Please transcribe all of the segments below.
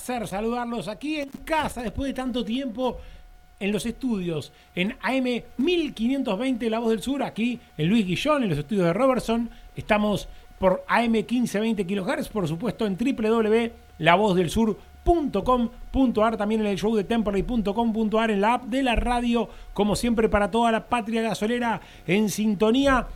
placer saludarlos aquí en casa después de tanto tiempo en los estudios, en AM 1520 La Voz del Sur, aquí en Luis Guillón, en los estudios de Robertson. Estamos por AM 1520 kHz, por supuesto en www.lavozdelsur.com.ar, también en el show de temperley.com.ar, en la app de la radio, como siempre para toda la patria gasolera en sintonía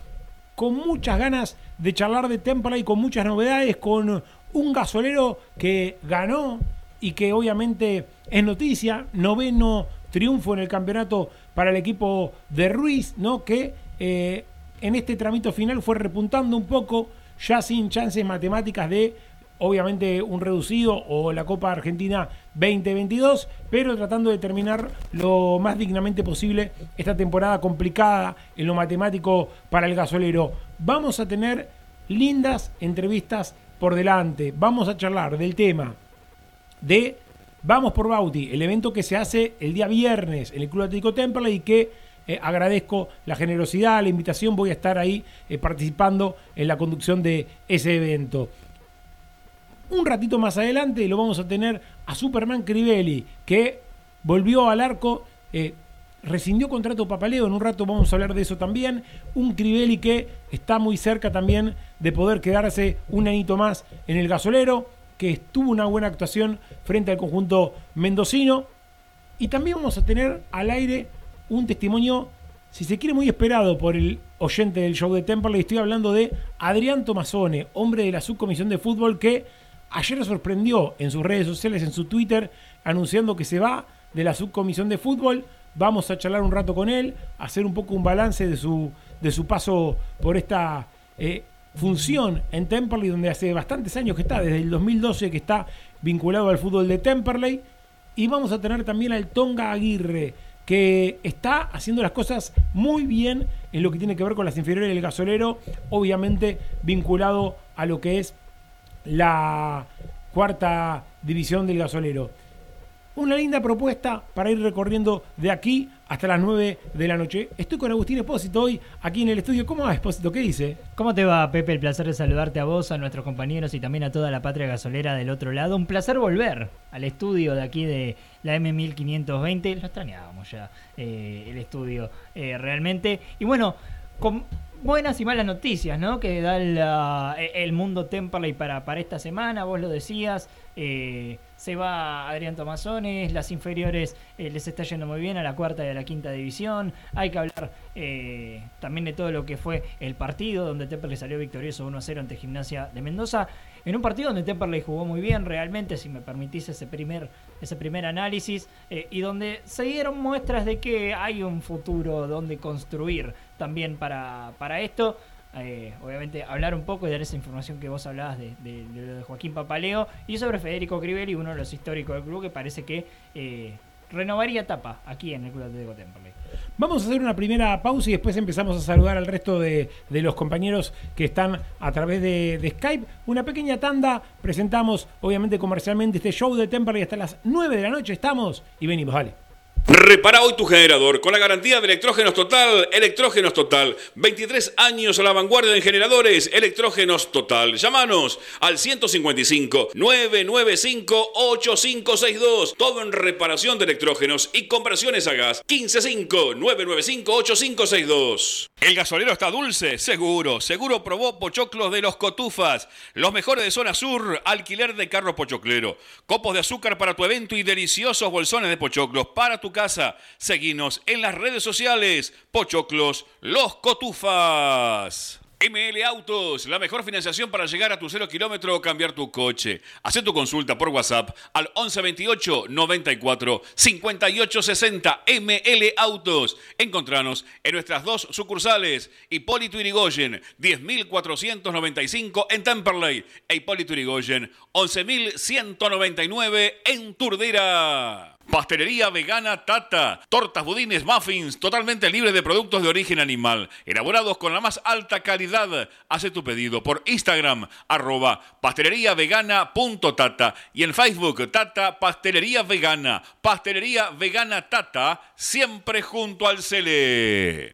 con muchas ganas de charlar de Temperley, con muchas novedades, con un gasolero que ganó y que obviamente es noticia, noveno triunfo en el campeonato para el equipo de Ruiz, ¿no? Que eh, en este tramito final fue repuntando un poco, ya sin chances matemáticas de obviamente un reducido o la Copa Argentina 2022, pero tratando de terminar lo más dignamente posible esta temporada complicada en lo matemático para el gasolero. Vamos a tener lindas entrevistas por delante, vamos a charlar del tema de Vamos por Bauti, el evento que se hace el día viernes en el Club Atlético Temperley y que eh, agradezco la generosidad, la invitación, voy a estar ahí eh, participando en la conducción de ese evento. Un ratito más adelante lo vamos a tener a Superman Crivelli, que volvió al arco, eh, rescindió contrato Papaleo, en un rato vamos a hablar de eso también. Un Crivelli que está muy cerca también de poder quedarse un anito más en el gasolero, que tuvo una buena actuación frente al conjunto mendocino. Y también vamos a tener al aire un testimonio, si se quiere, muy esperado por el oyente del show de Temperley. Estoy hablando de Adrián Tomazone, hombre de la subcomisión de fútbol que ayer sorprendió en sus redes sociales, en su Twitter, anunciando que se va de la subcomisión de fútbol. Vamos a charlar un rato con él, hacer un poco un balance de su, de su paso por esta eh, función en Temperley, donde hace bastantes años que está, desde el 2012 que está vinculado al fútbol de Temperley. Y vamos a tener también al Tonga Aguirre, que está haciendo las cosas muy bien en lo que tiene que ver con las inferiores del gasolero, obviamente vinculado a lo que es la cuarta división del gasolero. Una linda propuesta para ir recorriendo de aquí hasta las 9 de la noche. Estoy con Agustín Espósito hoy aquí en el estudio. ¿Cómo va Espósito? ¿Qué dice? ¿Cómo te va, Pepe? El placer de saludarte a vos, a nuestros compañeros y también a toda la patria gasolera del otro lado. Un placer volver al estudio de aquí de la M1520. Lo extrañábamos ya, eh, el estudio eh, realmente. Y bueno, con buenas y malas noticias, ¿no? Que da la- el mundo Temperley para, para esta semana. Vos lo decías. eh, se va Adrián Tomasones, las inferiores eh, les está yendo muy bien a la cuarta y a la quinta división. Hay que hablar eh, también de todo lo que fue el partido, donde Temperley salió victorioso 1-0 ante Gimnasia de Mendoza. En un partido donde Temperley jugó muy bien, realmente, si me permitís ese primer, ese primer análisis, eh, y donde se dieron muestras de que hay un futuro donde construir también para, para esto. Eh, obviamente, hablar un poco y dar esa información que vos hablabas de, de, de Joaquín Papaleo y sobre Federico Crivelli, uno de los históricos del club que parece que eh, renovaría etapa aquí en el Club Atlético Temperley. Vamos a hacer una primera pausa y después empezamos a saludar al resto de, de los compañeros que están a través de, de, Skype. Una pequeña tanda, presentamos obviamente comercialmente este show de Temperley hasta las 9 de la noche estamos y venimos, vale. Repara hoy tu generador con la garantía de Electrógenos Total. Electrógenos Total. 23 años a la vanguardia en generadores. Electrógenos Total. Llámanos al 155 995 8562. Todo en reparación de electrógenos y conversiones a gas. 155 995 8562. El gasolero está dulce, seguro. Seguro probó pochoclos de los cotufas. Los mejores de zona sur. Alquiler de carro pochoclero. Copos de azúcar para tu evento y deliciosos bolsones de pochoclos para tu casa. Seguinos en las redes sociales. Pochoclos, los cotufas. ML Autos, la mejor financiación para llegar a tu cero kilómetro o cambiar tu coche. Haz tu consulta por WhatsApp al 1128 94 58 60 ML Autos. Encontranos en nuestras dos sucursales, Hipólito Irigoyen, 10.495 en Temperley e Hipólito Irigoyen, 11.199 en Turdera. Pastelería vegana Tata. Tortas, budines, muffins, totalmente libres de productos de origen animal. Elaborados con la más alta calidad. Hace tu pedido por Instagram, arroba pasteleriavegana.tata. Y en Facebook, Tata Pastelería Vegana. Pastelería Vegana Tata, siempre junto al Cele.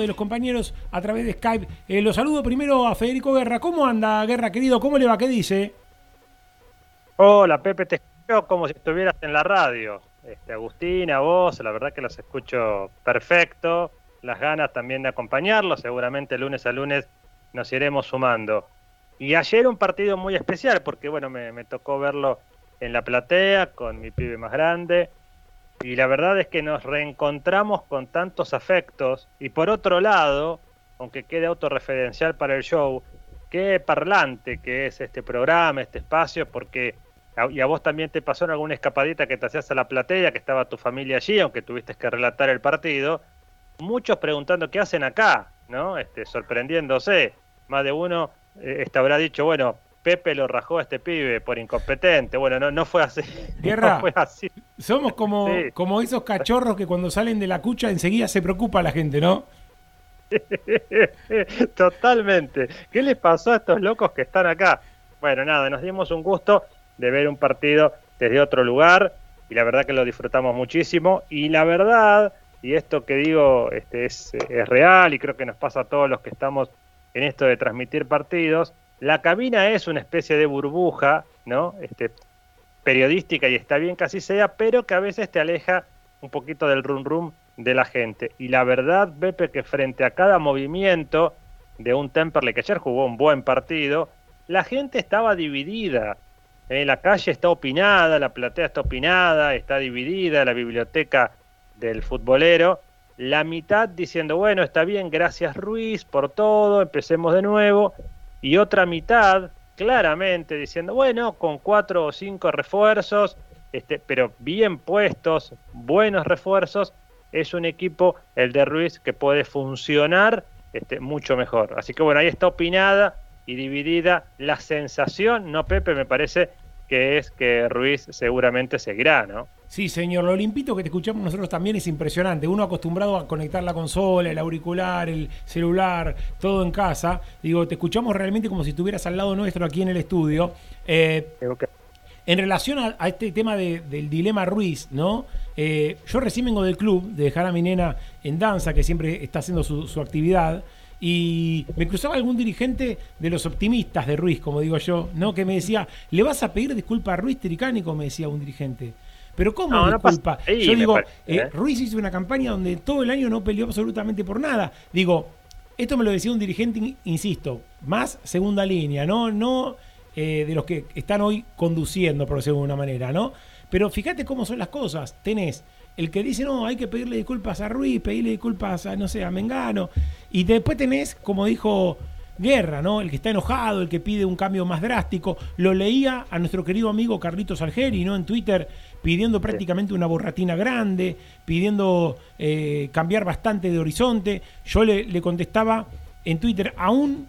De los compañeros a través de Skype. Eh, lo saludo primero a Federico Guerra. ¿Cómo anda, Guerra, querido? ¿Cómo le va? ¿Qué dice? Hola, Pepe, te escucho como si estuvieras en la radio. Este, Agustín, a vos, la verdad que los escucho perfecto. Las ganas también de acompañarlos. Seguramente lunes a lunes nos iremos sumando. Y ayer un partido muy especial, porque bueno, me tocó verlo en la platea con mi pibe más grande y la verdad es que nos reencontramos con tantos afectos y por otro lado, aunque quede autorreferencial para el show, qué parlante que es este programa, este espacio, porque y a vos también te pasó en alguna escapadita que te hacías a la platea, que estaba tu familia allí, aunque tuviste que relatar el partido, muchos preguntando qué hacen acá, ¿no? Este, sorprendiéndose. Más de uno eh, este, habrá dicho, bueno, Pepe lo rajó a este pibe por incompetente. Bueno, no, no fue así. Guerra, no fue así. somos como, sí. como esos cachorros que cuando salen de la cucha enseguida se preocupa la gente, ¿no? Totalmente. ¿Qué les pasó a estos locos que están acá? Bueno, nada, nos dimos un gusto de ver un partido desde otro lugar y la verdad que lo disfrutamos muchísimo y la verdad, y esto que digo este, es, es real y creo que nos pasa a todos los que estamos en esto de transmitir partidos, la cabina es una especie de burbuja, ¿no? Este, periodística y está bien que así sea, pero que a veces te aleja un poquito del rum rum de la gente. Y la verdad, Pepe, que frente a cada movimiento de un Temperley que ayer jugó un buen partido, la gente estaba dividida. Eh, la calle está opinada, la platea está opinada, está dividida, la biblioteca del futbolero. La mitad diciendo, bueno, está bien, gracias Ruiz por todo, empecemos de nuevo y otra mitad claramente diciendo, bueno, con cuatro o cinco refuerzos, este, pero bien puestos, buenos refuerzos, es un equipo, el de Ruiz, que puede funcionar este, mucho mejor. Así que bueno, ahí está opinada y dividida la sensación, no Pepe, me parece que es que Ruiz seguramente seguirá, ¿no? Sí, señor, lo limpito que te escuchamos nosotros también es impresionante. Uno acostumbrado a conectar la consola, el auricular, el celular, todo en casa. Digo, te escuchamos realmente como si estuvieras al lado nuestro aquí en el estudio. Eh, okay. En relación a, a, este tema de, del dilema Ruiz, ¿no? Eh, yo recién vengo del club, de dejar a mi nena en danza, que siempre está haciendo su, su actividad, y me cruzaba algún dirigente de los optimistas de Ruiz, como digo yo, ¿no? Que me decía, ¿le vas a pedir disculpa a Ruiz Tricánico? Me decía un dirigente. Pero ¿cómo No, no disculpa? ahí yo digo, parece, eh, ¿eh? Ruiz hizo una campaña donde todo el año no peleó absolutamente por nada. Digo, esto me lo decía un dirigente, in- insisto, más segunda línea, ¿no? No eh, de los que están hoy conduciendo, por decirlo de alguna manera, ¿no? Pero fíjate cómo son las cosas. Tenés el que dice, no, hay que pedirle disculpas a Ruiz, pedirle disculpas a, no sé, a Mengano. Y después tenés, como dijo Guerra, ¿no? El que está enojado, el que pide un cambio más drástico. Lo leía a nuestro querido amigo Carlitos Algeri, ¿no? En Twitter, pidiendo prácticamente una borratina grande, pidiendo eh, cambiar bastante de horizonte. Yo le, le contestaba en Twitter, aún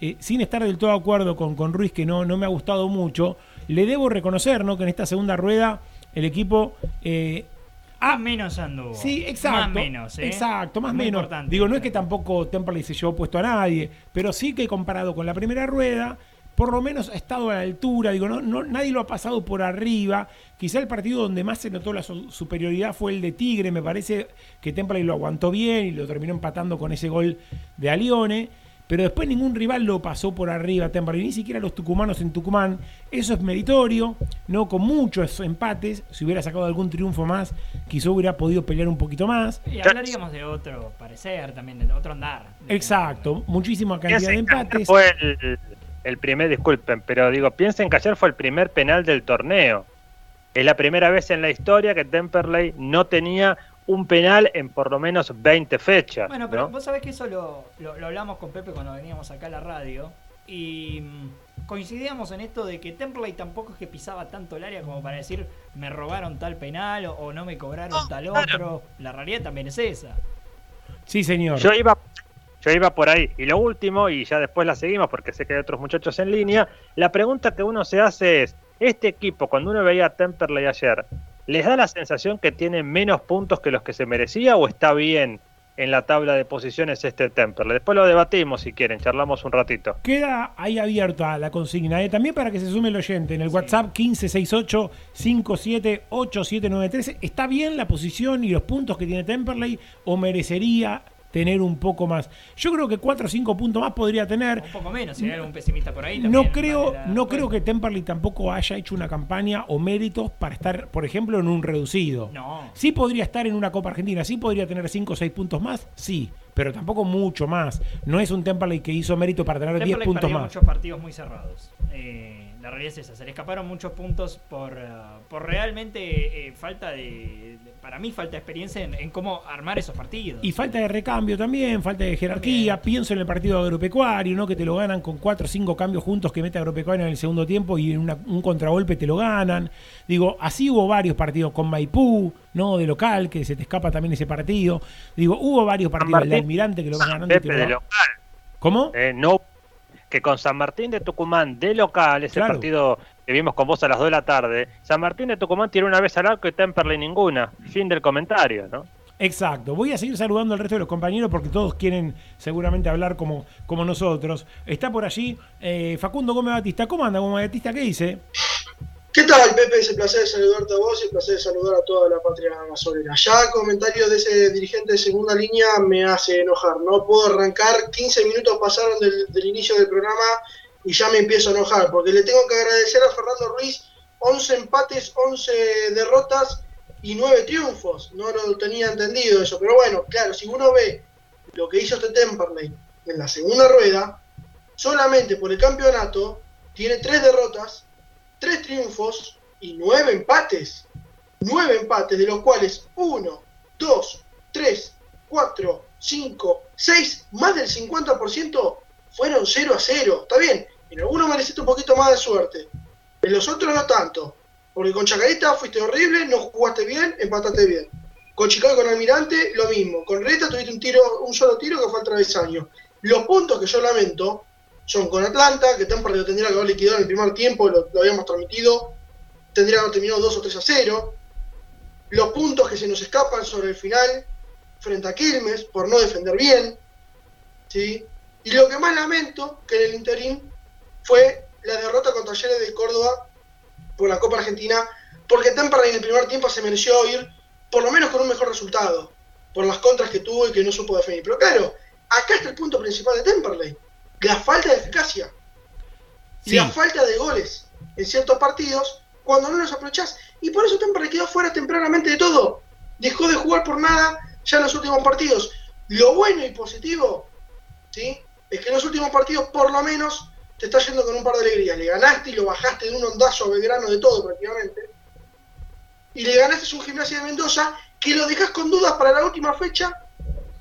eh, sin estar del todo de acuerdo con, con Ruiz, que no, no me ha gustado mucho, le debo reconocer, ¿no? Que en esta segunda rueda el equipo eh, Más menos anduvo. Sí, exacto. Más menos, ¿eh? Exacto, más Muy menos. importante. Digo, no es que tampoco Temperley se llevó puesto a nadie, pero sí que comparado con la primera rueda, por lo menos ha estado a la altura. Digo, no, no, nadie lo ha pasado por arriba. Quizá el partido donde más se notó la su- superioridad fue el de Tigre. Me parece que Temperley lo aguantó bien y lo terminó empatando con ese gol de Alione. Pero después ningún rival lo pasó por arriba a Temperley, ni siquiera los tucumanos en Tucumán. Eso es meritorio, no con muchos empates. Si hubiera sacado algún triunfo más, quizá hubiera podido pelear un poquito más. Y hablaríamos de otro parecer también, de otro andar. Exacto, muchísima cantidad de empates. fue el, el primer, disculpen, pero digo, piensen que ayer fue el primer penal del torneo. Es la primera vez en la historia que Temperley no tenía un penal en por lo menos 20 fechas. Bueno, pero ¿no? vos sabés que eso lo, lo- lo hablamos con Pepe cuando veníamos acá a la radio y mm, coincidíamos en esto de que Temperley tampoco es que pisaba tanto el área como para decir me robaron tal penal o, o no me cobraron tal otro. La realidad también es esa. Sí, señor. Yo iba, yo iba por ahí. Y lo último, y ya después la seguimos porque sé que hay otros muchachos en línea, la pregunta que uno se hace es, este equipo, cuando uno veía a Temperley ayer, ¿les da la sensación que tiene menos puntos que los que se merecía o está bien en la tabla de posiciones este Temperley? Después lo debatimos si quieren, charlamos un ratito. Queda ahí abierta la consigna, ¿eh? también para que se sume el oyente en el WhatsApp 1568-578793. ¿Está bien la posición y los puntos que tiene Temperley o merecería tener un poco más? Yo creo que 4 o 5 puntos más podría tener. Un poco menos, si hay algún pesimista por ahí. No también creo, vale la- no creo que Temperley tampoco haya hecho una campaña o méritos para estar, por ejemplo, en un reducido. No. Sí podría estar en una Copa Argentina, sí podría tener 5 o 6 puntos más, sí, pero tampoco mucho más. No es un Temperley que hizo mérito para tener 10 Temperley puntos perdió más. muchos partidos muy cerrados. Eh, la realidad es esa. Se le escaparon muchos puntos por, eh, por realmente eh, falta de, de- Para mí, falta de experiencia en, en cómo armar esos partidos. Y falta de recambio también, falta de jerarquía. Pienso en el partido agropecuario, ¿no? Que te lo ganan con 4 o 5 cambios juntos que mete agropecuario en el segundo tiempo y en una- un contragolpe te lo ganan. Digo, así hubo varios partidos con Maipú, ¿no? De local, que se te escapa también ese partido. Digo, hubo varios partidos. El de Martín, Almirante que lo van ganando y te Pepe lo de local. ¿Cómo? eh, no, que con San Martín de Tucumán de local, ese Claro. partido que vimos con vos a las 2 de la tarde, San Martín de Tucumán tiene una vez al arco y Temperley ninguna. Fin del comentario, ¿no? Exacto. Voy a seguir saludando al resto de los compañeros porque todos quieren seguramente hablar como, como nosotros. Está por allí eh, Facundo Gómez Batista. ¿Cómo anda Gómez Batista? ¿Qué dice? ¿Qué tal, Pepe? Es un placer de saludarte a vos y un placer de saludar a toda la patria gasolera. Ya comentarios de ese dirigente de segunda línea me hace enojar. No puedo arrancar, 15 minutos pasaron del, del inicio del programa y ya me empiezo a enojar, porque le tengo que agradecer a Fernando Ruiz 11 empates, 11 derrotas y 9 triunfos. No lo tenía entendido eso, pero bueno, claro, si uno ve lo que hizo este Temperley en la segunda rueda, solamente por el campeonato tiene 3 derrotas tres triunfos y nueve empates. Nueve empates, de los cuales uno, dos, tres, cuatro, cinco, seis, más del 50% fueron 0 a 0. Está bien, en algunos mereciste un poquito más de suerte. En los otros no tanto. Porque con Chacarita fuiste horrible, no jugaste bien, empataste bien. Con Chicago y con Almirante, lo mismo. Con Reta tuviste un tiro, un solo tiro que fue al travesaño. Los puntos que yo lamento son con Atlanta, que Temperley lo tendría que haber liquidado en el primer tiempo, lo, habíamos transmitido, tendría que haber terminado 2 o 3 a 0. Los puntos que se nos escapan sobre el final, frente a Quilmes, por no defender bien. ¿sí? Y lo que más lamento, que en el interín, fue la derrota contra Talleres de Córdoba por la Copa Argentina, porque Temperley en el primer tiempo se mereció ir por lo menos con un mejor resultado, por las contras que tuvo y que no supo definir. Pero claro, acá está el punto principal de Temperley, la falta de eficacia, y la falta de goles en ciertos partidos cuando no los aprovechás. Y por eso Temperley quedó fuera tempranamente de todo. Dejó de jugar por nada ya en los últimos partidos. Lo bueno y positivo, ¿sí? Es que en los últimos partidos por lo menos te está yendo con un par de alegrías. Le ganaste y lo bajaste de un ondazo a Belgrano de todo prácticamente. Y le ganaste un gimnasia de Mendoza que lo dejas con dudas para la última fecha,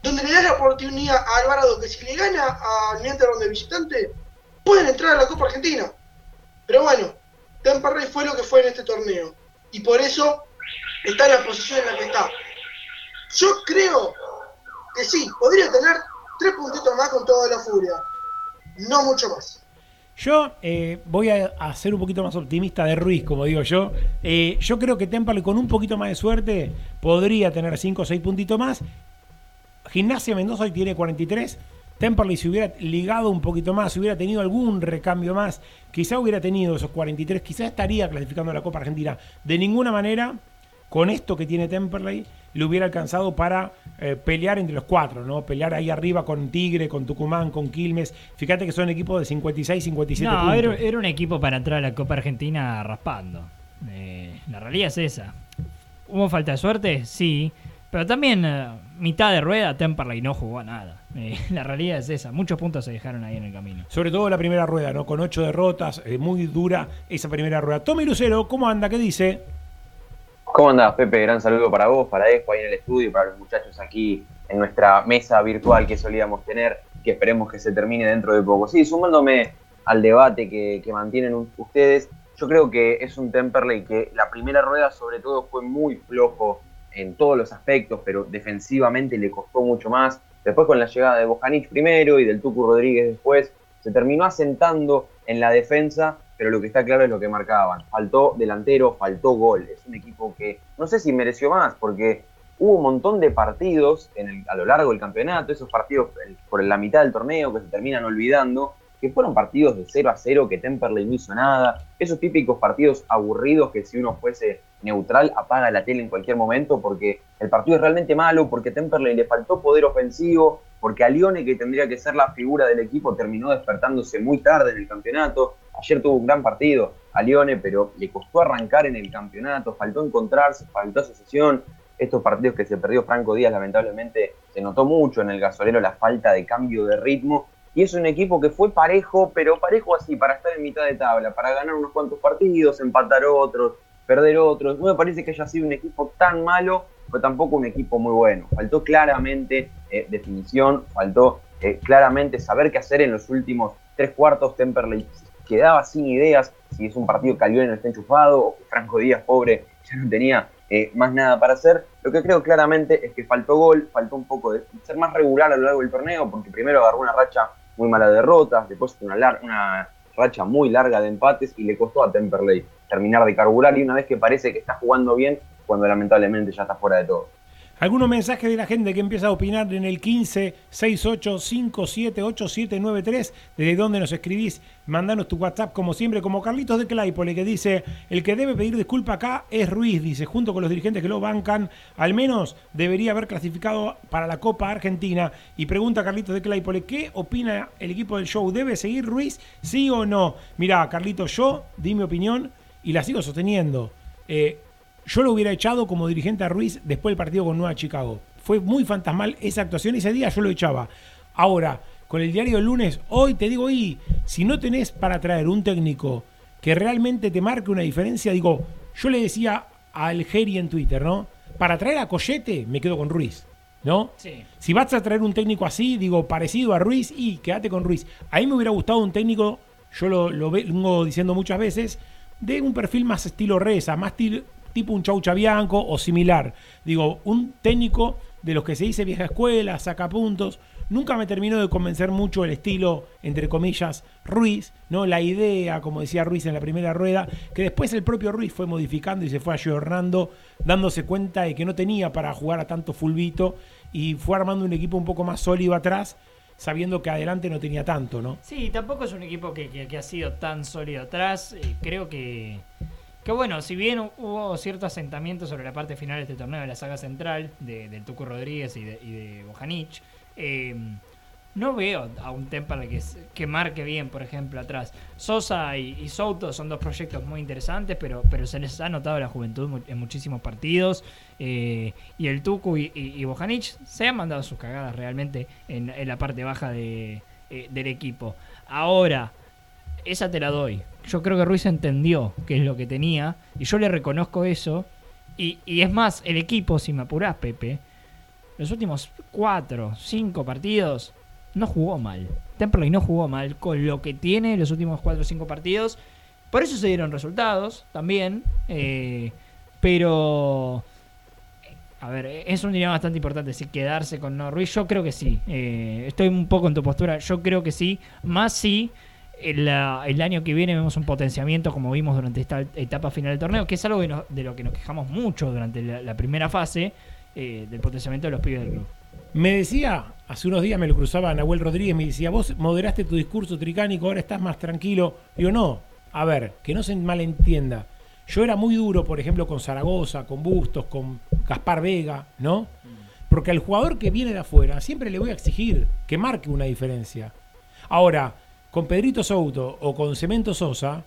donde le das la oportunidad a Alvarado que si le gana al Mientras de visitante, pueden entrar a la Copa Argentina. Pero bueno, Temperley fue lo que fue en este torneo. Y por eso está en la posición en la que está. Yo creo que sí, podría tener tres puntitos más con toda la furia. No mucho más. Yo eh, voy a, ser un poquito más optimista de Ruiz, como digo yo. Eh, yo creo que Temperley con un poquito más de suerte podría tener 5 o 6 puntitos más. Gimnasia Mendoza hoy tiene 43. Temperley si hubiera ligado un poquito más, si hubiera tenido algún recambio más, quizá hubiera tenido esos 43, quizá estaría clasificando a la Copa Argentina. De ninguna manera, con esto que tiene Temperley, le hubiera alcanzado para eh, pelear entre los cuatro, ¿no? Pelear ahí arriba con Tigre, con Tucumán, con Quilmes. Fíjate que son equipos de 56, 57 no, puntos. Era, era un equipo para entrar a la Copa Argentina raspando. Eh, la realidad es esa. ¿Hubo falta de suerte? Sí. Pero también eh, mitad de rueda, Temperley no jugó a nada. la realidad es esa. Muchos puntos se dejaron ahí en el camino. Sobre todo la primera rueda, ¿no? Con ocho derrotas, muy dura esa primera rueda. Tommy Lucero, ¿cómo anda? ¿Qué dice? ¿Cómo andás, Pepe? Gran saludo para vos, para Ejo ahí en el estudio para los muchachos aquí en nuestra mesa virtual que solíamos tener, que esperemos que se termine dentro de poco. Sí, sumándome al debate que, mantienen ustedes, yo creo que es un Temperley que la primera rueda sobre todo fue muy flojo en todos los aspectos, pero defensivamente le costó mucho más. Después con la llegada de Bojanic primero y del Tucu Rodríguez después, se terminó asentando en la defensa pero lo que está claro es lo que marcaban. Faltó delantero, faltó gol. Es un equipo que no sé si mereció más, porque hubo un montón de partidos en a lo largo del campeonato, esos partidos por la mitad del torneo que se terminan olvidando, que fueron partidos de 0 a 0, que Temperley no hizo nada, esos típicos partidos aburridos que si uno fuese neutral apaga la tele en cualquier momento porque el partido es realmente malo, porque Temperley le faltó poder ofensivo, porque a Lione, que tendría que ser la figura del equipo, terminó despertándose muy tarde en el campeonato, Ayer tuvo un gran partido a Lione, pero le costó arrancar en el campeonato, faltó encontrarse, faltó asociación. Estos partidos que se perdió Franco Díaz, lamentablemente, se notó mucho en el gasolero la falta de cambio de ritmo. Y es un equipo que fue parejo, pero parejo así, para estar en mitad de tabla, para ganar unos cuantos partidos, empatar otros, perder otros. No me parece que haya sido un equipo tan malo, pero tampoco un equipo muy bueno. Faltó claramente eh, definición, faltó eh, claramente saber qué hacer en los últimos tres cuartos. Temperley quedaba sin ideas, si es un partido que no está enchufado o que Franco Díaz, pobre, ya no tenía eh, más nada para hacer. Lo que creo claramente es que faltó gol, faltó un poco de ser más regular a lo largo del torneo, porque primero agarró una racha muy mala de derrotas, después una, una racha muy larga de empates y le costó a Temperley terminar de carburar y una vez que parece que está jugando bien, cuando lamentablemente ya está fuera de todo. Algunos mensajes de la gente que empieza a opinar en el 15 68 57 8793, desde donde nos escribís, mandanos tu WhatsApp como siempre, como Carlitos de Claypole, que dice, el que debe pedir disculpa acá es Ruiz, dice, junto con los dirigentes que lo bancan, al menos debería haber clasificado para la Copa Argentina. Y pregunta Carlitos de Claypole, ¿qué opina el equipo del show? ¿Debe seguir Ruiz? ¿Sí o no? Mirá, Carlitos, yo di mi opinión y la sigo sosteniendo. Eh, yo lo hubiera echado como dirigente a Ruiz después del partido con Nueva Chicago. Fue muy fantasmal esa actuación. Ese día yo lo echaba. Ahora, con el diario del lunes, hoy te digo, y si no tenés para traer un técnico que realmente te marque una diferencia, digo, yo le decía a Algeri en Twitter, ¿no? Para traer a Coyete, me quedo con Ruiz. ¿No? Sí. Si vas a traer un técnico así, digo, parecido a Ruiz, y quédate con Ruiz. A mí me hubiera gustado un técnico, yo lo, lo vengo diciendo muchas veces, de un perfil más estilo Reza, más, tipo un Chau Chabianco o similar. Digo, un técnico de los que se dice vieja escuela, saca puntos. Nunca me terminó de convencer mucho el estilo, entre comillas, Ruiz, ¿no? La idea, como decía Ruiz en la primera rueda, que después el propio Ruiz fue modificando y se fue ayornando, dándose cuenta de que no tenía para jugar a tanto fulbito y fue armando un equipo un poco más sólido atrás, sabiendo que adelante no tenía tanto, ¿no? Sí, tampoco es un equipo que, ha sido tan sólido atrás. Eh, creo que Que bueno, si bien hubo cierto asentamiento sobre la parte final de este torneo de la saga central, de, del Tuco Rodríguez y de, y de Bojanic, eh, no veo a un Temperley que, que marque bien, por ejemplo, atrás. Sosa y, y, Souto son dos proyectos muy interesantes, pero, pero se les ha notado la juventud en muchísimos partidos. Eh, y el Tucu y, y, Bojanic se han mandado sus cagadas realmente en, en la parte baja de, eh, del equipo. Ahora, esa te la doy. Yo creo que Ruiz entendió qué es lo que tenía y yo le reconozco eso. Y, y es más, el equipo, si me apurás, Pepe, los últimos cuatro, cinco partidos no jugó mal. Temperley no jugó mal con lo que tiene los últimos 4 o 5 partidos. Por eso se dieron resultados también. Eh, pero. A ver, es un dilema bastante importante. Si quedarse con Norris, yo creo que sí. Eh, estoy un poco en tu postura. Yo creo que sí. Más si el, año que viene vemos un potenciamiento como vimos durante esta etapa final del torneo, que es algo de, no, lo que nos quejamos mucho durante la, la primera fase eh, del potenciamiento de los pibes del club. Me decía, hace unos días me lo cruzaba Nahuel Rodríguez, me decía, vos moderaste tu discurso tricánico, ahora estás más tranquilo. Digo, no, a ver, que no se malentienda. Yo era muy duro, por ejemplo, con Zaragoza, con Bustos, con Gaspar Vega, ¿no? Porque al jugador que viene de afuera siempre le voy a exigir que marque una diferencia. Ahora, con Pedrito Souto o con Cemento Sosa,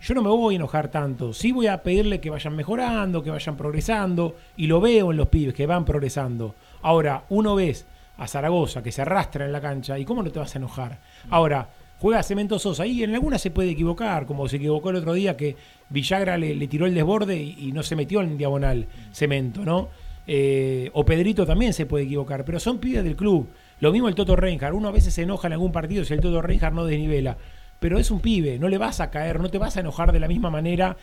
yo no me voy a enojar tanto. Sí voy a pedirle que vayan mejorando, que vayan progresando, y lo veo en los pibes que van progresando. Ahora, uno ves a Zaragoza que se arrastra en la cancha y cómo no te vas a enojar. Ahora, juega Cemento Sosa y en alguna se puede equivocar, como se equivocó el otro día que Villagra le, tiró el desborde y, no se metió en diagonal Cemento, ¿no? Eh, o Pedrito también se puede equivocar, pero son pibes del club. Lo mismo el Toto Reinhardt. Uno a veces se enoja en algún partido si el Toto Reinhardt no desnivela. Pero es un pibe, no le vas a caer, no te vas a enojar de la misma manera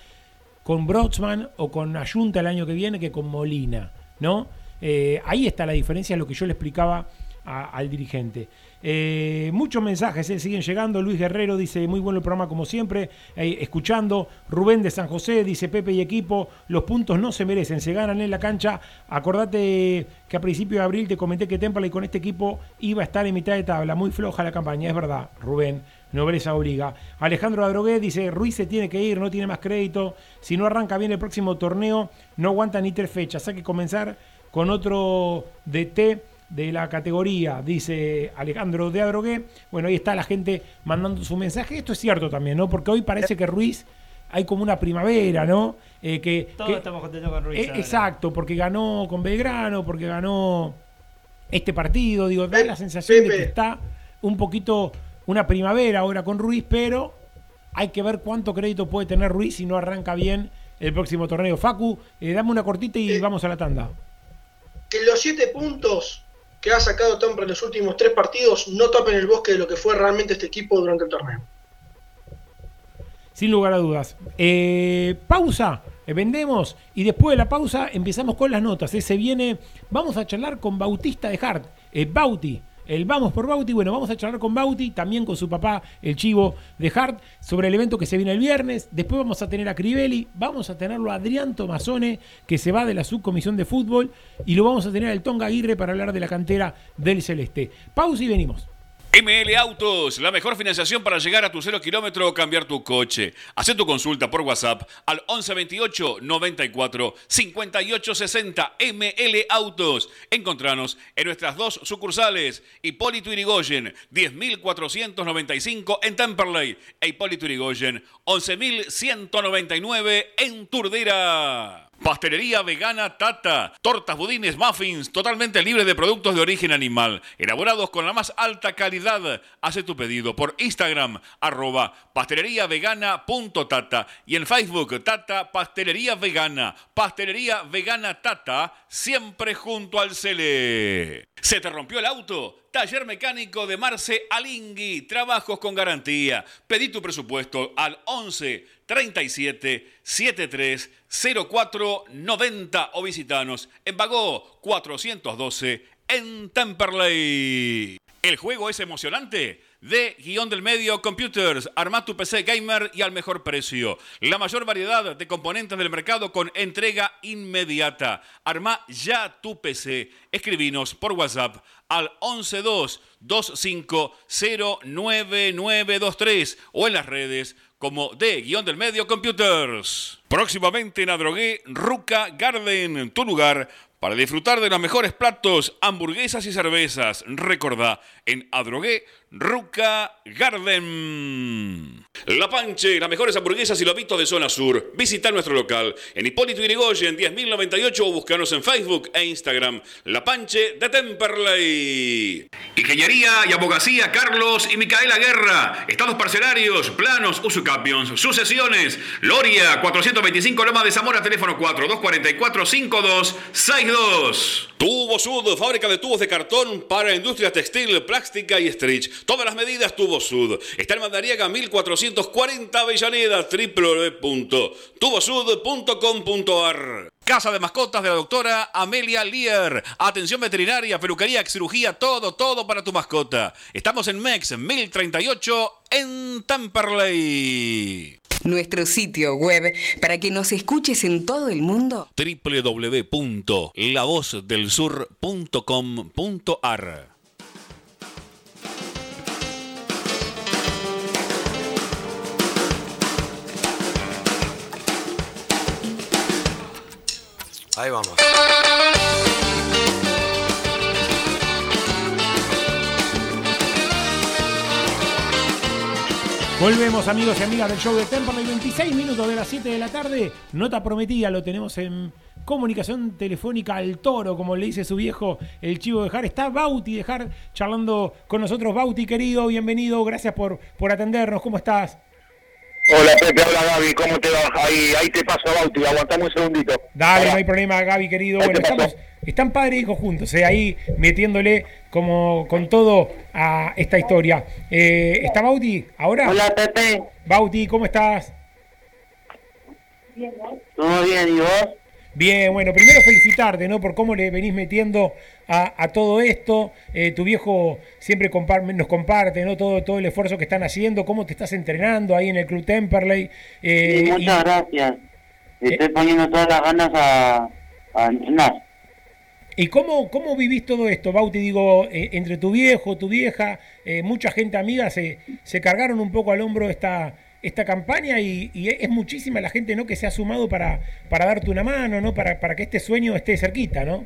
con Brodsman o con Ayunta el año que viene que con Molina, ¿no? Eh, ahí está la diferencia, lo que yo le explicaba al dirigente. Eh, muchos mensajes eh, siguen llegando. Luis Guerrero dice: Muy bueno el programa, como siempre. Escuchando. Rubén de San José dice: Pepe y equipo, los puntos no se merecen, se ganan en la cancha. Acordate que a principio de abril te comenté que Temple con este equipo iba a estar en mitad de tabla. Muy floja la campaña, es verdad, Rubén. Nobleza obliga. Alejandro Adrogué dice: Ruiz se tiene que ir, no tiene más crédito. Si no arranca bien el próximo torneo, no aguanta ni tres fechas. Hay que comenzar con otro DT de la categoría, dice Alejandro de Adrogué. Bueno, ahí está la gente mandando su mensaje. Esto es cierto también, ¿no? Porque hoy parece que Ruiz hay como una primavera, ¿no? Eh, que, Todos que, estamos contentos con Ruiz. Eh, exacto, porque ganó con Belgrano, porque ganó este partido. Digo, da la sensación Pepe. de que está un poquito una primavera ahora con Ruiz, pero hay que ver cuánto crédito puede tener Ruiz si no arranca bien el próximo torneo. Facu, eh, dame una cortita y vamos a la tanda. Que los siete puntos que ha sacado Tampa en los últimos tres partidos no tapen el bosque de lo que fue realmente este equipo durante el torneo. Sin lugar a dudas. Eh, pausa, eh, vendemos y después de la pausa empezamos con las notas. Eh, se viene, vamos a charlar con Bautista de Hart, eh, Bauti. El Vamos por Bauti, bueno, vamos a charlar con Bauti, también con su papá, el chivo de Hart, sobre el evento que se viene el viernes. Después vamos a tener a Crivelli, vamos a tenerlo a Adrián Tomazone, que se va de la subcomisión de fútbol, y lo vamos a tener al Tonga Aguirre para hablar de la cantera del Celeste. Pausa y venimos. ML Autos, la mejor financiación para llegar a tu cero kilómetro o cambiar tu coche. Haz tu consulta por WhatsApp al 1128 94 58 60 ML Autos. Encontranos en nuestras dos sucursales, Hipólito Irigoyen, 10.495 en Temperley e Hipólito Irigoyen, 11.199 en Turdera. Pastelería vegana Tata. Tortas, budines, muffins, totalmente libres de productos de origen animal. Elaborados con la más alta calidad. Hace tu pedido por Instagram, arroba pasteleriavegana.tata. Y en Facebook, Tata Pastelería Vegana. Pastelería Vegana Tata, siempre junto al Cele. ¿Se te rompió el auto? Taller mecánico de Marce Alingui. Trabajos con garantía. Pedí tu presupuesto al 11 37 73 04 90 o visitanos en Bagó 412 en Temperley. ¿El juego es emocionante? De guion del medio Computers, arma tu PC gamer y al mejor precio. La mayor variedad de componentes del mercado con entrega inmediata. Arma ya tu PC. Escribinos por WhatsApp al 112 25 09923 o en las redes como D-del medio Computers. Próximamente en Adrogué, Ruca Garden, tu lugar para disfrutar de los mejores platos, hamburguesas y cervezas. Recordá, en Adrogué, Ruca Garden. La Panche, las mejores hamburguesas y lobitos de zona sur. Visita nuestro local en Hipólito Yrigoyen 10.098 o búscanos en Facebook e Instagram. La Panche de Temperley. Ingeniería y abogacía Carlos y Micaela Guerra. Estados parcelarios, planos, usucapions, sucesiones. Loria 425 Loma de Zamora, teléfono 4244 5262 Tubo Sud, fábrica de tubos de cartón para industria textil, plástica y stretch. Todas las medidas Tubo Sud. Está en Mandariaga 1440 Avellaneda, www.tubosud.com.ar. Casa de mascotas de la doctora Amelia Lear. Atención veterinaria, peluquería, cirugía, todo, todo para tu mascota. Estamos en MEX 1038 en Tamperley. Nuestro sitio web para que nos escuches en todo el mundo. www.lavozdelsur.com.ar Ahí vamos. Volvemos amigos y amigas del show de Temperley, 26 minutos de las 7 de la tarde. Nota prometida, lo tenemos en comunicación telefónica al toro, como le dice su viejo el chivo de Jar. Está Bauti de Jar charlando con nosotros. Bauti, querido, bienvenido, gracias por, por atendernos. ¿Cómo estás? Hola Pepe, hola Gaby, ¿cómo te va? Ahí, ahí te paso a Bauti, aguantamos un segundito. Dale, no hay problema, Gaby, querido. Bueno, estamos, están padre e hijo juntos, eh, ahí metiéndole como con todo a esta historia. Eh, ¿Está Bauti ahora? Hola Pepe, Bauti, ¿cómo estás? ¿todo bien y vos? Bien, bueno, primero felicitarte, ¿no? Por cómo le venís metiendo a, a todo esto. Eh, tu viejo siempre compar- nos comparte, ¿no? Todo, todo el esfuerzo que están haciendo, cómo te estás entrenando ahí en el Club Temperley. Eh, Sí, muchas y- gracias. Estoy poniendo todas las ganas a, a entrenar. ¿Y cómo, cómo vivís todo esto, Bauti? Digo, eh, entre tu viejo, tu vieja, eh, mucha gente amiga se, se cargaron un poco al hombro esta, esta campaña y, y es muchísima la gente ¿no? que se ha sumado para, para darte una mano, ¿no? para, para que este sueño esté cerquita, ¿no?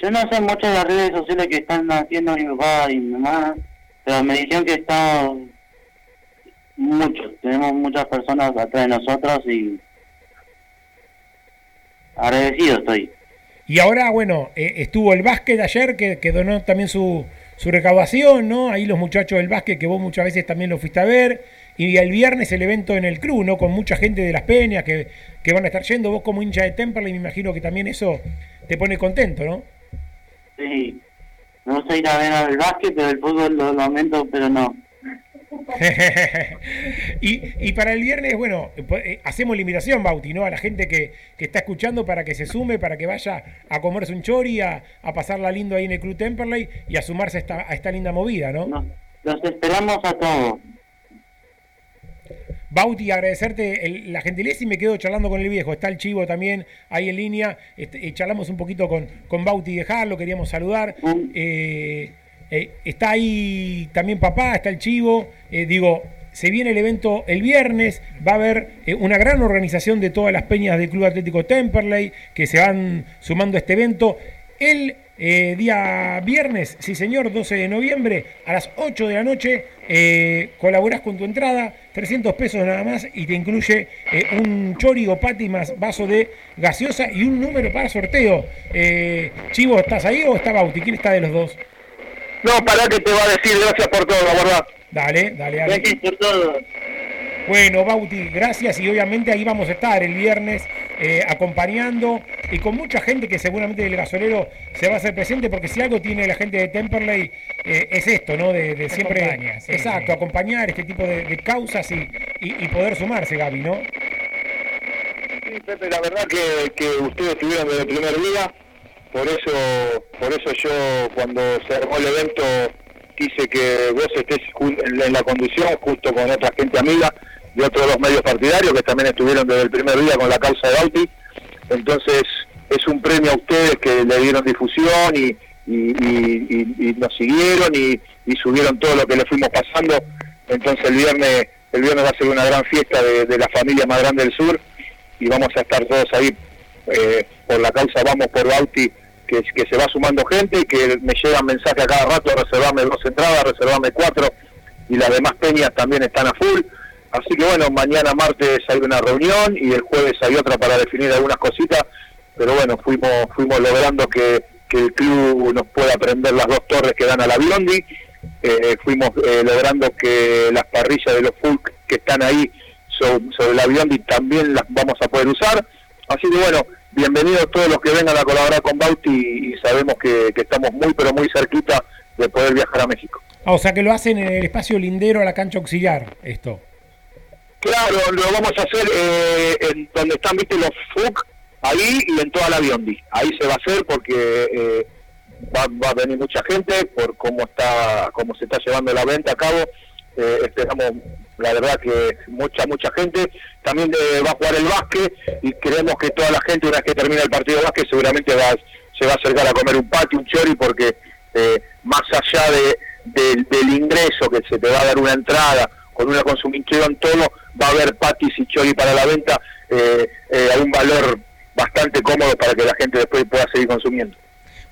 Yo no sé mucho de las redes sociales que están haciendo mi papá y mi mamá, pero me dijeron que están muchos, tenemos muchas personas atrás de nosotros y agradecido estoy. Y ahora, bueno, eh, estuvo el básquet ayer que, que donó también su, su recaudación, ¿no? Ahí los muchachos del básquet que vos muchas veces también lo fuiste a ver. Y el viernes el evento en el CRU, ¿no? Con mucha gente de las peñas que, que van a estar yendo. Vos como hincha de Temperley me imagino que también eso te pone contento, ¿no? Sí, me gusta ir a ver el básquet, pero el fútbol lo lamento, pero no. y, y para el viernes, bueno, pues, eh, hacemos la invitación, Bauti, ¿no? A la gente que, que está escuchando para que se sume, para que vaya a comerse un chori, a, a pasarla lindo ahí en el Club Temperley y a sumarse a esta, a esta linda movida, ¿no? Los esperamos a todos. Bauti, agradecerte la gentileza y me quedo charlando con el viejo. Está el chivo también ahí en línea. Este, eh, charlamos un poquito con, con Bauti de Jar, lo queríamos saludar. Eh, eh, está ahí también papá, está el chivo. Digo, se viene el evento el viernes. Va a haber una gran organización de todas las peñas del Club Atlético Temperley que se van sumando a este evento. El eh, día viernes, sí señor, 12 de noviembre, a las 8 de la noche, eh, colaborás con tu entrada, 300 pesos nada más, y te incluye eh, un chori o pati más vaso de gaseosa y un número para sorteo. Eh, Chivo, ¿estás ahí o está Bauti? ¿Quién está de los dos? No, para que te va a decir gracias por todo, la verdad. Dale, dale, dale. Gracias por todo. Bueno, Bauti, gracias y obviamente ahí vamos a estar el viernes eh, acompañando y con mucha gente que seguramente del gasolero se va a hacer presente porque si algo tiene la gente de Temperley eh, es esto, ¿no? De, de siempre... Acompaña, sí, exacto, sí. acompañar este tipo de, de causas y, y- y poder sumarse, Gaby, ¿no? Sí, Pepe, la verdad que, que ustedes estuvieron desde el primer día, por eso, por eso yo cuando se armó el evento quise que vos estés en la, conducción junto con otra gente amiga de otros dos medios partidarios que también estuvieron desde el primer día con la causa de Bauti. Entonces es un premio a ustedes que le dieron difusión y, nos siguieron y, subieron todo lo que le fuimos pasando. Entonces el viernes el viernes va a ser una gran fiesta de, de la familia más grande del sur y vamos a estar todos ahí eh, por la causa Vamos por Bauti, que, se va sumando gente y que me llegan mensajes a cada rato, reservame dos entradas, reservame cuatro, y las demás peñas también están a full. Así que bueno, mañana martes hay una reunión y el jueves hay otra para definir algunas cositas, pero bueno, fuimos, fuimos logrando que, que el club nos pueda prender las dos torres que dan a la Biondi, eh, fuimos eh, logrando que las parrillas de los full que están ahí sobre, sobre la Biondi también las vamos a poder usar. Así que bueno, bienvenidos todos los que vengan a colaborar con Bauti y, y sabemos que, que estamos muy pero muy cerquita de poder viajar a México. Ah, o sea que lo hacen en el espacio lindero a la cancha auxiliar, esto. Claro, lo vamos a hacer eh, en donde están, viste, los FUC, ahí y en toda la Biondi. Ahí se va a hacer porque eh, va, va a venir mucha gente por cómo está cómo se está llevando la venta a cabo. Eh, esperamos, la verdad que mucha, mucha gente. También eh, va a jugar el básquet y creemos que toda la gente, una vez que termine el partido de básquet, seguramente va, se va a acercar a comer un patio, un chori, porque eh, más allá de, del- del ingreso que se te va a dar una entrada con una consumición, todo, va a haber patis y chori para la venta a un valor bastante cómodo para que la gente después pueda seguir consumiendo.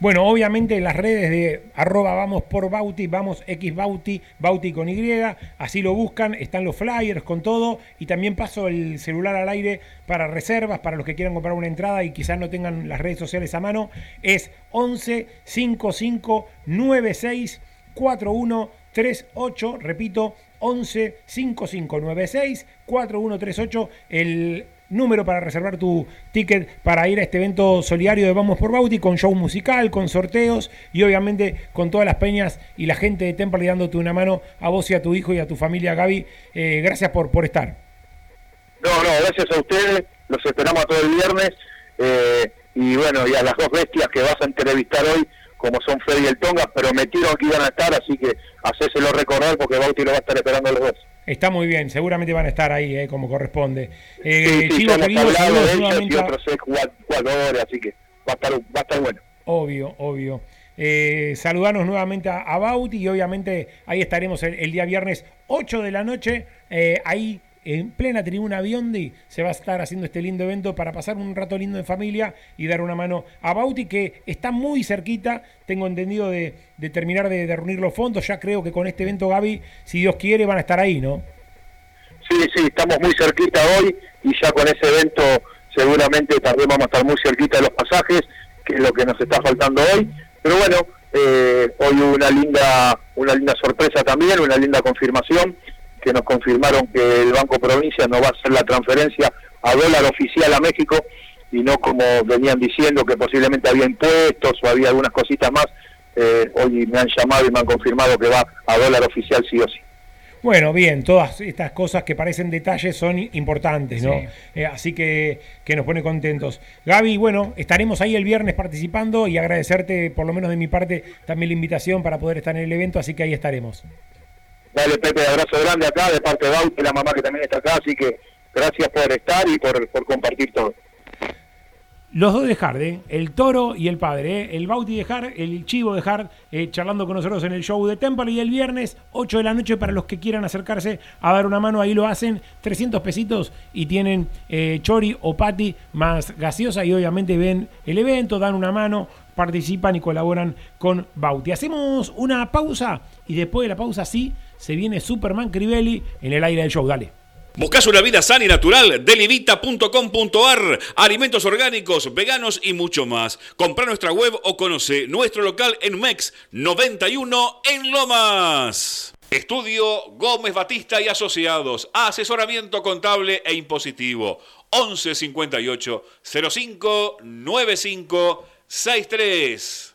Bueno, obviamente en las redes de arroba vamos por Bauti, vamos X Bauti, Bauti con Y, así lo buscan, están los flyers con todo y también paso el celular al aire para reservas, para los que quieran comprar una entrada y quizás no tengan las redes sociales a mano, es 11 55 96 4138, repito, 11 55 96 4138, el número para reservar tu ticket para ir a este evento solidario de Vamos por Bauti con show musical, con sorteos y obviamente con todas las peñas y la gente de Temple dándote una mano a vos y a tu hijo y a tu familia Gaby. Eh, gracias por, por estar. No, no, gracias a ustedes, los esperamos todo el viernes eh, y bueno, y a las dos bestias que vas a entrevistar hoy, como son Freddy y el Tonga, prometieron que iban a estar, así que hacéselo recordar porque Bauti lo va a estar esperando los dos. Está muy bien, seguramente van a estar ahí eh, como corresponde. Eh, Sí, sí, Chivo, ya hemos querido, saludos y nuevamente a- otros ex jugadores, así que va a estar, va a estar bueno. Obvio, obvio. Eh, saludarnos nuevamente a, a Bauti y obviamente ahí estaremos el, el día viernes 8 de la noche, eh, ahí en plena tribuna Biondi se va a estar haciendo este lindo evento para pasar un rato lindo en familia y dar una mano a Bauti que está muy cerquita, tengo entendido de, terminar de, reunir los fondos, ya creo que con este evento Gaby, si Dios quiere, van a estar ahí, ¿no? Sí, sí, estamos muy cerquita hoy y ya con ese evento seguramente también vamos a estar muy cerquita de los pasajes, que es lo que nos está faltando hoy. Pero bueno, eh, hoy una linda, una linda sorpresa también, una linda confirmación, que nos confirmaron que el Banco Provincia no va a hacer la transferencia a dólar oficial a México y no como venían diciendo que posiblemente había impuestos o había algunas cositas más. Eh, hoy me han llamado y me han confirmado que va a dólar oficial sí o sí. Bueno, bien, todas estas cosas que parecen detalles son importantes, ¿no? Sí. Eh, así que, que nos pone contentos. Gaby, bueno, estaremos ahí el viernes participando y agradecerte, por lo menos de mi parte, también la invitación para poder estar en el evento, así que ahí estaremos. Dale, Pepe, abrazo grande acá de parte de Bauti, la mamá que también está acá, así que gracias por estar y por, por compartir todo. Los dos de ¿eh? el toro y el padre, ¿eh? el Bauti de Hard, el chivo de Hard, eh, charlando con nosotros en el show de Temple y el viernes, 8 de la noche, para los que quieran acercarse a dar una mano, ahí lo hacen, 300 pesitos y tienen eh, chori o pati más gaseosa y obviamente ven el evento, dan una mano, participan y colaboran con Bauti. Hacemos una pausa y después de la pausa sí, se viene Superman Crivelli en el aire del show, dale. ¿Buscas una vida sana y natural? Delivita.com.ar Alimentos orgánicos, veganos y mucho más. Compra nuestra web o conoce nuestro local en MEX 91 en Lomas. Estudio Gómez Batista y Asociados. Asesoramiento contable e impositivo. 11 58 05 95 63.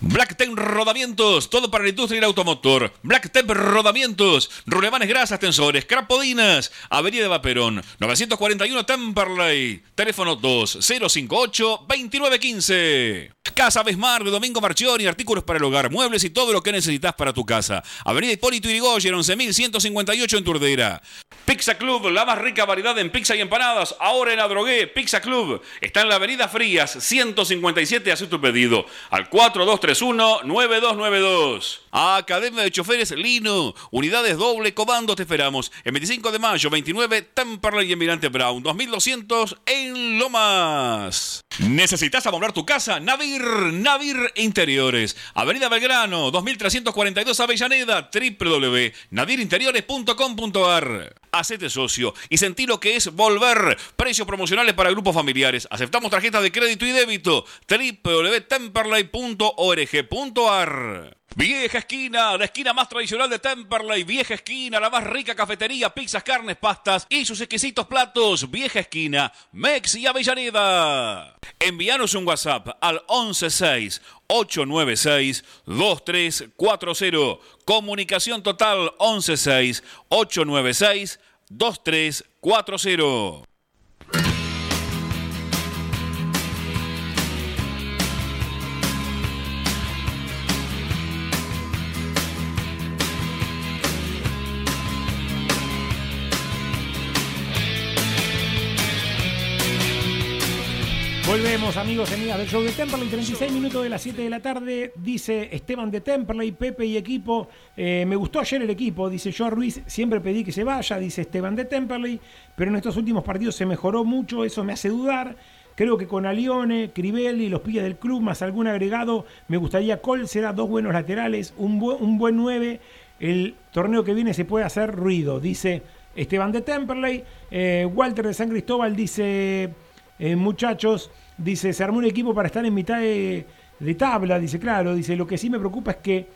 Blacktep Rodamientos, todo para la industria y el automotor. Blacktep Rodamientos, rulemanes grasas, tensores, crapodinas, Avenida de Vaperón, 941 Temperley, teléfono 2058-2915. Casa Besmar de Domingo Marchioni, artículos para el hogar, muebles y todo lo que necesitas para tu casa. Avenida Hipólito Yrigoyen, 11158 en Turdera. Pizza Club, la más rica variedad en pizza y empanadas, ahora en Adrogué, Pizza Club. Está en la Avenida Frías, 157, hace tu pedido al 4231-9292. Academia de Choferes Lino, unidades doble comando, te esperamos. El 25 de mayo, 29, Temperley y Emirante Brown, 2200 en Lomas. ¿Necesitas amoblar tu casa? Navir, Navir Interiores. Avenida Belgrano, 2342 Avellaneda, www.nadirinteriores.com.ar. Hacete socio y sentí lo que es volver. Precios promocionales para grupos familiares. Aceptamos tarjetas de crédito y débito. www.temperley.org.ar. Vieja esquina, la esquina más tradicional de Temperley. Vieja esquina, la más rica cafetería, pizzas, carnes, pastas y sus exquisitos platos. Vieja esquina, Mex y Avellaneda. Envíanos un WhatsApp al 116 896 2340. Comunicación total 116 896 2340. Volvemos, amigos y amigas del show de Temperley. 36 minutos de las 7 de la tarde. Dice Esteban de Temperley, Pepe y equipo. eh, me gustó ayer el equipo. Dice yo a Ruiz, siempre pedí que se vaya. Dice Esteban de Temperley. Pero en estos últimos partidos se mejoró mucho. Eso me hace dudar. Creo que con Alione, Crivelli, los pillas del club, más algún agregado, me gustaría Colsera, dos buenos laterales, un, bu- un buen 9. El torneo que viene se puede hacer ruido, dice Esteban de Temperley. Eh, Walter de San Cristóbal dice, eh, muchachos, dice, se armó un equipo para estar en mitad de, tabla, dice, claro, dice, lo que sí me preocupa es que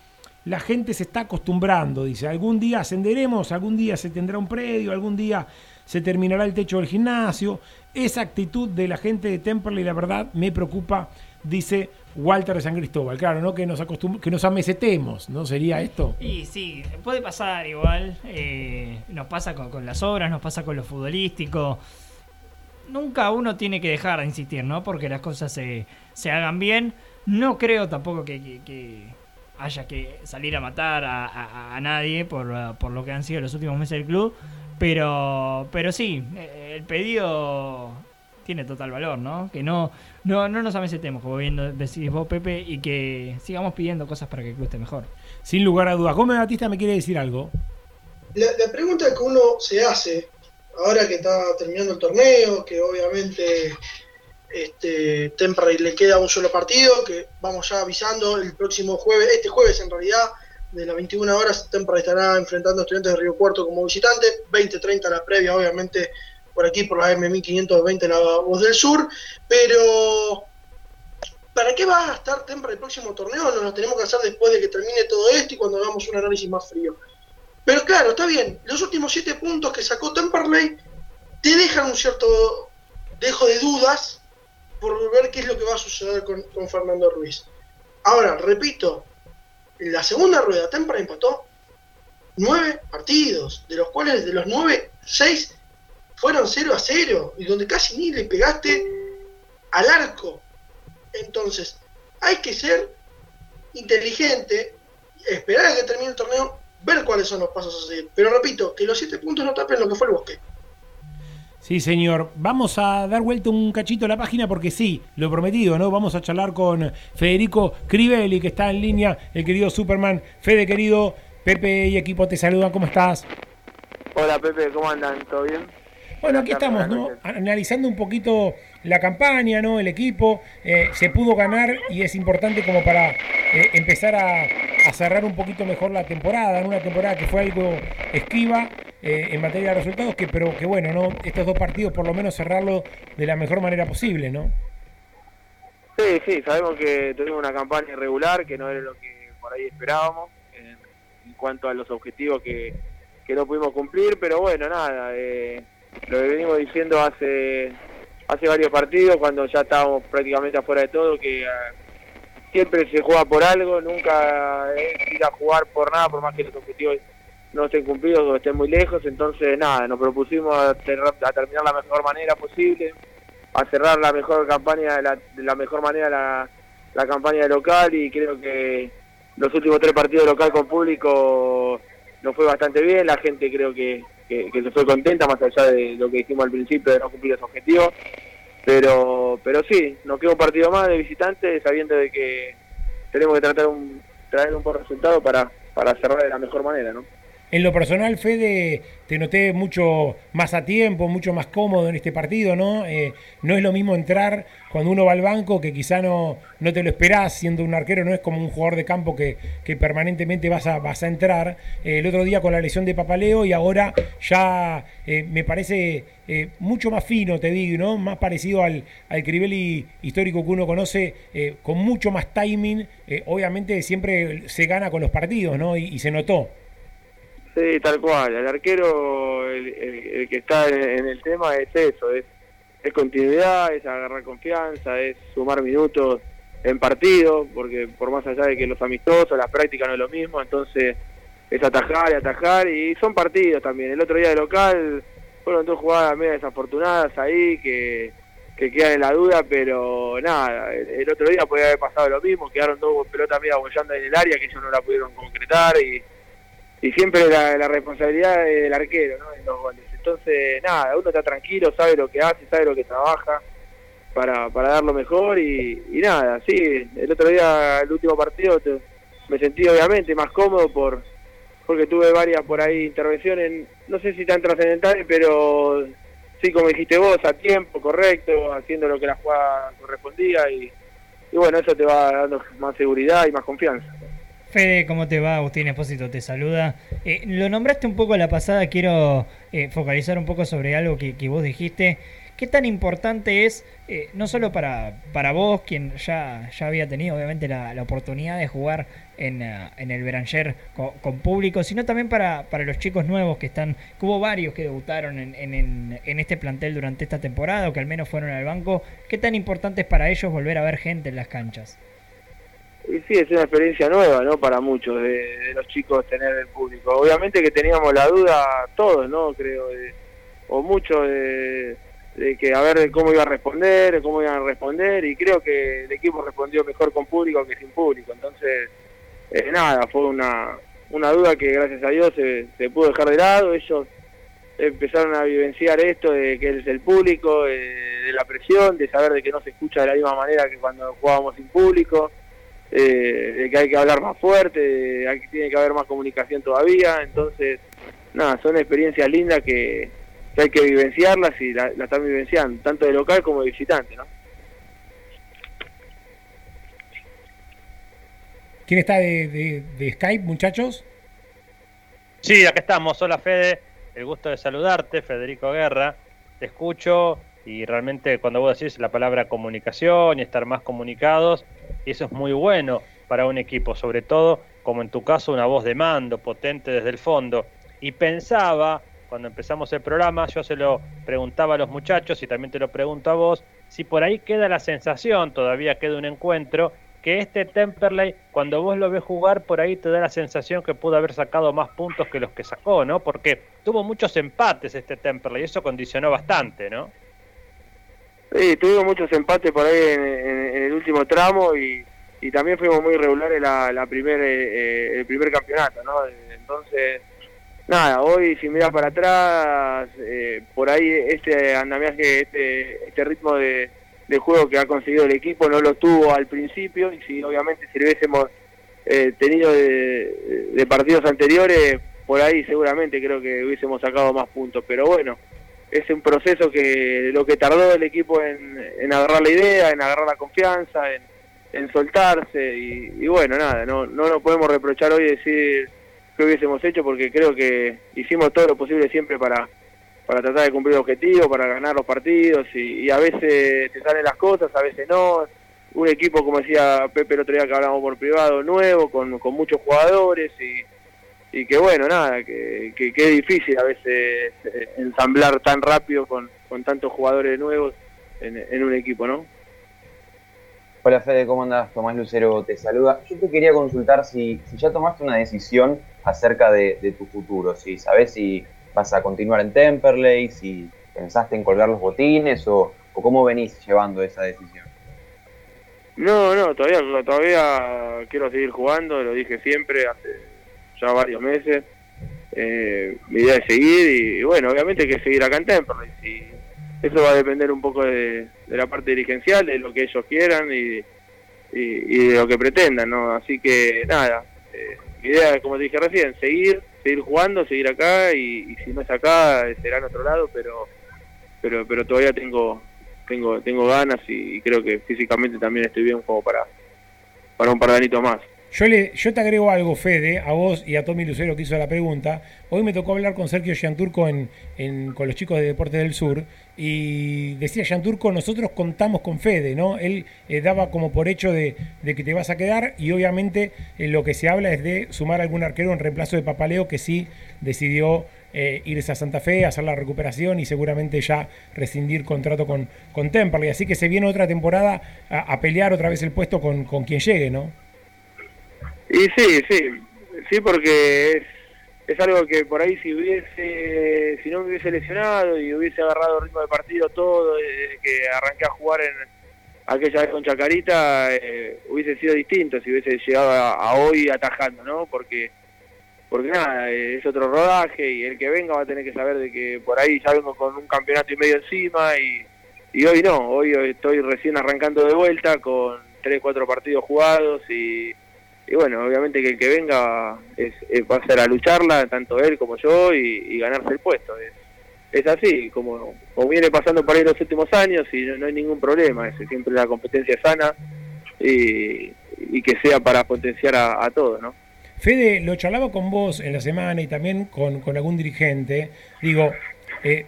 la gente se está acostumbrando, dice, algún día ascenderemos, algún día se tendrá un predio, algún día se terminará el techo del gimnasio. Esa actitud de la gente de Temperley, la verdad, me preocupa, dice Walter de San Cristóbal. Claro, ¿no? Que nos, acostum- que nos amesetemos, ¿no? ¿Sería esto? Y sí, puede pasar igual. eh, nos pasa con, con las obras, nos pasa con lo futbolístico. Nunca uno tiene que dejar de insistir, ¿no? Porque las cosas se, se hagan bien. No creo tampoco que, que- que haya que salir a matar a, a- a nadie por, por lo que han sido los últimos meses del club. Pero, pero sí, eh, el pedido tiene total valor, ¿no? Que no, no, no nos amesetemos, como bien decís vos, Pepe, y que sigamos pidiendo cosas para que el club esté mejor. Sin lugar a dudas. Gómez Batista me quiere decir algo. La, la pregunta que uno se hace, ahora que está terminando el torneo, que obviamente este, Temperley le queda un solo partido, que vamos ya avisando el próximo jueves, este jueves en realidad, de las 21 horas, Temperley estará enfrentando a Estudiantes de Río Cuarto como visitante, 20-30 la previa, obviamente por aquí por la M1520 la Voz del Sur, pero ¿para qué va a estar Temperley el próximo torneo? Nos lo tenemos que hacer después de que termine todo esto y cuando hagamos un análisis más frío. Pero claro, está bien. Los últimos siete puntos que sacó Temperley te dejan un cierto dejo de dudas por ver qué es lo que va a suceder con, con Fernando Ruiz. Ahora, repito, en la segunda rueda Temperley empató nueve partidos, de los cuales de los nueve, seis fueron 0 a 0, y donde casi ni le pegaste al arco. Entonces, hay que ser inteligente, esperar a que termine el torneo, ver cuáles son los pasos a seguir. Pero repito, que los siete puntos no tapen lo que fue el bosque. Sí, señor. Vamos a dar vuelta un cachito a la página porque sí, lo prometido, ¿no? Vamos a charlar con Federico Crivelli, que está en línea, el querido Superman. Fede, querido, Pepe y equipo te saludan, ¿cómo estás? Hola Pepe, ¿cómo andan? ¿Todo bien? Bueno, aquí estamos, ¿no? Analizando un poquito la campaña, ¿no? El equipo. eh, se pudo ganar y es importante como para eh, empezar a, cerrar un poquito mejor la temporada, ¿no? Una temporada que fue algo esquiva. eh, en materia de resultados, que, pero que bueno, ¿no? Estos dos partidos por lo menos cerrarlo de la mejor manera posible, ¿no? Sí, sí, sabemos que tuvimos una campaña irregular, que no era lo que por ahí esperábamos en, en cuanto a los objetivos que, que no pudimos cumplir, pero bueno, nada, lo que venimos diciendo hace hace varios partidos, cuando ya estábamos prácticamente afuera de todo, que eh, siempre se juega por algo, nunca es ir a jugar por nada, por más que los objetivos no estén cumplidos o estén muy lejos, entonces nada, nos propusimos a, terminar la mejor manera posible, a cerrar la mejor campaña, de la, de la mejor manera la, campaña local y creo que los últimos tres partidos local con público nos fue bastante bien, la gente creo que, que, se fue contenta, más allá de lo que dijimos al principio de no cumplir los objetivos. Pero, pero sí, nos queda partido más de visitantes, sabiendo de que tenemos que tratar un, traer un buen resultado para, para cerrar de la mejor manera, ¿no? En lo personal, Fede, te noté mucho más a tiempo, mucho más cómodo en este partido, ¿no? Eh, no es lo mismo entrar cuando uno va al banco que quizá no, no te lo esperás siendo un arquero, no es como un jugador de campo que, que permanentemente vas a, vas a entrar. Eh, el otro día con la lesión de Papaleo y ahora ya eh, me parece mucho más fino, te digo, ¿no? Más parecido al, al Crivelli histórico que uno conoce, con mucho más timing. obviamente siempre se gana con los partidos, ¿no? y se notó. Sí, tal cual. El arquero, el, que está en, el tema es eso, es, es continuidad, es agarrar confianza, es sumar minutos en partido, porque por más allá de que los amistosos, las prácticas no es lo mismo, entonces es atajar y atajar, y son partidos también. El otro día de local fueron dos jugadas medio desafortunadas ahí que, que quedan en la duda, pero nada, el, otro día podía haber pasado lo mismo, quedaron dos pelotas medio abollando en el área que ellos no la pudieron concretar y y siempre la, la responsabilidad del arquero ¿no? en los goles. Entonces, nada, uno está tranquilo, sabe lo que hace, sabe lo que trabaja para, para dar lo mejor y, nada, sí, el otro día, el último partido, me sentí obviamente más cómodo por porque tuve varias por ahí intervenciones, no sé si tan trascendentales, pero sí, como dijiste vos, a tiempo, correcto, haciendo lo que la jugada correspondía y, y bueno, eso te va dando más seguridad y más confianza. Fede, ¿cómo te va? Agustín Espósito te saluda. Eh, lo nombraste un poco la pasada, quiero eh, focalizar un poco sobre algo que, vos dijiste. ¿Qué tan importante es, eh, no solo para, para vos, quien ya, ya había tenido obviamente la, oportunidad de jugar en, en el Beranger con, público, sino también para, para los chicos nuevos que están, que hubo varios que debutaron en, en, en este plantel durante esta temporada o que al menos fueron al banco? ¿Qué tan importante es para ellos volver a ver gente en las canchas? Y sí, es una experiencia nueva, ¿no? Para muchos de, los chicos tener el público. Obviamente que teníamos la duda todos, ¿no? Creo, o muchos de, que a ver cómo iba a responder, cómo iban a responder, y creo que el equipo respondió mejor con público que sin público. Entonces, eh, nada, fue una, una duda que gracias a Dios se, pudo dejar de lado. Ellos empezaron a vivenciar esto de que es el público, de la presión, de saber de que no se escucha de la misma manera que cuando jugábamos sin público eh, de que hay que hablar más fuerte, de que tiene que haber más comunicación todavía, entonces, nada, son experiencias lindas que, hay que vivenciarlas y la, están vivenciando, tanto de local como de visitante, ¿no? ¿Quién está de, de, Skype, muchachos? Sí, acá estamos. Hola, Fede. El gusto de saludarte, Federico Guerra. Te escucho y realmente cuando vos decís la palabra comunicación y estar más comunicados, eso es muy bueno para un equipo, sobre todo como en tu caso una voz de mando potente desde el fondo. Y pensaba, cuando empezamos el programa, yo se lo preguntaba a los muchachos y también te lo pregunto a vos, si por ahí queda la sensación, todavía queda un encuentro, que este Temperley, cuando vos lo ves jugar, por ahí te da la sensación que pudo haber sacado más puntos que los que sacó, ¿no? Porque tuvo muchos empates este Temperley y eso condicionó bastante, ¿no? Sí, tuvimos muchos empates por ahí en, el último tramo y, también fuimos muy regulares la, la primer, eh, el primer campeonato, ¿no? Entonces, nada, hoy si miras para atrás, eh, por ahí este andamiaje, este, este ritmo de, juego que ha conseguido el equipo no lo tuvo al principio y si obviamente si hubiésemos eh, tenido de, de partidos anteriores, por ahí seguramente creo que hubiésemos sacado más puntos, pero bueno es un proceso que lo que tardó el equipo en, agarrar la idea, en agarrar la confianza, en, soltarse y, bueno, nada, no, no nos podemos reprochar hoy decir qué hubiésemos hecho porque creo que hicimos todo lo posible siempre para, para tratar de cumplir el objetivo, para ganar los partidos y, y a veces te salen las cosas, a veces no. Un equipo, como decía Pepe el otro día que hablamos por privado, nuevo, con, con muchos jugadores y, y que bueno, nada, que, que, que es difícil a veces eh, ensamblar tan rápido con, con tantos jugadores nuevos en, en un equipo, ¿no? Hola Fede, ¿cómo andás? Tomás Lucero te saluda. Yo te quería consultar si, si ya tomaste una decisión acerca de, de tu futuro, si sabes si vas a continuar en Temperley, si pensaste en colgar los botines o, o cómo venís llevando esa decisión. No, no, todavía, todavía quiero seguir jugando, lo dije siempre, hace ya varios meses. Eh, mi idea es seguir y, y bueno, obviamente hay que seguir acá en Temperley. Si, eso va a depender un poco de, la parte dirigencial, de lo que ellos quieran y, y, y de lo que pretendan, ¿no? Así que nada, eh, mi idea, como te dije recién, seguir, seguir jugando, seguir acá y, y, si no es acá será en otro lado, pero pero pero todavía tengo tengo tengo ganas y, y creo que físicamente también estoy bien como para para un par de añitos más. Yo, le, yo te agrego algo, Fede, a vos y a Tommy Lucero que hizo la pregunta. Hoy me tocó hablar con Sergio Gianturco en, con los chicos de Deportes del Sur y decía Gianturco, nosotros contamos con Fede, ¿no? Él eh, daba como por hecho de, que te vas a quedar y obviamente eh, lo que se habla es de sumar algún arquero en reemplazo de Papaleo que sí decidió eh, irse a Santa Fe, hacer la recuperación y seguramente ya rescindir contrato con, con Temperley. Así que se viene otra temporada a, a pelear otra vez el puesto con, con quien llegue, ¿no? Y sí, sí, sí, porque es, es algo que por ahí si hubiese, si no me hubiese lesionado y hubiese agarrado ritmo de partido todo, desde que arranqué a jugar en aquella vez con Chacarita, eh, hubiese sido distinto si hubiese llegado a, a, hoy atajando, ¿no? Porque porque nada, es otro rodaje y el que venga va a tener que saber de que por ahí ya vengo con un campeonato y medio encima y, y hoy no, hoy estoy recién arrancando de vuelta con tres, cuatro partidos jugados y y bueno, obviamente que el que venga es, va a ser a lucharla, tanto él como yo, y, ganarse el puesto. Es, así, como, como, viene pasando por ahí los últimos años, y no, no hay ningún problema, es siempre la competencia sana y, que sea para potenciar a, a todos, ¿no? Fede, lo charlaba con vos en la semana y también con, con algún dirigente. Digo, eh,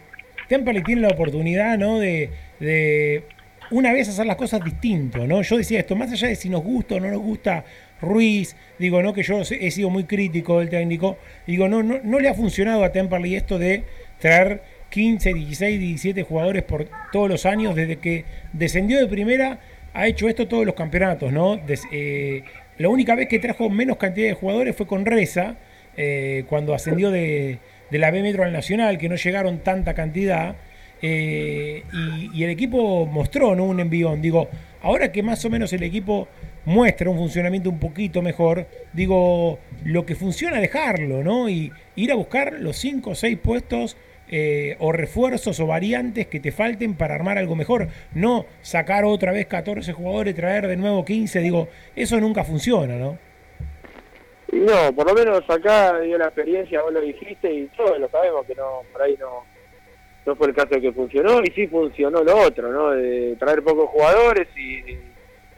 tiene la oportunidad, ¿no? De, de una vez hacer las cosas distinto, ¿no? Yo decía esto, más allá de si nos gusta o no nos gusta Ruiz, digo, no que yo he sido muy crítico del técnico, digo, no, no, no le ha funcionado a Temperley esto de traer 15, 16, 17 jugadores por todos los años, desde que descendió de primera, ha hecho esto todos los campeonatos, ¿no? Eh, la única vez que trajo menos cantidad de jugadores fue con Reza, eh, cuando ascendió de, de, la B Metro al Nacional, que no llegaron tanta cantidad. Eh, y, y, el equipo mostró ¿no? un envión. Digo, ahora que más o menos el equipo muestra un funcionamiento un poquito mejor, digo, lo que funciona dejarlo, ¿no? Y ir a buscar los 5 o 6 puestos eh, o refuerzos o variantes que te falten para armar algo mejor. No sacar otra vez 14 jugadores, traer de nuevo 15, digo, eso nunca funciona, ¿no? No, por lo menos acá dio la experiencia, vos lo dijiste y todos lo sabemos que no, por ahí no, no fue el caso que funcionó y sí funcionó lo otro, ¿no? De traer pocos jugadores y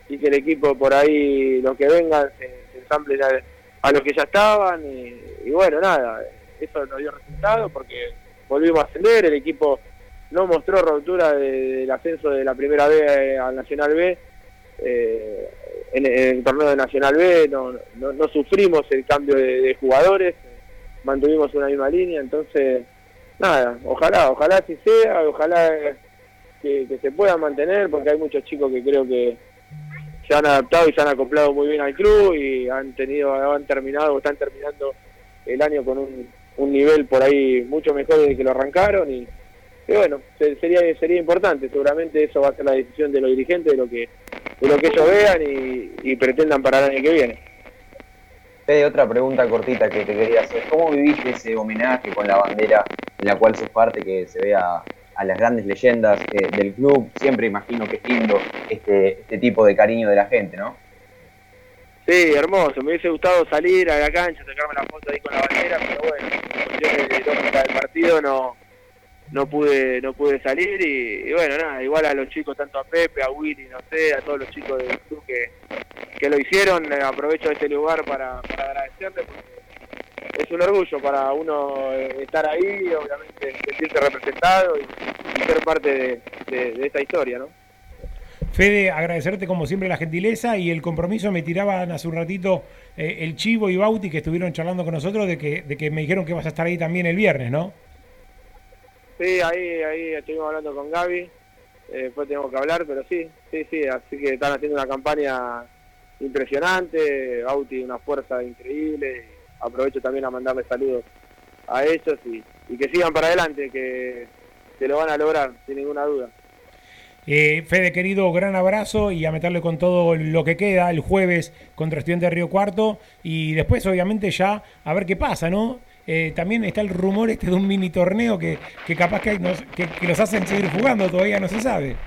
y que el equipo por ahí, los que vengan, se, se ensamblen a, a, los que ya estaban. Y, bueno, nada, eso no dio resultado porque volvimos a ascender. El equipo no mostró ruptura de, del ascenso de la primera B al Nacional B. Eh, en, el torneo de Nacional B no, no, no sufrimos el cambio de, de, jugadores, mantuvimos una misma línea, entonces nada, ojalá, ojalá así sea, ojalá que, que se pueda mantener, porque hay muchos chicos que creo que, se han adaptado y se han acoplado muy bien al club y han tenido, han terminado o están terminando el año con un, nivel por ahí mucho mejor desde que lo arrancaron y, bueno, sería sería importante, seguramente eso va a ser la decisión de los dirigentes, de lo que de lo que ellos vean y, pretendan para el año que viene. Fede, otra pregunta cortita que te quería hacer. ¿Cómo viviste ese homenaje con la bandera en la cual se parte que se vea a las grandes leyendas eh, del club. Siempre imagino que es lindo este, este tipo de cariño de la gente, ¿no? Sí, hermoso. Me hubiese gustado salir a la cancha, sacarme la foto ahí con la bandera, pero bueno, cuestiones de del partido no no pude no pude salir y, bueno, nada, igual a los chicos, tanto a Pepe, a Willy, no sé, a todos los chicos del club que, que lo hicieron, aprovecho este lugar para, para agradecerles porque es un orgullo para uno eh, estar ahí, obviamente sentirse representado y, y ser parte de, de- de esta historia, ¿no? Fede, agradecerte como siempre la gentileza y el compromiso. Me tiraban hace un ratito eh, el Chivo y Bauti que estuvieron charlando con nosotros de que, de que me dijeron que vas a estar ahí también el viernes, ¿no? Sí, ahí, ahí estuvimos hablando con Gaby, eh, después tenemos que hablar, pero sí, sí, sí, así que están haciendo una campaña impresionante, Bauti una fuerza increíble, aprovecho también a mandarle saludos a ellos y, y que sigan para adelante, que, que lo van a lograr, sin ninguna duda. Eh, Fede, querido, gran abrazo y a meterle con todo lo que queda el jueves contra Estudiante de Río Cuarto y después, obviamente, ya a ver qué pasa, ¿no? Eh, también está el rumor este de un mini torneo que, que capaz que, nos- que, que los hacen seguir jugando, todavía no se sabe.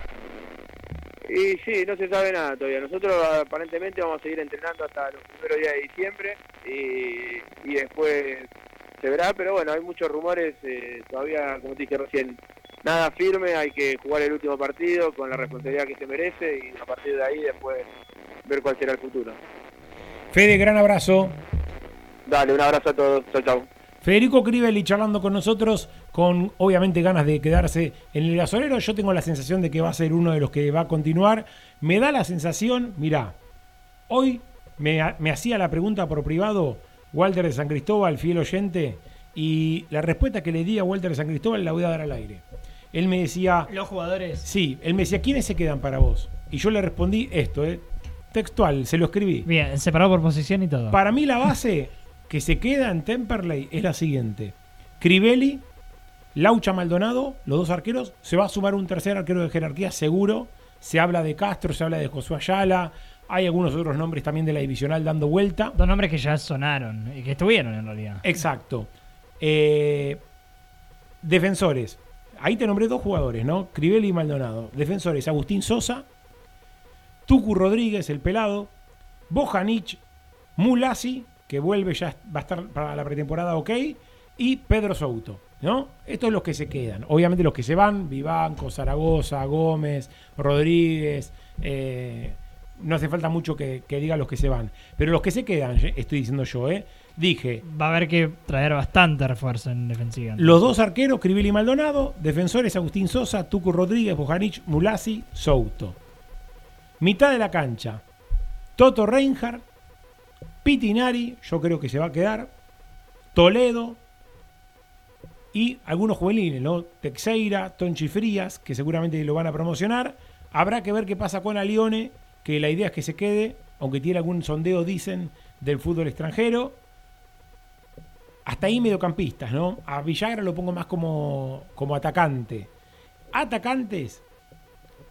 Y sí, no se sabe nada todavía. Nosotros aparentemente vamos a seguir entrenando hasta los primeros días de diciembre y, y después se verá, pero bueno, hay muchos rumores, eh, todavía, como te dije recién, nada firme, hay que jugar el último partido con la responsabilidad que se merece y a partir de ahí después ver cuál será el futuro. Fede, gran abrazo. Dale, un abrazo a todos, chau chau. Federico Crivelli charlando con nosotros, con obviamente ganas de quedarse en el gasolero. Yo tengo la sensación de que va a ser uno de los que va a continuar. Me da la sensación, mirá, hoy me, ha- me hacía la pregunta por privado Walter de San Cristóbal, fiel oyente, y la respuesta que le di a Walter de San Cristóbal la voy a dar al aire. Él me decía, Los jugadores. sí, él me decía, ¿quiénes se quedan para vos? Y yo le respondí esto, eh, textual, se lo escribí. Bien, separado por posición y todo. Para mí la base que se queda en Temperley es la siguiente. Crivelli, Laucha Maldonado, los dos arqueros, se va a sumar un tercer arquero de jerarquía seguro. Se habla de Castro, se habla de Josué Ayala, hay algunos otros nombres también de la divisional dando vuelta. Dos nombres que ya sonaron y que estuvieron en realidad. Exacto. Eh, defensores. Ahí te nombré dos jugadores, ¿no? Crivelli y Maldonado. Defensores, Agustín Sosa, Tucu Rodríguez, el pelado, Bojanich, Mulasi, que vuelve ya va a estar para la pretemporada ok, y Pedro Souto, ¿no? Estos son los que se quedan. Obviamente los que se van, Vivanco, Zaragoza, Gómez, Rodríguez, eh, no hace falta mucho que, que diga los que se van. Pero los que se quedan, estoy diciendo yo, ¿eh? Dije, Va a haber que traer bastante refuerzo en defensiva. los dos arqueros, Crivelli y Maldonado. Defensores, Agustín Sosa, Tucu Rodríguez, Bojanich, Mulasi, Souto. Mitad de la cancha, Toto Reinhardt, Pitinari, yo creo que se va a quedar. Toledo y algunos juveniles, ¿no? Texeira, Tonchi Frías, que seguramente lo van a promocionar. Habrá que ver qué pasa con Alione, que la idea es que se quede, aunque tiene algún sondeo, dicen, del fútbol extranjero hasta ahí mediocampistas, ¿no? A Villagra lo pongo más como, como atacante. Atacantes.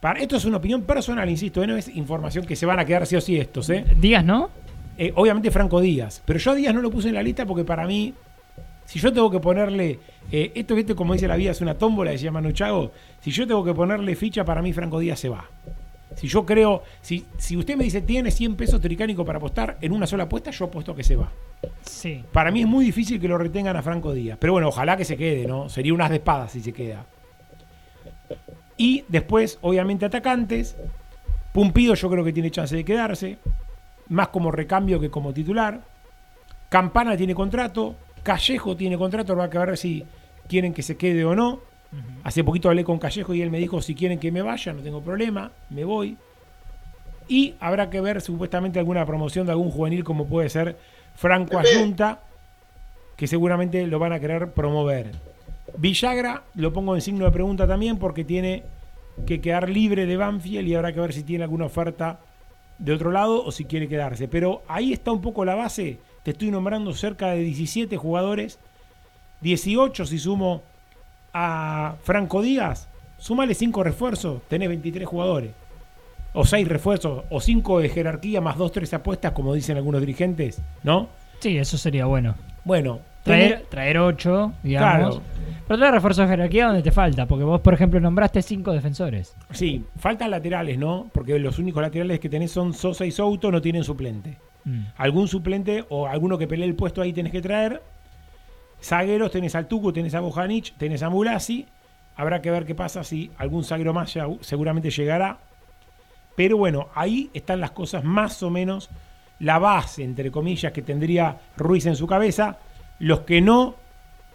Para, esto es una opinión personal, insisto, ¿eh? no es información que se van a quedar sí o sí estos, ¿eh? Díaz, ¿no? Eh, obviamente Franco Díaz. Pero yo a Díaz no lo puse en la lista porque para mí, si yo tengo que ponerle. eh, esto, viste, como dice la vida, es una tómbola, decía Manu Chago. Si yo tengo que ponerle ficha, para mí Franco Díaz se va. Si yo creo. Si, si usted me dice tiene 100 pesos tricánico para apostar en una sola apuesta, yo apuesto que se va. Sí. Para mí es muy difícil que lo retengan a Franco Díaz. Pero bueno, ojalá que se quede, ¿no? Sería unas de espadas si se queda. Y después, obviamente, atacantes. Pumpido yo creo que tiene chance de quedarse. Más como recambio que como titular. Campana tiene contrato. Callejo tiene contrato. Habrá que ver si quieren que se quede o no. Hace poquito hablé con Callejo y él me dijo, si quieren que me vaya, no tengo problema, me voy. Y habrá que ver supuestamente alguna promoción de algún juvenil como puede ser Franco Ayunta, que seguramente lo van a querer promover. Villagra lo pongo en signo de pregunta también porque tiene que quedar libre de Banfield y habrá que ver si tiene alguna oferta de otro lado o si quiere quedarse. Pero ahí está un poco la base. Te estoy nombrando cerca de 17 jugadores, 18 si sumo a Franco Díaz, sumale 5 refuerzos, tenés 23 jugadores. O 6 refuerzos, o 5 de jerarquía más 2, 3 apuestas, como dicen algunos dirigentes, ¿no? Sí, eso sería bueno. Bueno, Traer, tenés- traer 8, digamos. Claro. Pero traer refuerzo de jerarquía donde te falta, porque vos, por ejemplo, nombraste 5 defensores. Sí, faltan laterales, ¿no? Porque los únicos laterales que tenés son Sosa y Souto, no tienen suplente. Mm. Algún suplente o alguno que pelee el puesto ahí tenés que traer. Zagueros tenés al Tucu, tenés a Bojanic, tenés a Mulasi. Habrá que ver qué pasa si algún zaguero más ya seguramente llegará. Pero bueno, ahí están las cosas más o menos, la base, entre comillas, que tendría Ruiz en su cabeza. Los que no,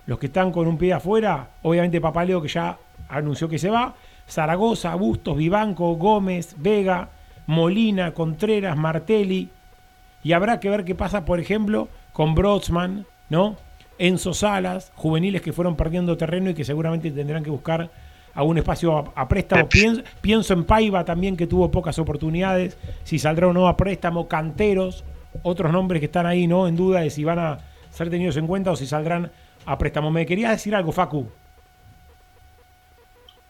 los que están con un pie afuera, obviamente Papaleo que ya anunció que se va, Zaragoza, Bustos, Vivanco, Gómez, Vega, Molina, Contreras, Martelli. Y habrá que ver qué pasa, por ejemplo, con Brodsman, ¿no? Enzo Salas, juveniles que fueron perdiendo terreno y que seguramente tendrán que buscar algún espacio a, a préstamo. Pienso, pienso en Paiva también, que tuvo pocas oportunidades, si saldrá o no a préstamo, Canteros, otros nombres que están ahí, ¿no? En duda de si van a ser tenidos en cuenta o si saldrán a préstamo. ¿Me querías decir algo, Facu?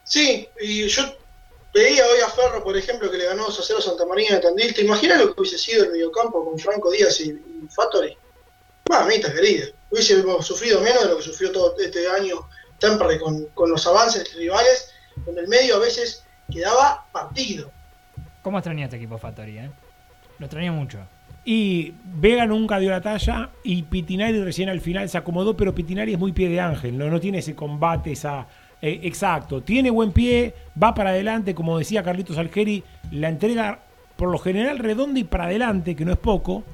Sí, y yo veía hoy a Ferro, por ejemplo, que le ganó 2 a 0 a Santa María de Tandil. ¿Te imaginas lo que hubiese sido el mediocampo con Franco Díaz y, y Fattori? Mamita querida, hubiese sufrido menos de lo que sufrió todo este año Temperley con, con los avances rivales, donde el medio a veces quedaba partido. ¿Cómo extraña este equipo Fattori, eh? Lo extraña mucho. Y Vega nunca dio la talla y Pitinari recién al final se acomodó, pero Pitinari es muy pie de ángel, no, no tiene ese combate, esa... eh, exacto, tiene buen pie, va para adelante, como decía Carlitos Algeri, la entrega por lo general redonda y para adelante, que no es poco,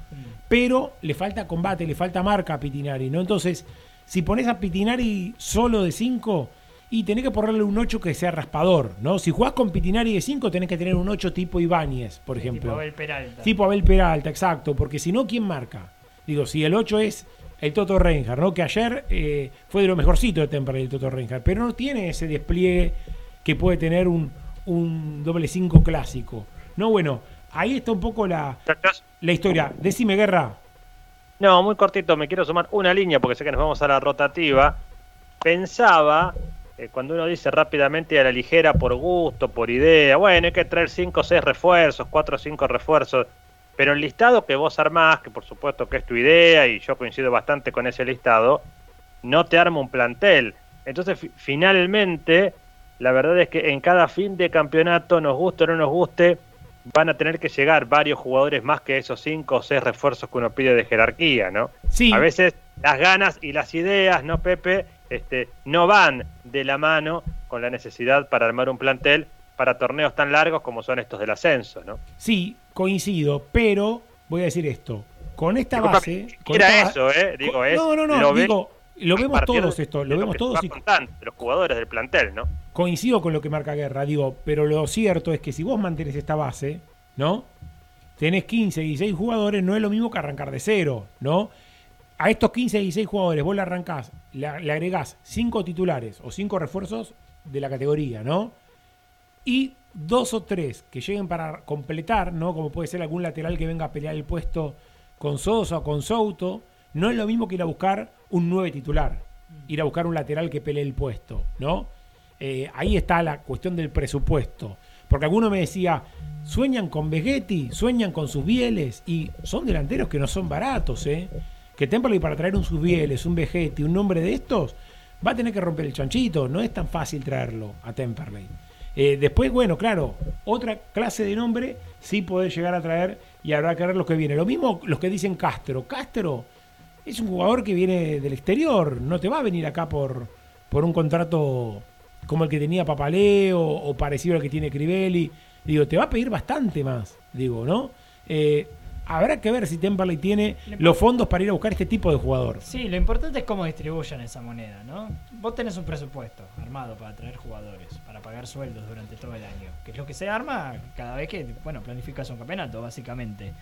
pero le falta combate, le falta marca a Pitinari, ¿no? Entonces, si pones a Pitinari solo de 5, y tenés que ponerle un 8 que sea raspador, ¿no? Si jugás con Pitinari de 5, tenés que tener un 8 tipo Ibáñez, por ejemplo. Tipo Abel Peralta. Tipo Abel Peralta, exacto, porque si no, ¿quién marca? Digo, si el 8 es el Toto Reinhardt, ¿no? Que ayer eh, fue de lo mejorcito de Temperley el Toto Reinhardt, pero no tiene ese despliegue que puede tener un, un doble 5 clásico. No, bueno, ahí está un poco la, la historia. Decime, Guerra. No, muy cortito, me quiero sumar una línea porque sé que nos vamos a la rotativa. Pensaba, eh, cuando uno dice rápidamente a la ligera por gusto, por idea, bueno, hay que traer 5 o 6 refuerzos, 4 o 5 refuerzos, pero el listado que vos armás, que por supuesto que es tu idea y yo coincido bastante con ese listado, no te arma un plantel. Entonces, fi- finalmente, la verdad es que en cada fin de campeonato, nos guste o no nos guste, van a tener que llegar varios jugadores más que esos 5 o 6 refuerzos que uno pide de jerarquía, ¿no? Sí. A veces las ganas y las ideas, ¿no, Pepe? Este, no van de la mano con la necesidad para armar un plantel para torneos tan largos como son estos del ascenso, ¿no? Sí, coincido, pero voy a decir esto. Con esta Disculpa, base. con Era esta eso, ¿eh? Digo, es. no, no, no, lo ve- digo, lo vemos todos de- esto, lo vemos todos y contando, los jugadores del plantel, ¿no? coincido con lo que marca Guerra, digo, pero lo cierto es que si vos mantenés esta base, ¿no? Tenés 15, 16 jugadores, no es lo mismo que arrancar de cero, ¿no? A estos 15, 16 jugadores vos le arrancás, le, le agregás 5 titulares o 5 refuerzos de la categoría, ¿no? Y dos o tres que lleguen para completar, ¿no? Como puede ser algún lateral que venga a pelear el puesto con Sosa o con Souto, no es lo mismo que ir a buscar un 9 titular, ir a buscar un lateral que pelee el puesto, ¿no? Eh, ahí está la cuestión del presupuesto. Porque alguno me decía, sueñan con Vegetti, sueñan con sus bieles, y son delanteros que no son baratos, ¿eh? Que Temperley para traer un Susbieles, un Vegetti, un nombre de estos, va a tener que romper el chanchito, no es tan fácil traerlo a Temperley. Eh, después, bueno, claro, otra clase de nombre sí podés llegar a traer y habrá que ver los que vienen. Lo mismo los que dicen Castro. Castro es un jugador que viene del exterior, no te va a venir acá por, por un contrato como el que tenía Papaleo o parecido al que tiene Crivelli. Digo, te va a pedir bastante más, digo, ¿no? Eh, habrá que ver si Temperley tiene los fondos para ir a buscar este tipo de jugador. Sí, lo importante es cómo distribuyan esa moneda, ¿no? Vos tenés un presupuesto armado para traer jugadores, para pagar sueldos durante todo el año, que es lo que se arma cada vez que, bueno, planificas un campeonato, básicamente.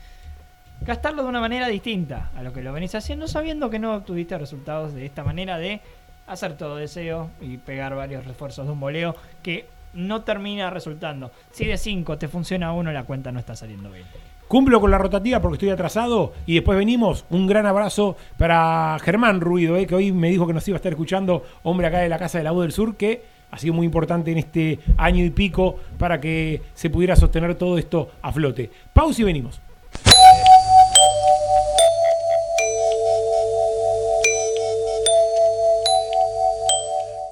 Gastarlo de una manera distinta a lo que lo venís haciendo, sabiendo que no obtuviste resultados de esta manera de hacer todo deseo y pegar varios refuerzos de un voleo que no termina resultando. Si de 5 te funciona uno, la cuenta no está saliendo bien. Cumplo con la rotativa porque estoy atrasado y después venimos. Un gran abrazo para Germán Ruido, eh, que hoy me dijo que nos iba a estar escuchando, hombre acá de la Casa de la Voz del Sur, que ha sido muy importante en este año y pico para que se pudiera sostener todo esto a flote. Pausa y venimos.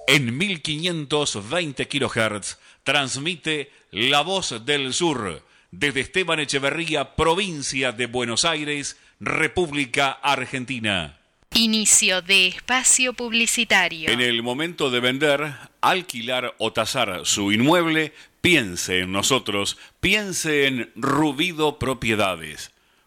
En 1520 kHz transmite La Voz del Sur desde Esteban Echeverría, provincia de Buenos Aires, República Argentina. Inicio de espacio publicitario. En el momento de vender, alquilar o tasar su inmueble, piense en nosotros, piense en Rubido Propiedades.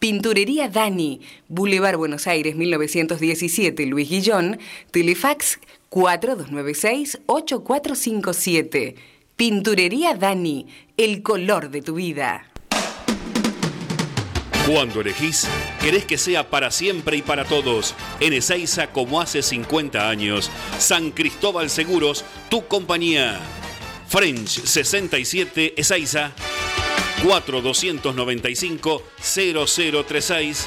Pinturería Dani, Boulevard Buenos Aires 1917, Luis Guillón, Telefax 4296-8457. Pinturería Dani, el color de tu vida. Cuando elegís, querés que sea para siempre y para todos. En Ezeiza, como hace 50 años. San Cristóbal Seguros, tu compañía. French 67 Ezeiza. 4295-0036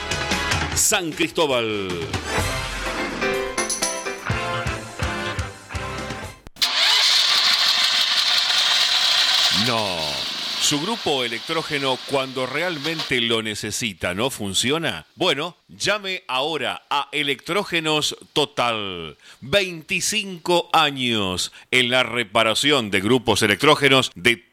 San Cristóbal. No. Su grupo electrógeno cuando realmente lo necesita no funciona. Bueno, llame ahora a Electrógenos Total. 25 años en la reparación de grupos electrógenos de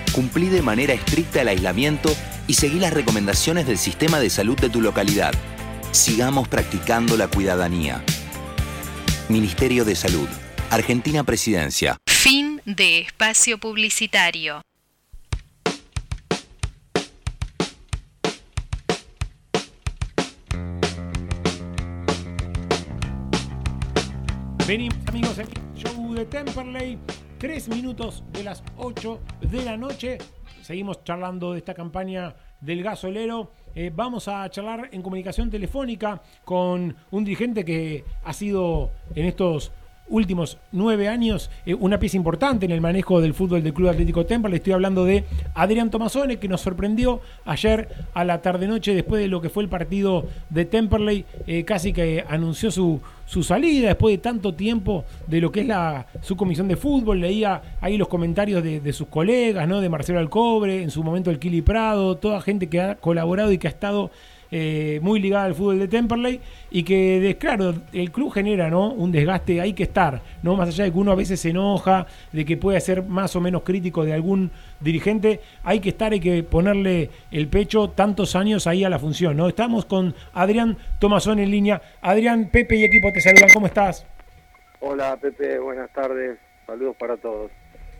cumplí de manera estricta el aislamiento y seguí las recomendaciones del sistema de salud de tu localidad. Sigamos practicando la cuidadanía. Ministerio de Salud. Argentina Presidencia. Fin de espacio publicitario. Venimos amigos, el show de Temperley, tres minutos de las 8 de la noche. Seguimos charlando de esta campaña del gasolero. Eh, vamos a charlar en comunicación telefónica con un dirigente que ha sido en estos últimos nueve años eh, una pieza importante en el manejo del fútbol del Club Atlético Temperley. Estoy hablando de Adrián Tomasone, que nos sorprendió ayer a la tarde-noche después de lo que fue el partido de Temperley. Eh, casi que anunció su, su salida después de tanto tiempo de lo que es la, su comisión de fútbol. Leía ahí los comentarios de, de sus colegas, ¿no? de Marcelo Alcobre, en su momento el Kili Prado, toda gente que ha colaborado y que ha estado eh, muy ligada al fútbol de Temperley y que, de, claro, el club genera ¿no? un desgaste, hay que estar, ¿no? más allá de que uno a veces se enoja, de que puede ser más o menos crítico de algún dirigente, hay que estar, hay que ponerle el pecho tantos años ahí a la función. ¿no? Estamos con Adrián Tomazón en línea. Adrián, Pepe y equipo te saludan, ¿cómo estás? Hola Pepe, buenas tardes, saludos para todos.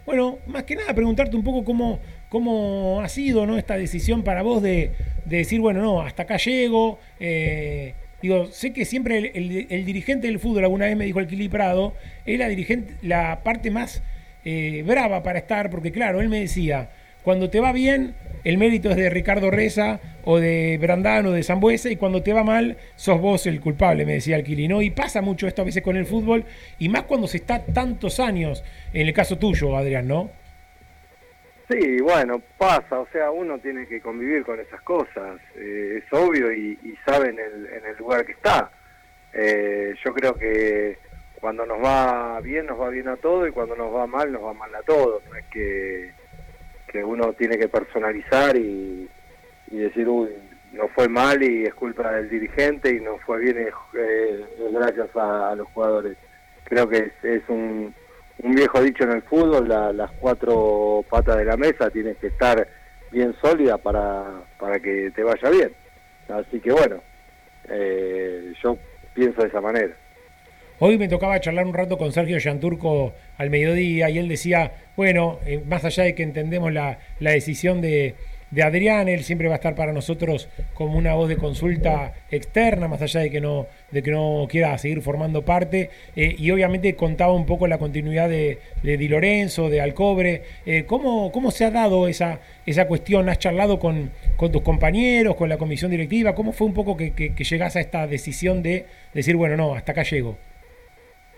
bueno, más que nada preguntarte un poco cómo, cómo ha sido ¿no? esta decisión para vos de, de decir, bueno, no, hasta acá llego. eh, digo, sé que siempre el, el- dirigente del fútbol, alguna vez me dijo el Kili Prado, es la, dirigente, la parte más eh, brava para estar, porque claro, él me decía, cuando te va bien, el mérito es de Ricardo Reza o de Brandano o de Zambuesa, y cuando te va mal, sos vos el culpable, me decía el Kili, ¿no? Y pasa mucho esto a veces con el fútbol, y más cuando se está tantos años, en el caso tuyo, Adrián, ¿no? Sí, bueno, pasa, o sea, uno tiene que convivir con esas cosas, eh, es obvio y, y sabe en el, en el lugar que está. Eh, yo creo que cuando nos va bien, nos va bien a todo y cuando nos va mal, nos va mal a todo. No es que, que uno tiene que personalizar y, decir, uy, no fue mal y es culpa del dirigente y no fue bien eh, es gracias a, los jugadores. Creo que es un, un viejo dicho en el fútbol, la- las cuatro patas de la mesa tienes que estar bien sólida para, para que te vaya bien. Así que bueno, eh, yo pienso de esa manera. Hoy me tocaba charlar un rato con Sergio Yanturco al mediodía y él decía, bueno, eh, más allá de que entendemos la, la decisión de, de Adrián, él siempre va a estar para nosotros como una voz de consulta externa, más allá de que no, de que no quiera seguir formando parte. eh, y obviamente contaba un poco la continuidad de, de Di Lorenzo, de Alcobre. Eh, ¿cómo, ¿Cómo se ha dado esa, esa cuestión? ¿Has charlado con, con tus compañeros, con la comisión directiva? ¿Cómo fue un poco que, que, que llegás a esta decisión de decir, bueno, no, hasta acá llego?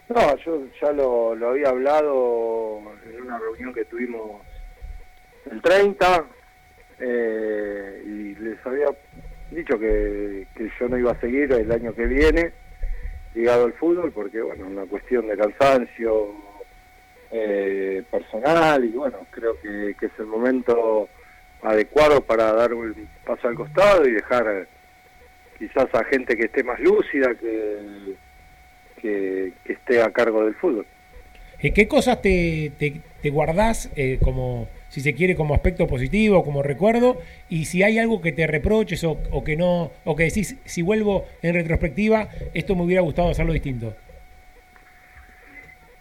No, yo ya lo, lo había hablado en una reunión que tuvimos el 30 eh, y les había dicho que, yo no iba a seguir el año que viene ligado al fútbol porque, bueno, una cuestión de cansancio eh, personal y, bueno, creo que, es el momento adecuado para dar un paso al costado y dejar eh, quizás a gente que esté más lúcida, que, que, esté a cargo del fútbol. Eh, ¿Qué cosas te, te, guardás como, si se quiere, como aspecto positivo, como recuerdo? Y si hay algo que te reproches o, que no, o que decís, si vuelvo en retrospectiva, esto me hubiera gustado hacerlo distinto.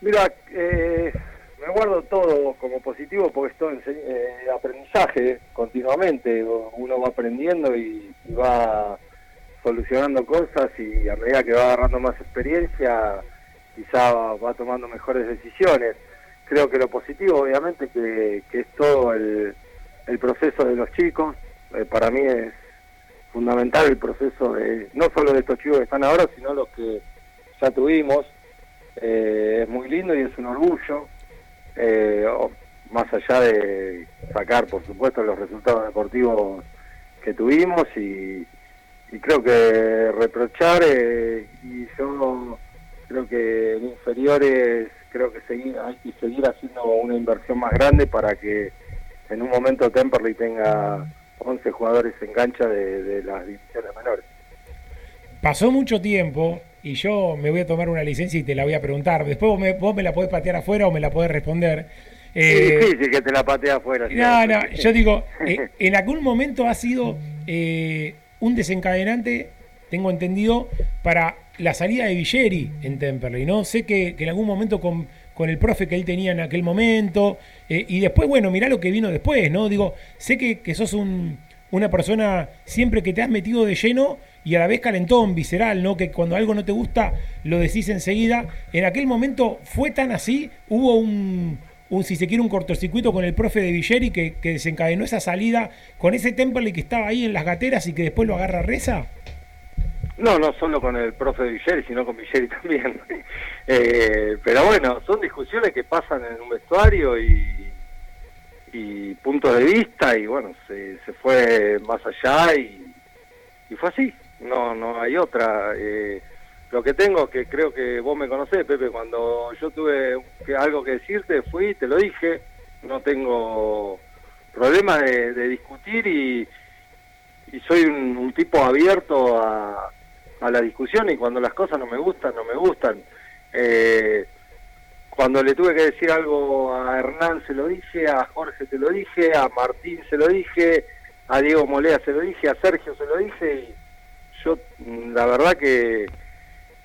Mira, eh, me guardo todo como positivo porque esto es eh, aprendizaje continuamente. Uno va aprendiendo y, va solucionando cosas y a medida que va agarrando más experiencia, quizá va tomando mejores decisiones. Creo que lo positivo, obviamente, que, que es todo el, el proceso de los chicos. Eh, para mí es fundamental el proceso de no solo de estos chicos que están ahora, sino los que ya tuvimos. Eh, es muy lindo y es un orgullo, eh, más allá de sacar, por supuesto, los resultados deportivos que tuvimos y, y creo que reprochar y yo creo que en inferiores creo que seguir, hay que seguir haciendo una inversión más grande para que en un momento Temperley tenga 11 jugadores en cancha de, de las divisiones menores. Pasó mucho tiempo y yo me voy a tomar una licencia y te la voy a preguntar. Después vos me, vos me la podés patear afuera o me la podés responder. Eh, es difícil que te la patea afuera. No, no, yo digo, eh, en algún momento ha sido eh, un desencadenante, tengo entendido, para la salida de Villeri en Temperley, ¿no? Sé que, en algún momento con, con el profe que él tenía en aquel momento, eh, y después, bueno, mirá lo que vino después, ¿no? Digo, sé que, que sos un, una persona siempre que te has metido de lleno y a la vez calentón, visceral, ¿no? Que cuando algo no te gusta lo decís enseguida. En aquel momento fue tan así, hubo un, un, si se quiere, un cortocircuito con el profe de Villeri que, que desencadenó esa salida con ese Temperley que estaba ahí en las gateras y que después lo agarra Reza. No, no solo con el profe Villeri, sino con Villeri también. Eh, pero bueno, son discusiones que pasan en un vestuario y, y puntos de vista y bueno, se, se fue más allá y, fue así. No, no hay otra. Eh, lo que tengo, que creo que vos me conocés, Pepe, cuando yo tuve que- algo que decirte, fui te lo dije. No tengo problema de, de discutir y, y soy un, un tipo abierto a, a la discusión y cuando las cosas no me gustan, no me gustan. Eh, cuando le tuve que decir algo a Hernán se lo dije, a Jorge se lo dije, a Martín se lo dije, a Diego Molea se lo dije, a Sergio se lo dije y yo mm, la verdad que,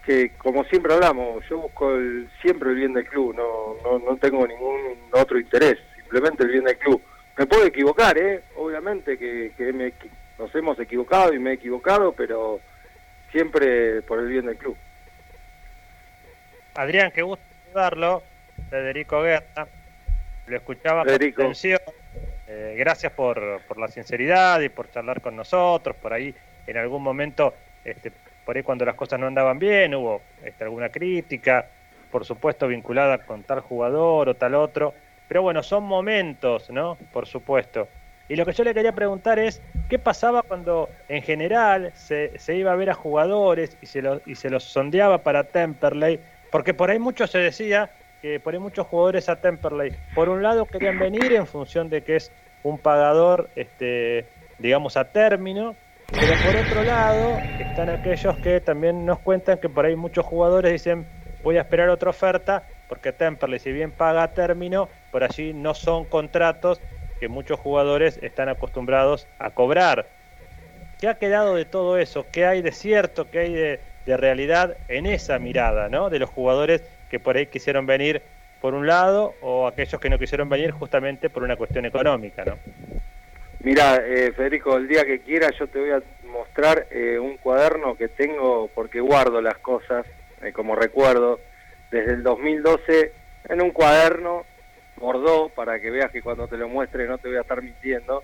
que como siempre hablamos, yo busco el, siempre el bien del club, no, no, no tengo ningún otro interés, simplemente el bien del club. Me puedo equivocar, ¿eh? Obviamente que, que me, nos hemos equivocado y me he equivocado, pero siempre por el bien del club. Adrián, qué gusto saludarlo. Federico Guerra. Lo escuchaba Federico. con atención. Eh, gracias por, por la sinceridad y por charlar con nosotros. Por ahí, en algún momento, este, por ahí cuando las cosas no andaban bien, hubo este, alguna crítica, por supuesto vinculada con tal jugador o tal otro. Pero bueno, son momentos, ¿no? Por supuesto. Y lo que yo le quería preguntar es, ¿qué pasaba cuando en general se, se iba a ver a jugadores y se, y se los sondeaba para Temperley? Porque por ahí mucho se decía que por ahí muchos jugadores a Temperley, por un lado querían venir en función de que es un pagador, este, digamos, a término, pero por otro lado están aquellos que también nos cuentan que por ahí muchos jugadores dicen, voy a esperar otra oferta, porque Temperley, si bien paga a término, por allí no son contratos que muchos jugadores están acostumbrados a cobrar. ¿Qué ha quedado de todo eso? ¿Qué hay de cierto? ¿Qué hay de, realidad en esa mirada, ¿no? De los jugadores que por ahí quisieron venir por un lado o aquellos que no quisieron venir justamente por una cuestión económica, ¿no? Mira, eh, Federico, el día que quieras yo te voy a mostrar eh, un cuaderno que tengo porque guardo las cosas eh, como recuerdo desde el 2012 en un cuaderno Bordeaux para que veas que cuando te lo muestre no te voy a estar mintiendo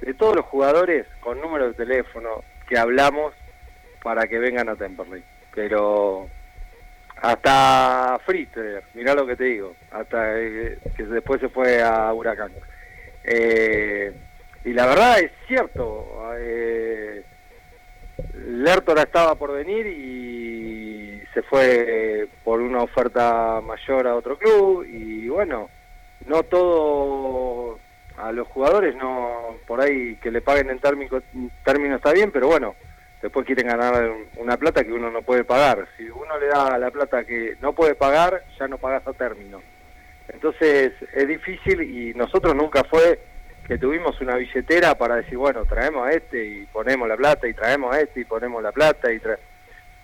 de todos los jugadores con número de teléfono que hablamos para que vengan a Temperley. Pero hasta Fritter, mirá lo que te digo, hasta eh, que después se fue a Huracán. Eh, y la verdad es cierto, eh, Lertora estaba por venir y se fue por una oferta mayor a otro club y bueno, no todo a los jugadores, no por ahí que le paguen en término, término está bien, pero bueno, después quieren ganar una plata que uno no puede pagar. Si uno le da la plata que no puede pagar, ya no pagas a término. Entonces es difícil y nosotros nunca fue que tuvimos una billetera para decir, bueno, traemos a este y ponemos la plata y traemos a este y ponemos la plata y tra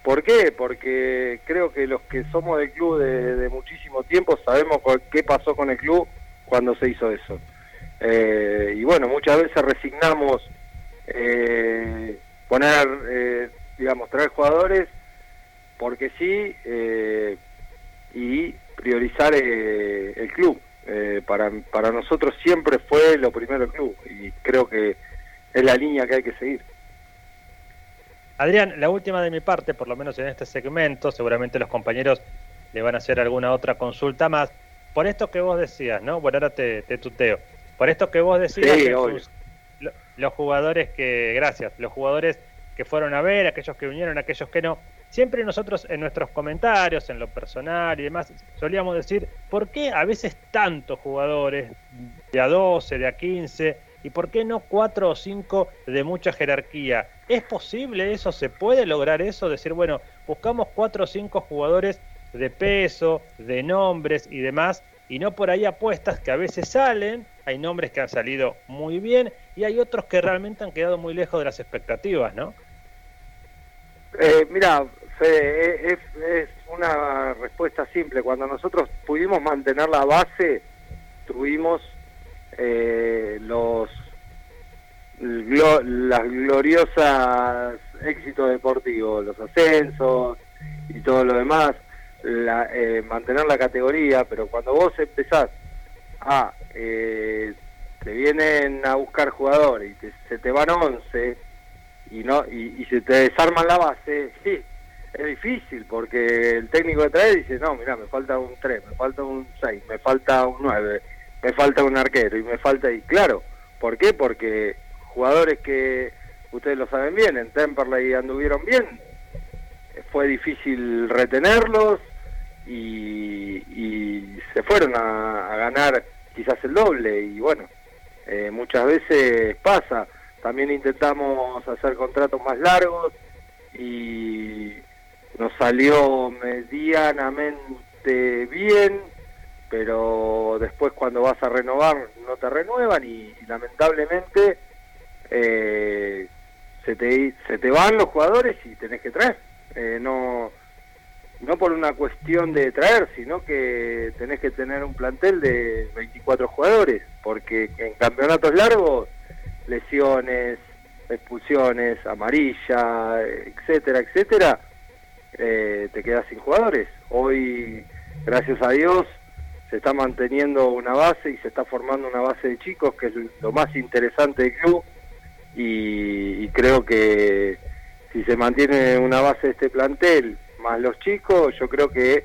¿Por qué? Porque creo que los que somos del club de, de muchísimo tiempo sabemos qué pasó con el club cuando se hizo eso. Eh, y bueno, muchas veces resignamos eh, poner, eh, digamos, traer jugadores porque sí eh, y priorizar eh, el club. Eh, para, para nosotros siempre fue lo primero el club y creo que es la línea que hay que seguir. Adrián, la última de mi parte, por lo menos en este segmento, seguramente los compañeros le van a hacer alguna otra consulta más. Por esto que vos decías, ¿no? Bueno, ahora te, te tuteo. Por esto que vos decías, Sí, que sus- lo- los jugadores que, gracias, los jugadores que fueron a ver, aquellos que vinieron, aquellos que no. Siempre nosotros en nuestros comentarios, en lo personal y demás, solíamos decir, ¿por qué a veces tantos jugadores de a 12, de a 15, y por qué no cuatro o cinco de mucha jerarquía? ¿Es posible eso? ¿Se puede lograr eso? Decir, bueno, buscamos cuatro o cinco jugadores de peso, de nombres y demás, y no por ahí apuestas que a veces salen, hay nombres que han salido muy bien y hay otros que realmente han quedado muy lejos de las expectativas, ¿no? Eh, mira, Fede, es, es una respuesta simple. Cuando nosotros pudimos mantener la base, tuvimos eh, los glo- las gloriosas éxitos deportivos, los ascensos y todo lo demás, la, eh, mantener la categoría, pero cuando vos empezás a, eh, te vienen a buscar jugadores y te- se te van 11 y no y, se te desarman la base, sí, es difícil porque el técnico que trae dice, no, mira, me falta un 3, me falta un 6, me falta un 9, me falta un arquero y me falta... Y claro, ¿por qué? Porque jugadores que ustedes lo saben bien, en Temperley anduvieron bien, fue difícil retenerlos y, y se fueron a, ganar quizás el doble y bueno, eh, muchas veces pasa. También intentamos hacer contratos más largos y nos salió medianamente bien, pero después cuando vas a renovar no te renuevan y, lamentablemente eh, se, te, se te van los jugadores y tenés que traer. Eh, no no por una cuestión de traer, sino que tenés que tener un plantel de 24 jugadores, porque en campeonatos largos, lesiones, expulsiones, amarilla, etcétera, etcétera, eh, te quedas sin jugadores. Hoy, gracias a Dios, se está manteniendo una base y se está formando una base de chicos, que es lo más interesante del club, y, y creo que si se mantiene una base de este plantel más los chicos, yo creo que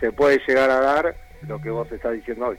se puede llegar a dar lo que vos estás diciendo hoy.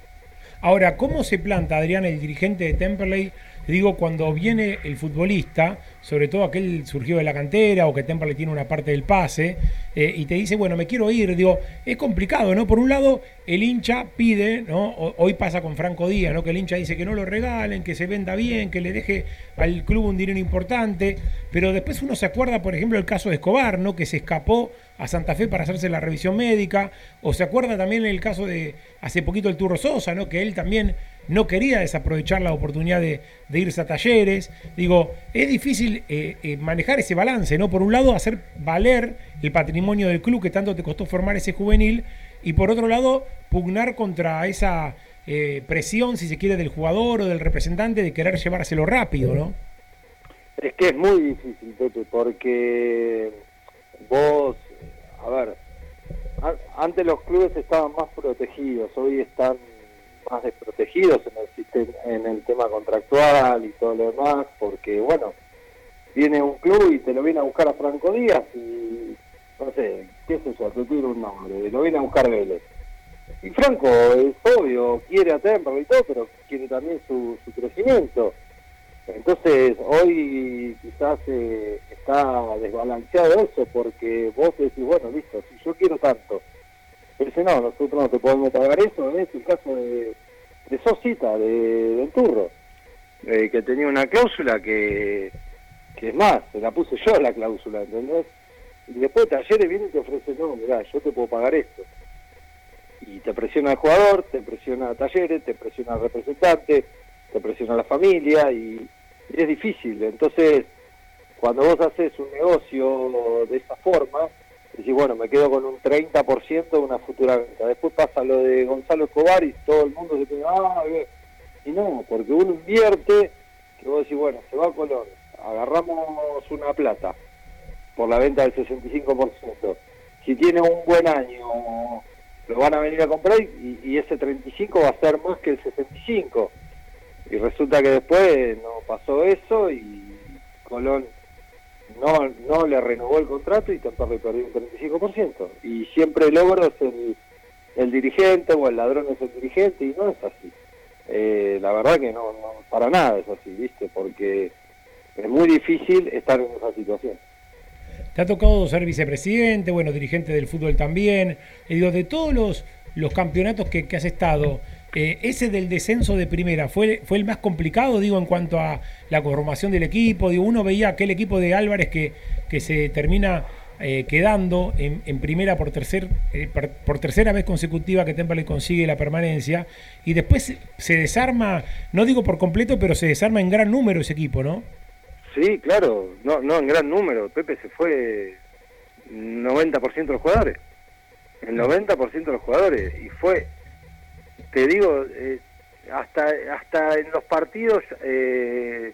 Ahora, ¿cómo se planta, Adrián, el dirigente de Temperley? Digo, cuando viene el futbolista, sobre todo aquel surgió de la cantera o que Temperley tiene una parte del pase, eh, y te dice, bueno, me quiero ir, digo, es complicado, ¿no? Por un lado, el hincha pide, ¿no? Hoy pasa con Franco Díaz, ¿no? Que el hincha dice que no lo regalen, que se venda bien, que le deje al club un dinero importante, pero después uno se acuerda, por ejemplo, el caso de Escobar, ¿no? Que se escapó a Santa Fe para hacerse la revisión médica, o se acuerda también el caso de hace poquito el Turro Sosa, ¿no? Que él también no quería desaprovechar la oportunidad de, irse a talleres. Digo, es difícil eh, eh, manejar ese balance, ¿no? Por un lado, hacer valer el patrimonio del club que tanto te costó formar ese juvenil, y por otro lado, pugnar contra esa eh, presión, si se quiere, del jugador o del representante de querer llevárselo rápido, ¿no? Es que es muy difícil, porque vos, a ver, antes los clubes estaban más protegidos, hoy están más desprotegidos en el sistema, en el tema contractual y todo lo demás, porque bueno, viene un club y te lo viene a buscar a Franco Díaz y no sé, qué es eso, te tiro un nombre, lo viene a buscar Vélez. Y Franco, es obvio, quiere a Temperley y todo, pero quiere también su, su crecimiento. Entonces, hoy quizás eh, está desbalanceado eso, porque vos decís, bueno, listo, si yo quiero tanto, dice, no, nosotros no te podemos pagar eso, es el caso de, de Sosita, de, del Turro, eh, que tenía una cláusula que, que es más, se la puse yo la cláusula, ¿entendés? Y después Talleres viene y te ofrece, no, mirá, yo te puedo pagar esto. Y te presiona el jugador, te presiona Talleres, te presiona el representante, te presiona la familia y, y es difícil. Entonces, cuando vos haces un negocio de esa forma, decís, bueno, me quedo con un 30% de una futura venta. Después pasa lo de Gonzalo Escobar y todo el mundo se pide, ah, y no, porque uno invierte, que vos decís, bueno, se va a Colón, agarramos una plata por la venta del 65%. Si tiene un buen año, lo van a venir a comprar y, y ese 35 va a ser más que el 65. Y resulta que después no pasó eso y Colón no, no le renovó el contrato y Temperley perdió un 35%. Y siempre el logro es el, dirigente o el ladrón es el dirigente y no es así. Eh, la verdad que no, no, para nada es así, ¿viste? Porque es muy difícil estar en esa situación. Te ha tocado ser vicepresidente, bueno, dirigente del fútbol también. Y digo, de todos los, los campeonatos que, que has estado, eh, ese del descenso de primera fue, fue el más complicado, digo, en cuanto a la conformación del equipo. Digo, uno veía aquel equipo de Álvarez que, que se termina eh, quedando en, en, primera por, tercer, eh, por, por, tercera vez consecutiva que Temple consigue la permanencia y después se desarma, no digo por completo, pero se desarma en gran número ese equipo, ¿no? Sí, claro, no, no en gran número. Pepe se fue 90% de los jugadores. El 90% de los jugadores. Y fue te digo, eh, hasta, hasta en los partidos eh,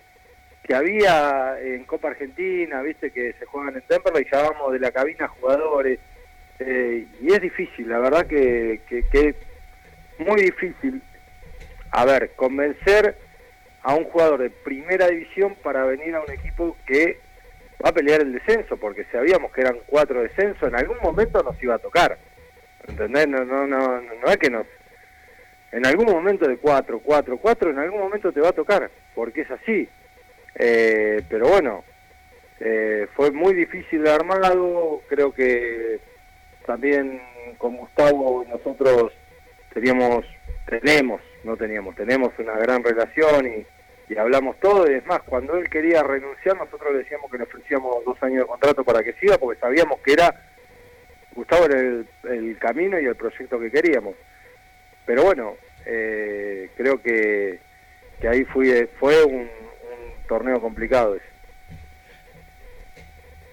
que había en Copa Argentina, viste que se juegan en Temperley, llevábamos de la cabina jugadores, eh, y es difícil, la verdad que, que, que es muy difícil, a ver, convencer a un jugador de primera división para venir a un equipo que va a pelear el descenso, porque sabíamos que eran cuatro descensos, en algún momento nos iba a tocar, ¿entendés? No, no, no, no es que nos en algún momento de 4, 4, 4, en algún momento te va a tocar, porque es así. Eh, pero bueno, eh, fue muy difícil de armado, creo que también con Gustavo nosotros teníamos, tenemos, no teníamos, tenemos una gran relación y, y hablamos todo, y es más, cuando él quería renunciar, nosotros le decíamos que le ofrecíamos dos años de contrato para que siga, porque sabíamos que era, Gustavo el, el camino y el proyecto que queríamos. Pero bueno, eh, creo que, que, ahí fui, fue un, un torneo complicado ese.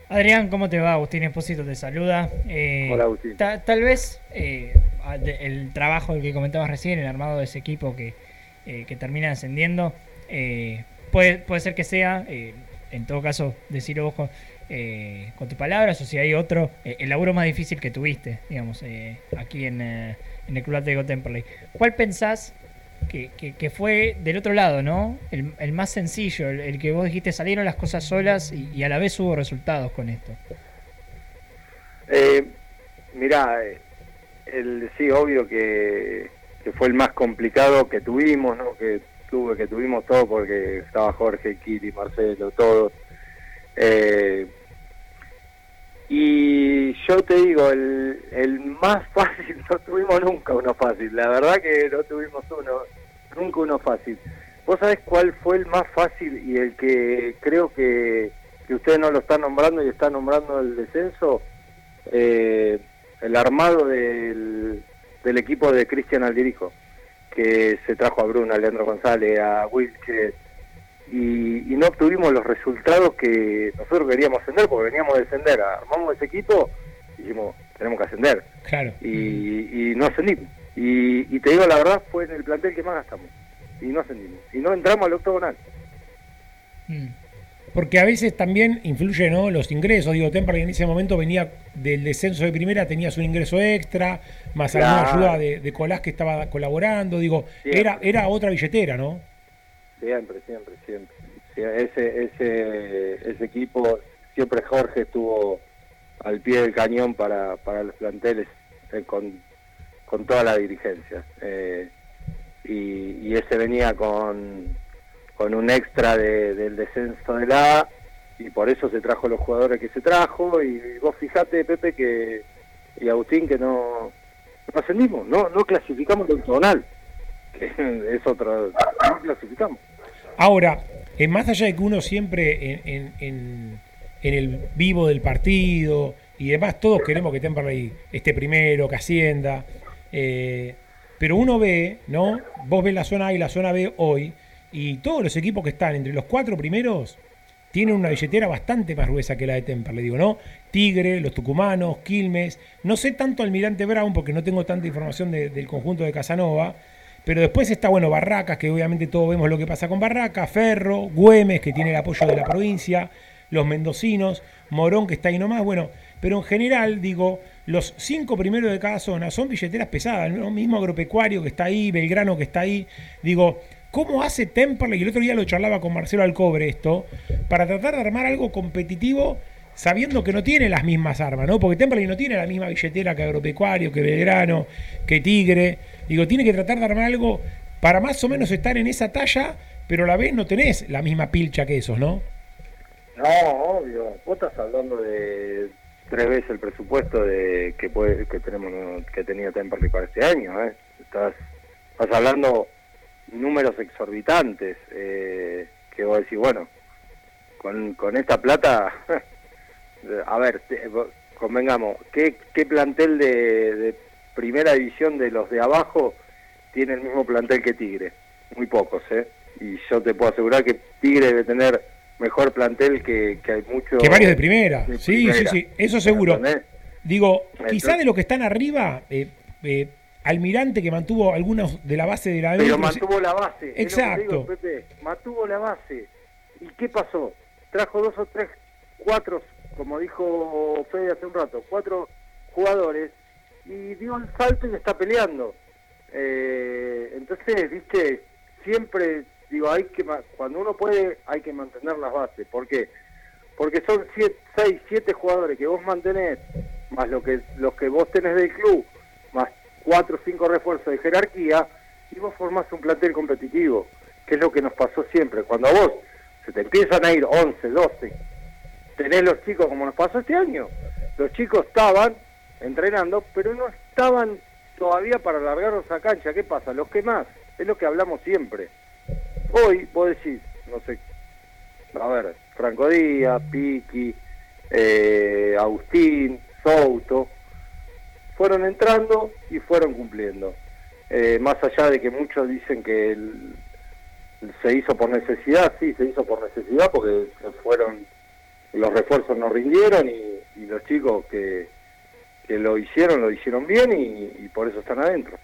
Adrián, ¿cómo te va? Agustín Espósito te saluda. Eh, Hola, Agustín. ta- tal vez eh, el trabajo que comentabas recién, el armado de ese equipo que, eh, que termina ascendiendo, eh, puede, puede ser que sea, eh, en todo caso, decirlo vos con, eh, con tus palabras, o si hay otro, eh, el laburo más difícil que tuviste, digamos, eh, aquí en, eh, en el Club Atlético Temperley. ¿Cuál pensás que, fue del otro lado, ¿no? El, más sencillo, el, que vos dijiste salieron las cosas solas y, a la vez hubo resultados con esto. Eh, mirá, eh, el, sí, obvio que, fue el más complicado que tuvimos, ¿no? Que tuve, que tuvimos todo porque estaba Jorge, Kiri, Marcelo, todos. Eh, y yo te digo, el, el más fácil no tuvimos nunca uno fácil. La verdad que no tuvimos uno, nunca uno fácil. ¿Vos sabés cuál fue el más fácil y el que creo que, que ustedes no lo están nombrando y están nombrando el descenso? Eh, el armado del, del equipo de Cristian Aldirijo, que se trajo a Bruno, a Leandro González, a Wilches, y, y no obtuvimos los resultados que nosotros queríamos ascender, porque veníamos a descender, armamos ese equipo y dijimos, tenemos que ascender, Claro. y, y no ascendimos. Y, y te digo la verdad, fue en el plantel que más gastamos, y no ascendimos, y no entramos al octogonal. Porque a veces también influye ¿no? los ingresos. Digo, Temperley en ese momento venía del descenso de primera, tenías un ingreso extra, más alguna ayuda de, de Colás que estaba colaborando. Digo, Siempre. era, era otra billetera, ¿no? Siempre, siempre, siempre. Ese, ese, ese equipo, siempre Jorge estuvo al pie del cañón para, para los planteles eh, con, con toda la dirigencia. Eh, y, y ese venía con, con un extra de- del descenso de la A y por eso se trajo los jugadores que se trajo. Y vos fijate, Pepe, que y Agustín, que no, no ascendimos, no, no clasificamos el octogonal, que es otro, no clasificamos. Ahora, eh, más allá de que uno siempre en, en- el vivo del partido y demás, todos queremos que Temperley esté primero, que ascienda, eh, pero uno ve, ¿no? Vos ves la zona A y la zona B hoy, y todos los equipos que están entre los cuatro primeros tienen una billetera bastante más gruesa que la de Temperley, digo, ¿no? Tigre, los tucumanos, Quilmes, no sé tanto Almirante Brown porque no tengo tanta información de- del conjunto de Casanova, pero después está, bueno, Barracas, que obviamente todos vemos lo que pasa con Barracas, Ferro, Güemes, que tiene el apoyo de la provincia, los mendocinos, Morón, que está ahí nomás, bueno, pero en general, digo, los cinco primeros de cada zona son billeteras pesadas, el mismo agropecuario que está ahí, Belgrano que está ahí, digo, ¿cómo hace Temperley? Y el otro día lo charlaba con Marcelo Alcobre esto, para tratar de armar algo competitivo sabiendo que no tiene las mismas armas, ¿no? Porque Temperley no tiene la misma billetera que Agropecuario, que Belgrano, que Tigre. Digo, tiene que tratar de armar algo para más o menos estar en esa talla, pero a la vez no tenés la misma pilcha que esos, ¿no? No, obvio. Vos estás hablando de tres veces el presupuesto de que puede, que tenemos que tenía Temperley para este año. ¿eh? Estás, estás hablando números exorbitantes eh, que vos decís, bueno, con, con esta plata, a ver, te- convengamos, ¿qué, qué plantel de, de primera división de los de abajo tiene el mismo plantel que Tigre? Muy pocos, ¿eh? Y yo te puedo asegurar que Tigre debe tener mejor plantel que, que hay muchos... Que varios de primera. de sí, primera. sí, sí, eso seguro. ¿Entendés? Digo, Entonces- quizá de los que están arriba, eh, eh, Almirante que mantuvo algunos de la base de la Pero mantuvo la base. Exacto. digo, Pepe, mantuvo la base. ¿Y qué pasó? Trajo dos o tres, cuatro, como dijo Fede hace un rato, cuatro jugadores y dio el salto y está peleando. Eh, entonces, viste, siempre, digo, hay que cuando uno puede, hay que mantener las bases. ¿Por qué? Porque son siete, seis, siete jugadores que vos mantenés, más lo que los que vos tenés del club, más cuatro o cinco refuerzos de jerarquía, y vos formás un plantel competitivo, que es lo que nos pasó siempre. Cuando a vos se te empiezan a ir 11, 12, tenés los chicos como nos pasó este año. Los chicos estaban entrenando, pero no estaban todavía para largarlos a cancha. ¿Qué pasa? Los que más, es lo que hablamos siempre. Hoy vos decís, no sé, a ver, Franco Díaz, Piqui, eh, Agustín, Souto, fueron entrando y fueron cumpliendo. Eh, más allá de que muchos dicen que se hizo por necesidad, sí, se hizo por necesidad porque se fueron los refuerzos no rindieron y, y los chicos que, que lo hicieron, lo hicieron bien y, y por eso están adentro.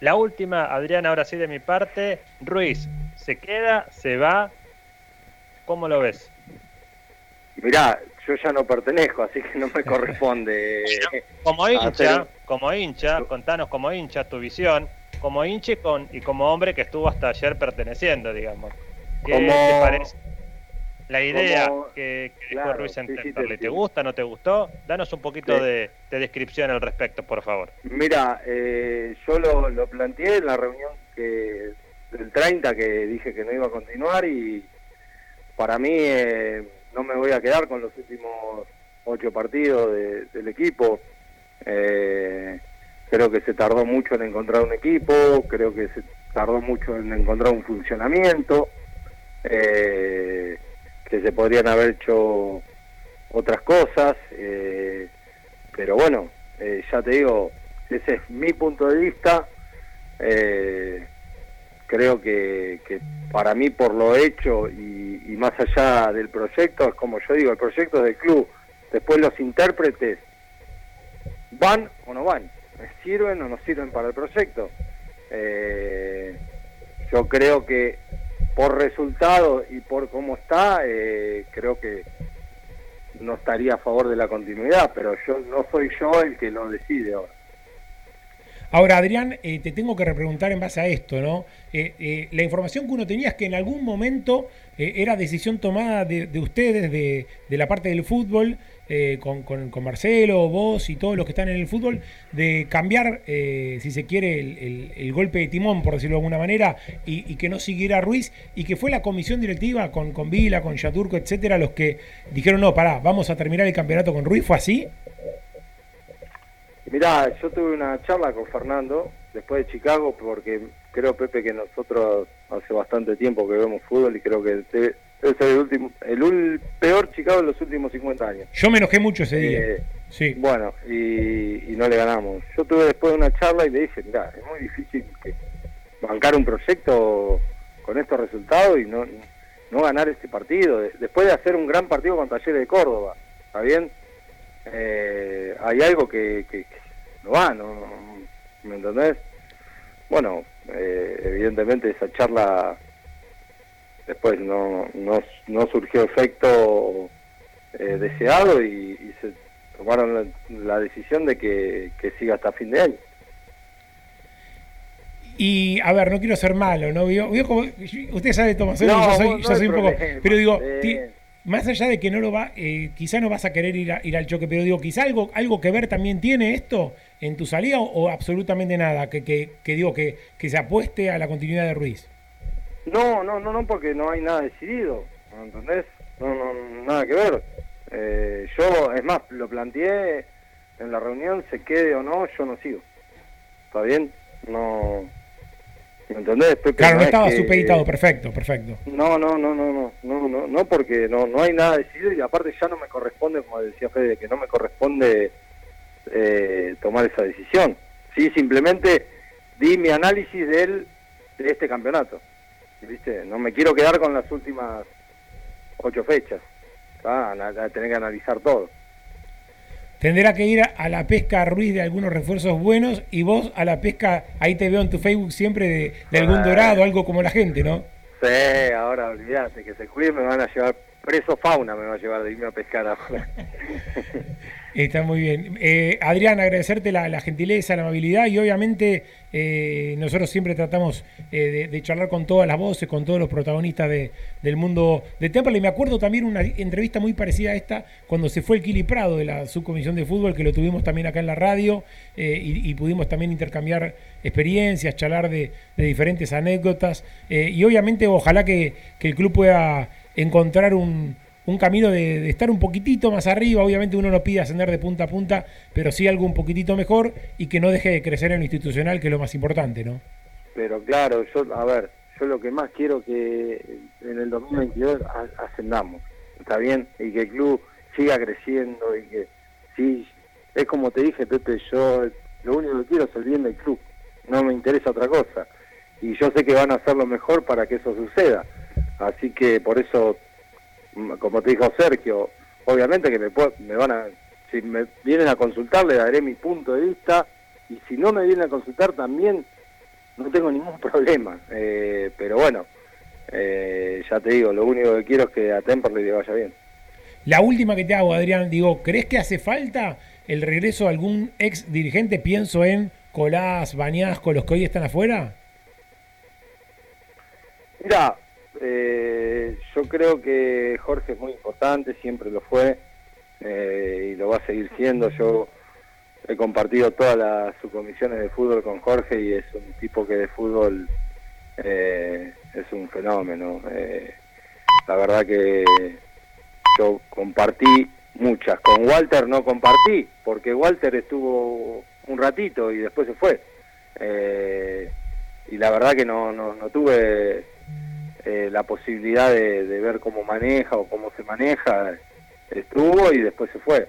La última, Adrián, ahora sí de mi parte. Ruiz, ¿se queda? ¿Se va? ¿Cómo lo ves? Mirá, yo ya no pertenezco, así que no me corresponde. Como hacer hincha, como hincha, contanos como hincha tu visión, como hincha y, con, y como hombre que estuvo hasta ayer perteneciendo, digamos. ¿Qué Como- te parece la idea como- que, que dejó claro, Ruiz en sí, sí, te gusta, no te gustó? Danos un poquito de, de descripción al respecto, por favor. Mira, eh, yo lo, lo planteé en la reunión que del 30 que dije que no iba a continuar y para mí eh, no me voy a quedar con los últimos ocho partidos de- del equipo. Eh, creo que se tardó mucho en encontrar un equipo, creo que se tardó mucho en encontrar un funcionamiento, eh, que se podrían haber hecho otras cosas, eh, pero bueno, eh, ya te digo, ese es mi punto de vista. eh, creo que, para mí por lo hecho y, y más allá del proyecto, es como yo digo, el proyecto es del club. Después los intérpretes van o no van, sirven o no sirven para el proyecto. Yo creo que por resultado y por cómo está, eh, creo que no estaría a favor de la continuidad, pero yo no soy yo el que lo decide ahora. Ahora, Adrián, eh, te tengo que repreguntar en base a esto, ¿no? Eh, la información que uno tenía es que en algún momento era decisión tomada de, de ustedes, de, de la parte del fútbol, eh, con, con- Marcelo, vos y todos los que están en el fútbol, de cambiar, eh, si se quiere, el, golpe de timón, por decirlo de alguna manera, y, y que no siguiera Ruiz, y que fue la comisión directiva con, con Vila, con Yaturco, etcétera, los que dijeron, no, pará, vamos a terminar el campeonato con Ruiz, ¿fue así? Mirá, yo tuve una charla con Fernando después de Chicago porque creo, Pepe, que nosotros hace bastante tiempo que vemos fútbol y creo que ser el, último, el ul- peor Chicago de los últimos 50 años. Yo me enojé mucho ese día. Eh, sí. Bueno, y, y no le ganamos. Yo tuve después una charla y le dije, mirá, es muy difícil que bancar un proyecto con estos resultados y no, no ganar este partido. De- Después de hacer un gran partido con Talleres de Córdoba, ¿está bien? Eh, hay algo que, que- que no va, ¿no? ¿Me entendés? Bueno, eh, evidentemente esa charla después no, no, no surgió efecto eh, deseado y, y se tomaron la, la decisión de que, que siga hasta fin de año. Y a ver, no quiero ser malo, ¿no? Como, usted sabe, Tomás, yo No, soy, yo soy un poco. Pero digo, eh. ti- más allá de que no lo va, eh, quizá no vas a querer ir, a- ir al choque, pero digo, quizá algo, algo que ver también tiene esto en tu salida o, o absolutamente nada, que, que, que digo que, que se apueste a la continuidad de Ruiz. No, no, no, no, porque no hay nada decidido, ¿me ¿entendés? No, no, nada que ver. Eh, yo, es más, lo planteé en la reunión, se quede o no, yo no sigo. ¿Está bien? No, ¿me entendés? Pepe? Claro, no es estaba que- supeditado, perfecto, perfecto. No, no, no, no, no, no, no, no, porque no, no hay nada decidido y aparte ya no me corresponde, como decía Fede, que no me corresponde eh, tomar esa decisión. Sí, simplemente di mi análisis de él, de este campeonato. ¿Viste? No me quiero quedar con las últimas ocho fechas. Ana- a tener que analizar todo. Tendrá que ir a, a la pesca Ruiz de algunos refuerzos buenos y vos a la pesca, ahí te veo en tu Facebook siempre de, de algún Ah. dorado, algo como la gente, ¿no? Sí, ahora olvídate, que se cuide, me van a llevar preso fauna, me va a llevar de irme a pescar ahora. Está muy bien. Eh, Adrián, agradecerte la, gentileza, la amabilidad y obviamente eh, nosotros siempre tratamos eh, de, charlar con todas las voces, con todos los protagonistas de- del mundo de Temple. Y me acuerdo también una entrevista muy parecida a esta cuando se fue el Kili Prado de la subcomisión de fútbol, que lo tuvimos también acá en la radio y, pudimos también intercambiar experiencias, charlar de, de diferentes anécdotas. y obviamente ojalá que, que el club pueda encontrar un, un camino de, estar un poquitito más arriba. Obviamente uno no pide ascender de punta a punta, pero sí algo un poquitito mejor y que no deje de crecer en lo institucional, que es lo más importante, ¿no? Pero claro, yo, a ver, yo lo que más quiero que en el 2022 a- ascendamos, ¿está bien? Y que el club siga creciendo y que, sí, es como te dije, Pepe, yo lo único que quiero es el bien del club, no me interesa otra cosa. Y yo sé que van a hacer lo mejor para que eso suceda. Así que por eso mm, como te dijo Sergio, obviamente que me, me van a, si me vienen a consultar le daré mi punto de vista y si no me vienen a consultar también no tengo ningún problema, Eh, pero bueno, eh, ya te digo, lo único que quiero es que a Temperley le vaya bien. La última que te hago, Adrián, digo, ¿crees que hace falta el regreso de algún ex dirigente? Pienso en Colás, Bañasco, los que hoy están afuera. Mira, eh, yo creo que Jorge es muy importante, siempre lo fue eh, y lo va a seguir siendo. Yo he compartido todas las subcomisiones de fútbol con Jorge y es un tipo que de fútbol eh, es un fenómeno. La verdad que yo compartí muchas. Con Walter no compartí, porque Walter estuvo un ratito y después se fue. Y la verdad que no, no tuve eh, la posibilidad de, de ver cómo maneja o cómo se maneja. Estuvo y después se fue.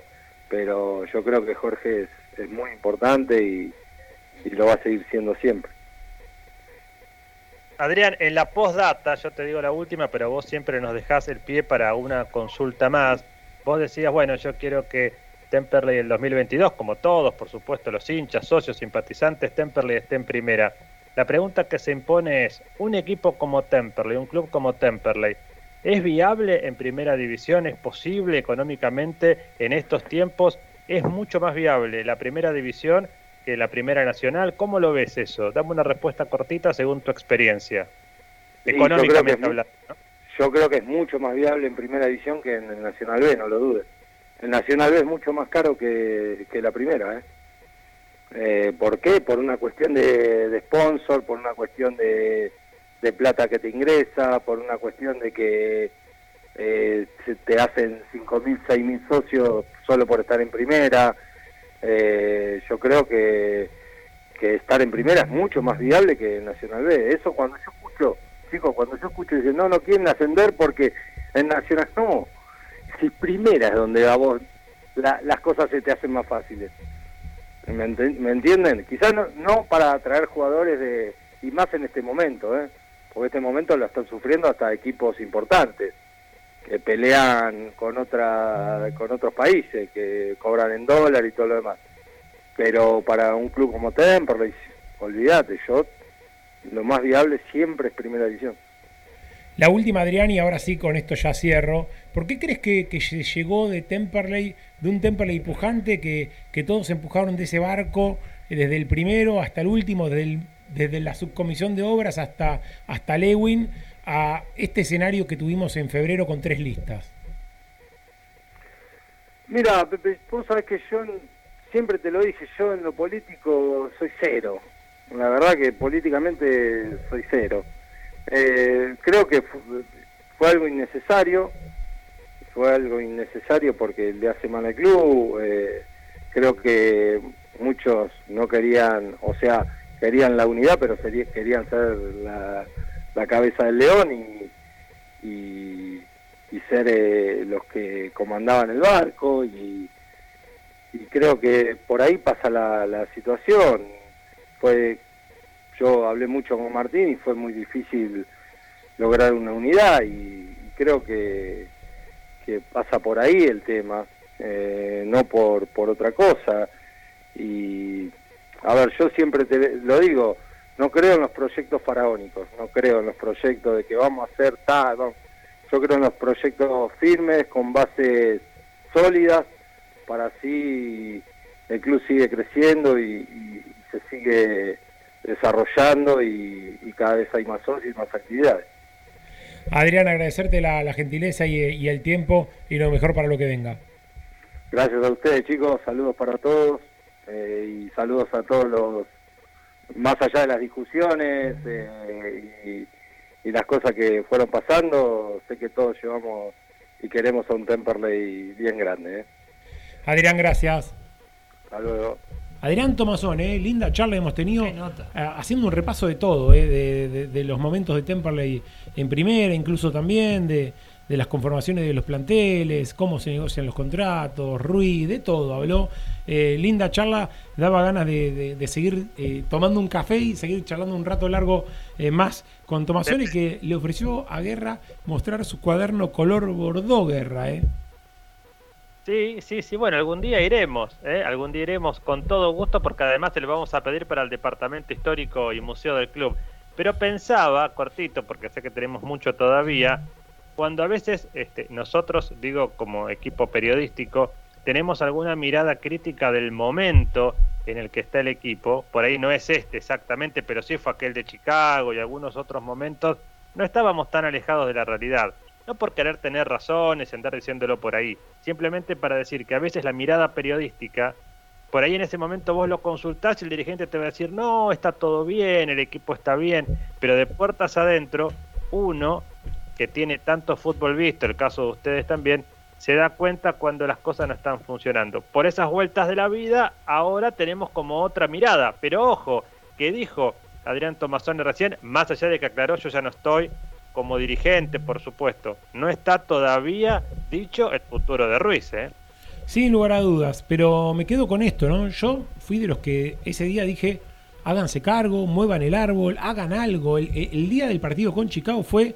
Pero yo creo que Jorge es, muy importante y, lo va a seguir siendo siempre. Adrián, en la postdata, yo te digo la última, pero vos siempre nos dejás el pie para una consulta más. Vos decías, bueno, yo quiero que Temperley el 2022, como todos, por supuesto, los hinchas, socios, simpatizantes, Temperley esté en primera. La pregunta que se impone es, ¿un equipo como Temperley, un club como Temperley, es viable en primera división? ¿Es posible económicamente en estos tiempos? ¿Es mucho más viable la primera división que la primera nacional? ¿Cómo lo ves eso? Dame una respuesta cortita según tu experiencia. Económicamente hablando. ¿no? Yo creo que es mucho más viable en primera división que en el Nacional B, no lo dudes. El Nacional B es mucho más caro que, que la primera, ¿eh? Eh, ¿Por qué? Por una cuestión de, de sponsor, por una cuestión de, de plata que te ingresa, por una cuestión de que eh, te hacen 5.000, 6.000 socios solo por estar en primera. Eh, yo creo que, que estar en primera es mucho más viable que Nacional B. Eso cuando yo escucho, chicos, cuando yo escucho dicen, no, no quieren ascender porque en Nacional no. Si primera es donde a vos la- las cosas se te hacen más fáciles. ¿Me, entienden? Quizás no, no para atraer jugadores de y más en este momento, ¿eh? porque este momento lo están sufriendo hasta equipos importantes que pelean con otra con otros países que cobran en dólar y todo lo demás. Pero para un club como Temperley, olvídate, yo lo más viable siempre es primera división. La última, Adrián, y ahora sí con esto ya cierro. ¿Por qué crees que, que llegó de Temperley, de un Temperley pujante, que, que todos empujaron de ese barco, eh, desde el primero hasta el último, desde, la subcomisión de obras hasta, hasta Lewin, a este escenario que tuvimos en febrero con tres listas? Mira, Pepe, vos sabés que yo siempre te lo dije, yo en lo político soy cero. La verdad que políticamente soy cero. Eh, creo que fu- fue, algo innecesario, fue algo innecesario porque le hace mal al club. eh, creo que muchos no querían, o sea, querían la unidad, pero querían ser la, cabeza del león y, y, ser eh, los que comandaban el barco y, y creo que por ahí pasa la, la situación. Fue, yo hablé mucho con Martín y fue muy difícil lograr una unidad y creo que, que pasa por ahí el tema, eh, no por, por otra cosa. Y a ver, yo siempre te lo digo, no creo en los proyectos faraónicos, no creo en los proyectos de que vamos a hacer tal, vamos- yo creo en los proyectos firmes, con bases sólidas, para así el club sigue creciendo y, y se sigue desarrollando y, y cada vez hay más socios y más actividades. Adrián, agradecerte la, la gentileza y, y el tiempo y lo mejor para lo que venga. Gracias a ustedes chicos, saludos para todos eh, y saludos a todos los, más allá de las discusiones eh, y, y las cosas que fueron pasando, sé que todos llevamos y queremos a un Temperley bien grande. ¿eh? Adrián, gracias. Hasta luego. Adrián Tomazón, ¿eh? linda charla hemos tenido, eh, haciendo un repaso de todo, ¿eh? de, de- de los momentos de Temperley en primera, incluso también de, de las conformaciones de los planteles, cómo se negocian los contratos, Ruiz, de todo habló. Eh, linda charla, daba ganas de, seguir tomando un café y seguir charlando un rato largo más con Tomasoni, que le ofreció a Guerra mostrar su cuaderno color bordó Guerra. ¿eh? Sí, sí, sí, bueno, algún día iremos, ¿eh? algún día iremos con todo gusto porque además se lo vamos a pedir para el Departamento Histórico y Museo del Club. Pero pensaba, cortito, porque sé que tenemos mucho todavía, cuando a veces este, nosotros, digo como equipo periodístico, tenemos alguna mirada crítica del momento en el que está el equipo, por ahí no es este exactamente, pero sí fue aquel de Chicago y algunos otros momentos, no estábamos tan alejados de la realidad. No por querer tener razones, andar diciéndolo por ahí, simplemente para decir que a veces la mirada periodística, por ahí en ese momento vos lo consultás y el dirigente te va a decir, no, está todo bien, el equipo está bien, pero de puertas adentro, uno que tiene tanto fútbol visto, el caso de ustedes también, se da cuenta cuando las cosas no están funcionando. Por esas vueltas de la vida, ahora tenemos como otra mirada. Pero ojo, que dijo Adrián Tomasone recién, más allá de que aclaró, yo ya no estoy como dirigente, por supuesto. No está todavía dicho el futuro de Ruiz, ¿eh? Sin lugar a dudas, pero me quedo con esto, ¿no? Yo fui de los que ese día dije, háganse cargo, muevan el árbol, hagan algo. El, día del partido con Chicago fue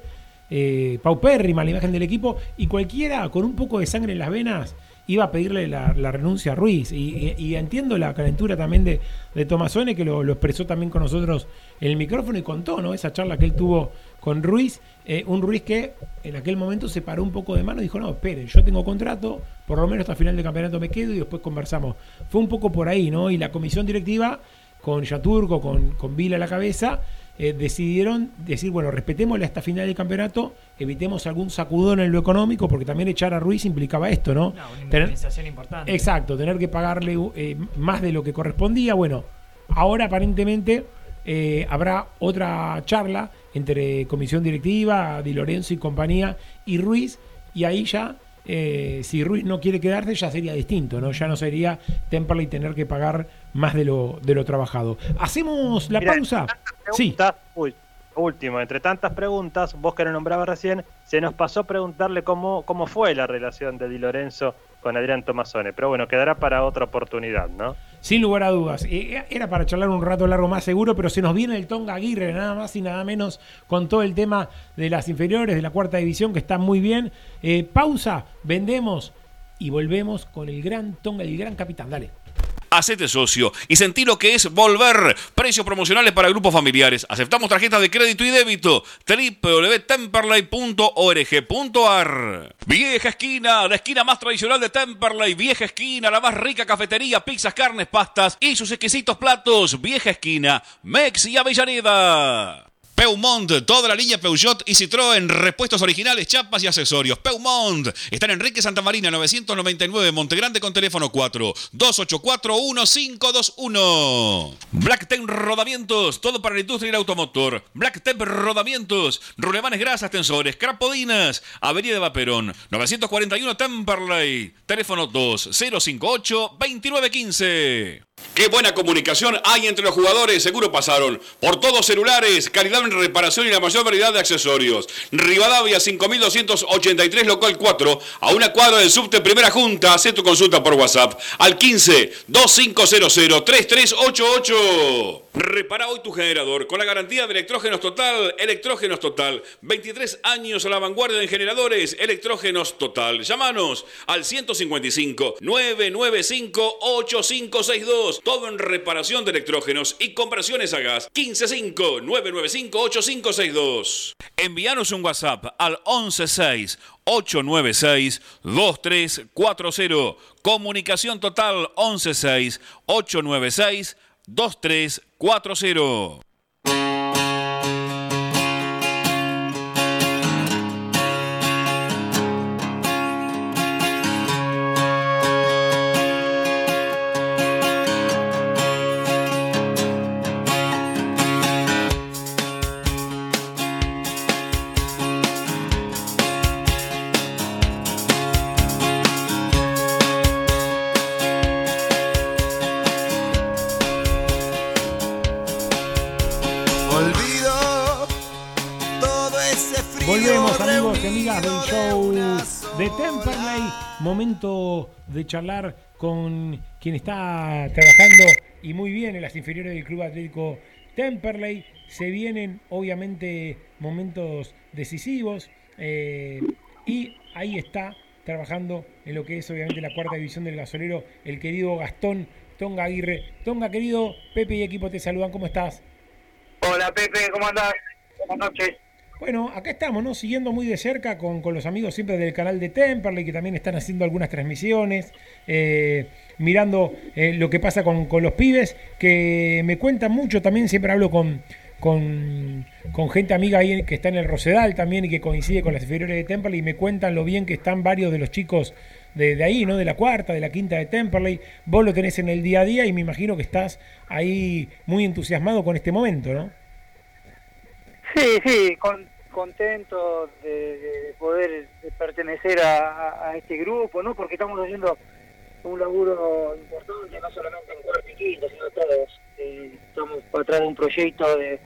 eh, paupérrima la imagen del equipo y cualquiera con un poco de sangre en las venas iba a pedirle la, renuncia a Ruiz. Y, entiendo la calentura también de, de Tomasone, que lo, expresó también con nosotros en el micrófono y contó, ¿no? Esa charla que él tuvo con Ruiz. eh, un Ruiz que en aquel momento se paró un poco de mano y dijo, no, esperen, yo tengo contrato, por lo menos hasta final de campeonato me quedo y después conversamos. Fue un poco por ahí, ¿no? Y la comisión directiva, con Yaturco, con, con Vila a la cabeza, eh, decidieron decir, bueno, respetémosle hasta final del campeonato, evitemos algún sacudón en lo económico, porque también echar a Ruiz implicaba esto, ¿no? No, una Tener- importante. Exacto, tener que pagarle eh, más de lo que correspondía. Bueno, ahora aparentemente eh, habrá otra charla entre comisión directiva, Di Lorenzo y compañía, y Ruiz, y ahí ya, eh, si Ruiz no quiere quedarse, ya sería distinto, ¿no? Ya no sería Temperley tener que pagar más de lo, de lo trabajado. Hacemos la Mira, pausa. Sí. Uy, último, entre tantas preguntas, vos que lo nombrabas recién, se nos pasó preguntarle cómo, cómo fue la relación de Di Lorenzo con Adrián Tomasone. Pero bueno, quedará para otra oportunidad, ¿no? Sin lugar a dudas. Eh, Era para charlar un rato largo más seguro, pero se nos viene el Tonga Aguirre, nada más y nada menos, con todo el tema de las inferiores, de la cuarta división, que está muy bien. Eh, pausa, vendemos y volvemos con el gran Tonga, el gran capitán. Dale. Hacete socio y sentí lo que es volver. Precios promocionales para grupos familiares. Aceptamos tarjetas de crédito y débito. www.temperley.org.ar Vieja esquina, la esquina más tradicional de Temperley. Vieja esquina, la más rica cafetería, pizzas, carnes, pastas y sus exquisitos platos. Vieja esquina, Mex y Avellaneda. Peumont, toda la línea Peugeot y Citroën, repuestos originales, chapas y accesorios. Peumont, están en Enrique Santa Marina 999, Montegrande con teléfono 4 284 1521. Blacktep Rodamientos, todo para la industria y el automotor. Blacktep Rodamientos, rulemanes grasas, tensores, crapodinas, Avenida de Vaperón 941 Temperley, teléfono 2058 2915. Qué buena comunicación hay entre los jugadores, seguro pasaron. Por todos celulares, calidad en reparación y la mayor variedad de accesorios. Rivadavia 5283, local 4, a una cuadra del subte Primera Junta. Haz tu consulta por WhatsApp al 15 2500 3388. Repara hoy tu generador con la garantía de Electrógenos Total. Electrógenos Total. 23 años a la vanguardia en generadores. Electrógenos Total. Llámanos al 155 995 8562. Todo en reparación de electrógenos y conversiones a gas. 155 995 8562. Envíanos un WhatsApp al 116 896 2340. Comunicación total 116 896 2340. Temperley. Momento de charlar con quien está trabajando y muy bien en las inferiores del Club Atlético Temperley. Se vienen obviamente momentos decisivos eh, y ahí está trabajando en lo que es obviamente la cuarta división del gasolero el querido Gastón Tonga Aguirre. Tonga querido, Pepe y equipo te saludan, ¿cómo estás? Hola Pepe, ¿cómo andás? Buenas noches. Bueno, acá estamos, ¿no? Siguiendo muy de cerca con, con los amigos siempre del canal de Temperley, que también están haciendo algunas transmisiones, eh, mirando eh, lo que pasa con, con, los pibes, que me cuentan mucho, también siempre hablo con, con, gente amiga ahí que está en el Rosedal también y que coincide con las inferiores de Temperley, y me cuentan lo bien que están varios de los chicos de, de, ahí, ¿no? De la cuarta, de la quinta de Temperley. Vos lo tenés en el día a día y me imagino que estás ahí muy entusiasmado con este momento, ¿no? Sí, sí, con, contento de, de poder pertenecer a, este grupo, ¿no? Porque estamos haciendo un laburo importante, no solamente en cuarto y sino todos. Eh, estamos atrás de un proyecto de,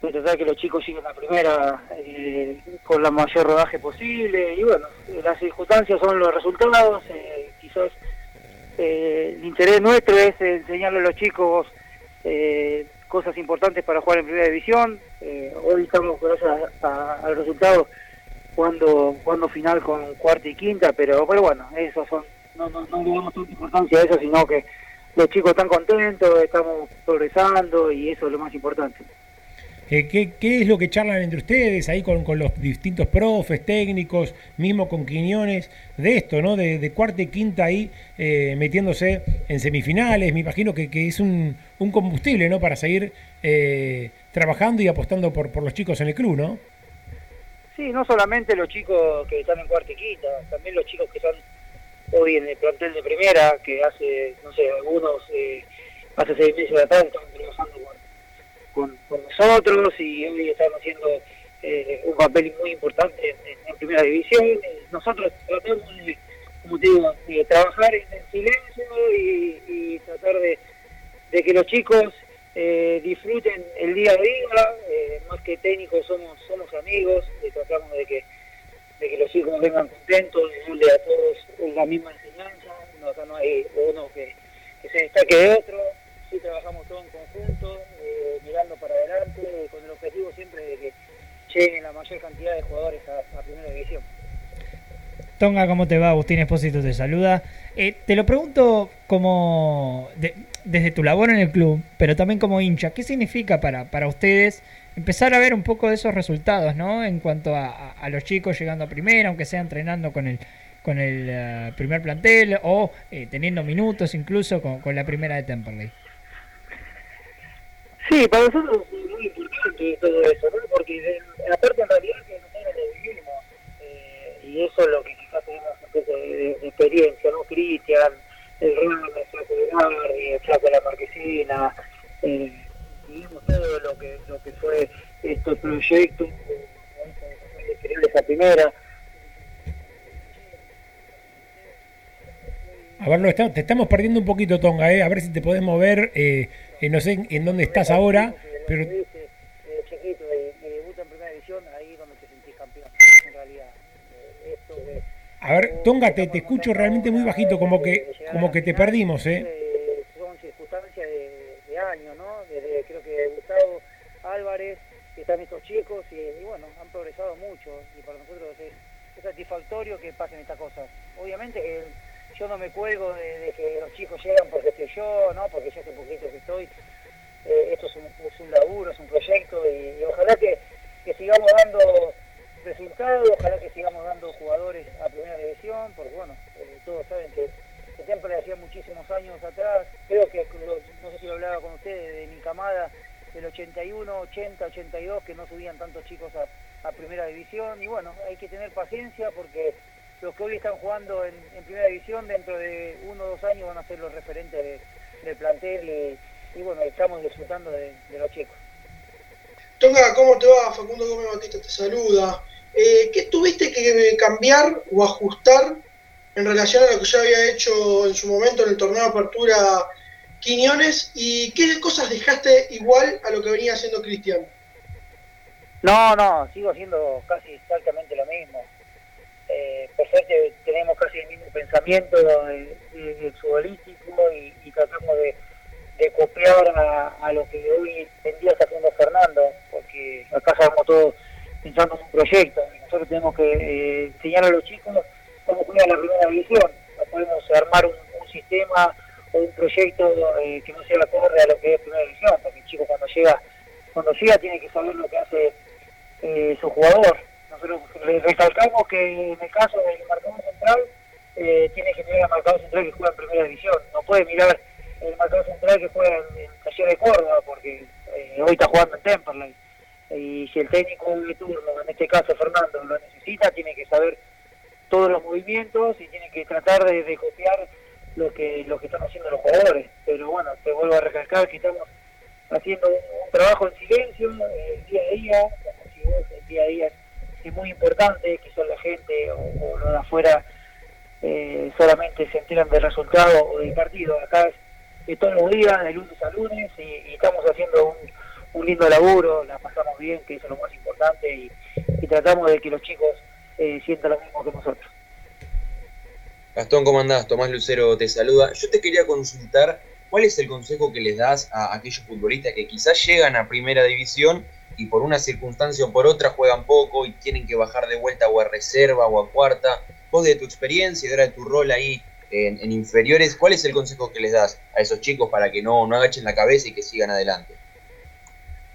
de tratar que los chicos lleguen a primera eh, con la mayor rodaje posible. Y bueno, las circunstancias son los resultados. Eh, quizás el interés nuestro es enseñarle a los chicos cosas importantes para jugar en primera división. Eh, hoy estamos, gracias al resultado, jugando, jugando final con cuarta y quinta, pero, pero bueno, eso son, no, no, no le damos tanta importancia a eso, sino que los chicos están contentos, estamos progresando y eso es lo más importante. Eh, ¿qué, ¿qué, es lo que charlan entre ustedes ahí con, con, los distintos profes, técnicos, mismo con Quiñones, de esto, ¿no? De, de cuarta y quinta ahí eh, metiéndose en semifinales. Me imagino que, que es un, un, combustible, ¿no? Para seguir eh, trabajando y apostando por, por los chicos en el club, ¿no? Sí, no solamente los chicos que están en cuarta y quinta, también los chicos que están hoy en el plantel de primera, que hace, no sé, algunos eh, hace seis meses atrás estaban trabajando con con, con nosotros y hoy estamos haciendo eh, un papel muy importante en, primera división. Eh, nosotros tratamos de, como te digo, de trabajar en, en silencio y, tratar de, que los chicos eh, disfruten el día a día, eh, más que técnicos somos somos amigos, tratamos de que de que los chicos vengan contentos, de a todos la misma enseñanza, no, acá no hay uno que, se destaque de otro, sí trabajamos todos en conjunto, eh, mirando para adelante, con el objetivo siempre de que lleguen la mayor cantidad de jugadores a, primera división. Tonga, ¿cómo te va? Agustín Espósito te saluda. Eh, te lo pregunto como de, desde tu labor en el club, pero también como hincha, ¿qué significa para, para ustedes empezar a ver un poco de esos resultados, ¿no? En cuanto a, a, los chicos llegando a primera, aunque sea entrenando con el, con el uh, primer plantel o eh, teniendo minutos incluso con, con la primera de Temperley. Sí, para nosotros es muy importante todo eso, ¿no? porque aparte en realidad que nosotros lo vivimos eh, y eso es lo que quizás tenemos un poco de, experiencia, ¿no? Cristian, el Rama, el Flaco de Garri, el Flaco de la Marquesina, eh, vivimos todo lo que, lo que fue estos proyectos, esa primera. A ver, está, te estamos perdiendo un poquito, Tonga, ¿eh? a ver si te podés mover. Eh, eh, no sé en, dónde estás ahora, pero... chiquito y, y debuta en primera división, ahí donde te sentís campeón, en realidad. Eh, esto de, a ver, Tonga, te, te escucho realmente muy bajito, como que como que te perdimos, ¿eh? Son circunstancias de, de años, ¿no? Desde creo que Gustavo Álvarez, que están estos chicos y, y, bueno, han progresado mucho y para nosotros es, es satisfactorio que pasen estas cosas. Obviamente que yo no me cuelgo de, que los chicos llegan porque estoy yo, ¿no? Porque yo hace poquito que estoy. Eh, esto es un, laburo, es un proyecto y, ojalá que, sigamos dando resultados, ojalá que sigamos dando jugadores a primera división, porque bueno, eh, todos saben que, que siempre hacía muchísimos años atrás, creo que no sé si lo hablaba con ustedes, de mi camada del 81, 80, 82, que no subían tantos chicos a primera división y bueno, hay que tener paciencia porque los que hoy están jugando en, en, primera división dentro de uno o dos años van a ser los referentes de, del plantel y, y, bueno, estamos disfrutando de, de, los chicos. Tonga, ¿cómo te va? Facundo Gómez Batista te saluda. Eh, ¿Qué tuviste que cambiar o ajustar en relación a lo que ya había hecho en su momento en el torneo de apertura Quiñones y qué cosas dejaste igual a lo que venía haciendo Cristian? No, no, sigo haciendo casi exactamente lo mismo. Eh, por suerte tenemos casi el mismo pensamiento de, futbolístico y, tratamos de, copiar a, lo que hoy en día está haciendo Fernando, porque acá estamos todos pensando en un proyecto y nosotros tenemos que eh, enseñar a los chicos cómo juega la primera división. No podemos armar un, sistema o un proyecto eh, que no sea acorde a lo que es primera división, porque el chico cuando llega, cuando llega tiene que saber lo que hace eh, su jugador. Nosotros recalcamos que en el caso del marcador central eh, tiene que tener al marcador central que juega en primera división. No puede mirar el marcador central que juega en, en Taller de Córdoba porque eh, hoy está jugando en Temperley. Y si el técnico de turno, en este caso Fernando, lo necesita, tiene que saber todos los movimientos y tiene que tratar de, copiar lo que lo que están haciendo los jugadores. Pero bueno, te vuelvo a recalcar que estamos haciendo un, un trabajo en silencio, eh, día a día, como si vos, el día a día muy importante, que son la gente o, los de afuera eh, solamente se enteran del resultado o del partido. Acá es, es todos los días, de lunes a lunes, y, estamos haciendo un, lindo laburo, la pasamos bien, que eso es lo más importante, y, y tratamos de que los chicos eh, sientan lo mismo que nosotros. Gastón, ¿cómo andás? Tomás Lucero te saluda. Yo te quería consultar cuál es el consejo que les das a aquellos futbolistas que quizás llegan a primera división y por una circunstancia o por otra juegan poco y tienen que bajar de vuelta o a reserva o a cuarta. Vos de tu experiencia y de tu rol ahí en, inferiores, ¿cuál es el consejo que les das a esos chicos para que no, no agachen la cabeza y que sigan adelante?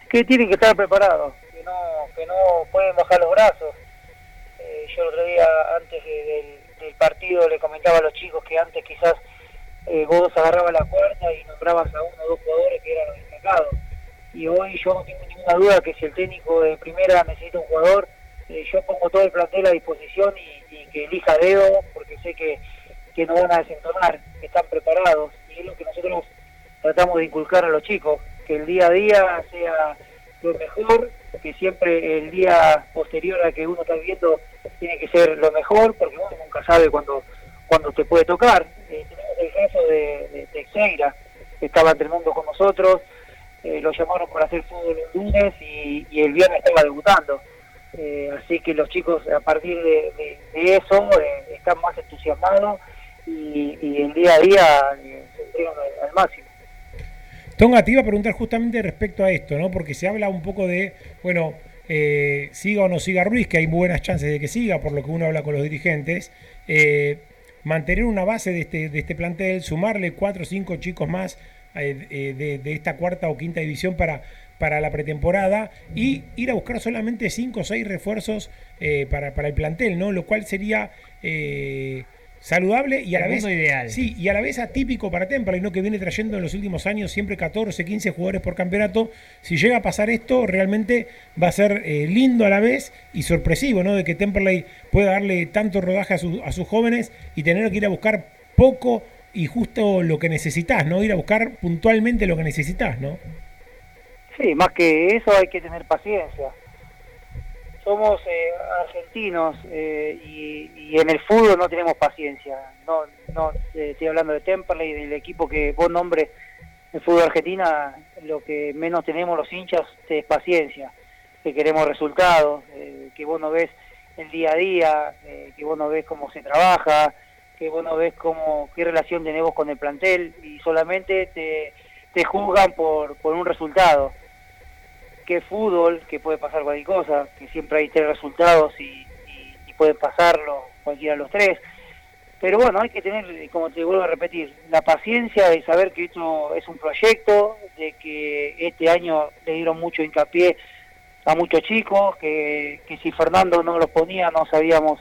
que tienen que estar preparados, que no, que no pueden bajar los brazos. Eh, yo el otro día, antes de- del, partido, le comentaba a los chicos que antes quizás eh, vos agarrabas la cuarta y nombrabas a uno o dos jugadores que eran destacados. Y hoy yo no tengo ninguna duda que si el técnico de primera necesita un jugador, eh, yo pongo todo el plantel a disposición y, que elija dedo, porque sé que, que no van a desentonar, que están preparados. Y es lo que nosotros tratamos de inculcar a los chicos, que el día a día sea lo mejor, que siempre el día posterior a que uno está viviendo tiene que ser lo mejor, porque uno nunca sabe cuándo cuando te puede tocar. Eh, tenemos el caso de, de Teixeira, que estaba entrenando con nosotros, eh, lo llamaron para hacer fútbol el lunes y, y el viernes estaba debutando. Eh, así que los chicos a partir de, eso eh, están más entusiasmados y, el día a día eh, se entregan al, máximo. Tonga, te iba a preguntar justamente respecto a esto, ¿no? Porque se habla un poco de, bueno, siga o no siga Ruiz, que hay buenas chances de que siga, por lo que uno habla con los dirigentes. Mantener una base de este, de este plantel, sumarle cuatro o cinco chicos más eh, eh, de, de esta cuarta o quinta división para, para la pretemporada y ir a buscar solamente cinco o seis refuerzos eh, para, para el plantel, ¿no? Lo cual sería saludable y a El la vez ideal. Sí, y a la vez atípico para Temperley, ¿no? que viene trayendo en los últimos años siempre 14, 15 jugadores por campeonato. Si llega a pasar esto, realmente va a ser eh, lindo a la vez y sorpresivo, ¿no? De que Temperley pueda darle tanto rodaje a, su- a sus jóvenes y tener que ir a buscar poco y justo lo que necesitas, ¿no? Ir a buscar puntualmente lo que necesitas, ¿no? Sí, más que eso hay que tener paciencia. Somos eh, argentinos eh, y, en el fútbol no tenemos paciencia. No, no eh, estoy hablando de Temperley, del equipo que vos nombres en fútbol argentina, lo que menos tenemos los hinchas es paciencia, que queremos resultados, eh, que vos no ves el día a día, eh, que vos no ves cómo se trabaja, que vos no ves cómo, qué relación tenemos con el plantel y solamente te, te juzgan por, por un resultado que fútbol, que puede pasar cualquier cosa, que siempre hay tres resultados y, y- y pueden pasarlo cualquiera de los tres. Pero bueno, hay que tener, como te vuelvo a repetir, la paciencia de saber que esto es un proyecto, de que este año le dieron mucho hincapié a muchos chicos, que, que si Fernando no los ponía no sabíamos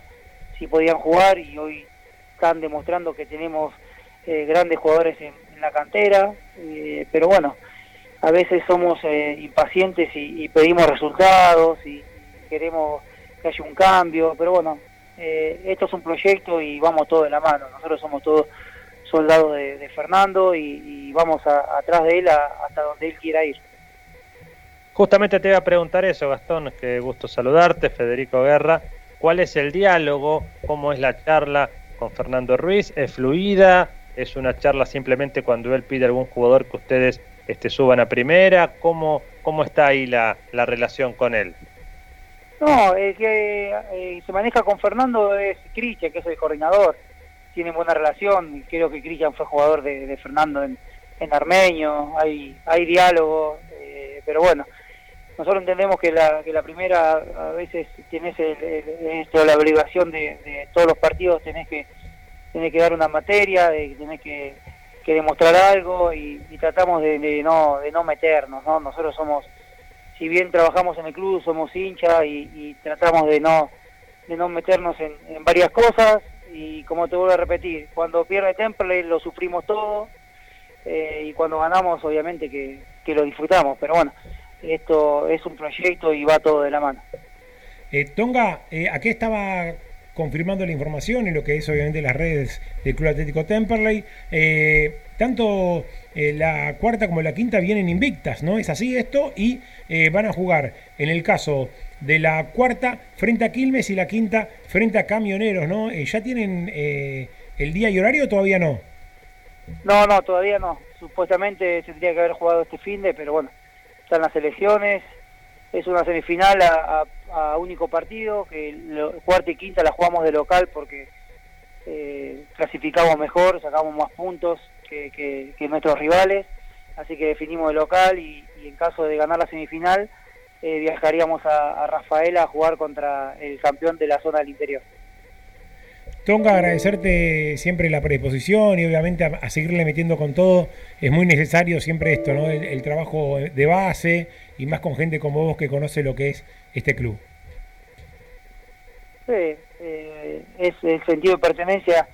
si podían jugar y hoy están demostrando que tenemos eh, grandes jugadores en, la cantera, eh, pero bueno, a veces somos eh, impacientes y, pedimos resultados y, queremos que haya un cambio, pero bueno, eh, esto es un proyecto y vamos todos de la mano. Nosotros somos todos soldados de, Fernando y, vamos a- atrás de él a- hasta donde él quiera ir. Justamente te iba a preguntar eso, Gastón, qué gusto saludarte, Federico Guerra. ¿Cuál es el diálogo? ¿Cómo es la charla con Fernando Ruiz? ¿Es fluida? ¿Es una charla simplemente cuando él pide a algún jugador que ustedes este, suban a primera? ¿Cómo, cómo está ahí la, la relación con él? No, el que eh, se maneja con Fernando es Cristian, que es el coordinador. Tienen buena relación. Creo que Cristian fue jugador de, Fernando en, en Armenio. Hay, hay diálogo. eh, pero bueno, nosotros entendemos que la, que la primera, a veces el- esto, la obligación de, de todos los partidos, tenés que, tenés que dar una materia, de, tenés que, que demostrar algo y, y tratamos de, de no, de no meternos. ¿no? Nosotros somos si bien trabajamos en el club, somos hinchas y, y tratamos de no de no meternos en, en varias cosas y como te vuelvo a repetir, cuando pierde Temple lo sufrimos todo eh, y cuando ganamos obviamente que, que lo disfrutamos, pero bueno, esto es un proyecto y va todo de la mano. Eh, Tonga, eh, aquí estaba confirmando la información en lo que es obviamente las redes del Club Atlético Temperley. Eh, tanto eh, la cuarta como la quinta vienen invictas, ¿no? Es así esto y eh, van a jugar en el caso de la cuarta frente a Quilmes y la quinta frente a Camioneros, ¿no? Eh, ¿Ya tienen eh, el día y horario o todavía no? No, no, todavía no. Supuestamente se tendría que haber jugado este fin de, pero bueno, están las elecciones. Es una semifinal a, único partido, que lo- cuarta y quinta la jugamos de local porque eh, clasificamos mejor, sacamos más puntos que, nuestros rivales, así que definimos de local y, y en caso de ganar la semifinal eh, viajaríamos a, a Rafaela a jugar contra el campeón de la zona del interior. Tonga, agradecerte siempre la predisposición y obviamente a, seguirle metiendo con todo. Es muy necesario siempre esto, ¿no? El, trabajo de base y más con gente como vos que conoce lo que es este club. Sí, eh, es, el sentido de pertenencia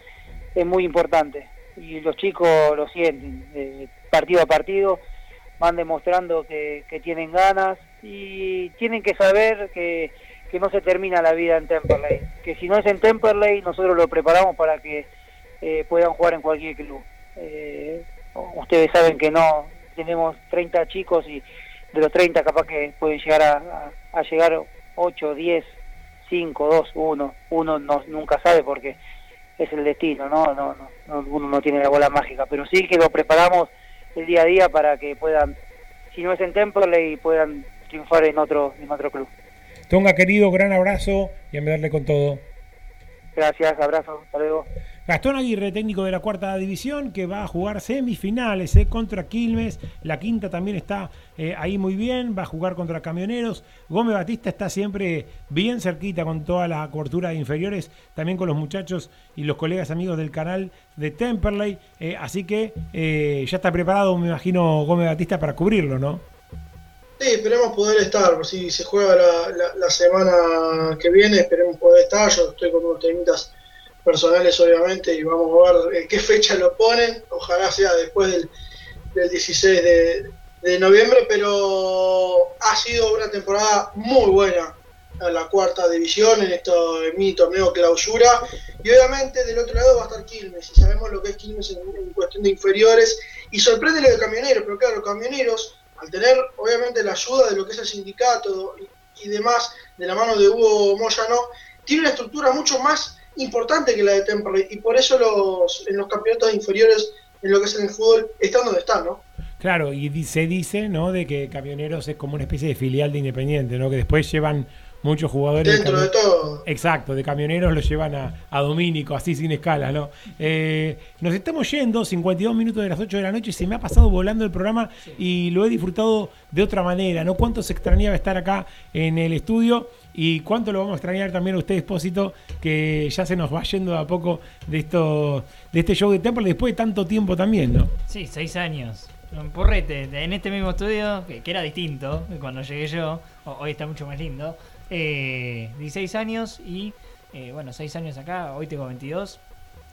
es muy importante y los chicos lo sienten. eh, partido a partido van demostrando que tienen ganas y tienen que saber que, que no se termina la vida en Temperley. Que si no es en Temperley, nosotros lo preparamos para que eh, puedan jugar en cualquier club. Eh, ustedes saben que no, tenemos 30 chicos y de los 30 capaz que pueden llegar a, llegar 8, 10, 5, 2, 1. Uno no, nunca sabe porque es el destino, ¿no? No, no, no, uno no tiene la bola mágica, pero sí que lo preparamos el día a día para que puedan, si no es en Temperley, puedan triunfar en otro, en otro club. Tonga, querido, gran abrazo y a darle con todo. Gracias, abrazo, hasta luego. Gastón Aguirre, técnico de la cuarta división, que va a jugar semifinales eh, contra Quilmes. La quinta también está eh, ahí muy bien, va a jugar contra Camioneros. Gómez Batista está siempre bien cerquita con toda la cobertura de inferiores, también con los muchachos y los colegas amigos del canal de Temperley. Eh, así que ya está preparado, me imagino, Gómez Batista para cubrirlo, ¿no? Sí, esperemos poder estar. Si se juega la, la- semana que viene, esperemos poder estar. Yo estoy con unos temitas personales, obviamente, y vamos a ver en qué fecha lo ponen. Ojalá sea después del, del 16 de, de noviembre, pero ha sido una temporada muy buena en la cuarta división, en esto en mi torneo clausura. Y obviamente del otro lado va a estar Quilmes, y sabemos lo que es Quilmes en, en cuestión de inferiores. Y sorprende lo de camioneros, pero claro, camioneros al tener obviamente la ayuda de lo que es el sindicato y, demás, de la mano de Hugo Moyano, tiene una estructura mucho más importante que la de Temperley y por eso los, en los campeonatos inferiores, en lo que es en el fútbol, están donde están, ¿no? Claro, y se dice, ¿no? De que Camioneros es como una especie de filial de Independiente, ¿no? Que después llevan muchos jugadores. Dentro de todo. Exacto, de camioneros los llevan a, a Domínico, así sin escala, ¿no? Eh, nos estamos yendo, 52 minutos de las 8 de la noche, se me ha pasado volando el programa y lo he disfrutado de otra manera, ¿no? Cuánto se extrañaba estar acá en el estudio y cuánto lo vamos a extrañar también a usted, Espósito, que ya se nos va yendo de a poco de, esto, de este show de Temple después de tanto tiempo también, ¿no? Sí, seis años. Un porrete, en este mismo estudio, que, que era distinto cuando llegué yo, ho- hoy está mucho más lindo. Eh, 16 años y, eh, bueno, 6 años acá, hoy tengo 22.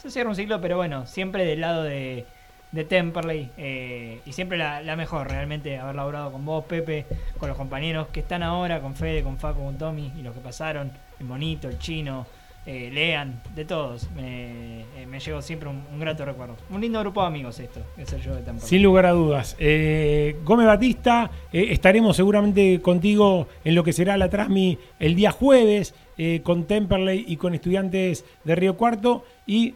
Se cierra un ciclo, pero bueno, siempre del lado de, de Temperley eh, y siempre la, mejor, realmente, haber laborado con vos, Pepe, con los compañeros que están ahora, con Fede, con Faco, con Tommy y los que pasaron, el Monito, el Chino, eh, Lean, de todos. Me, eh, llevo siempre un, grato recuerdo. Un lindo grupo de amigos esto, es el show de Temperley. Sin lugar a dudas. Eh, Gómez Batista, eh, estaremos seguramente contigo en lo que será la Trasmi el día jueves con Temperley y con estudiantes de Río Cuarto y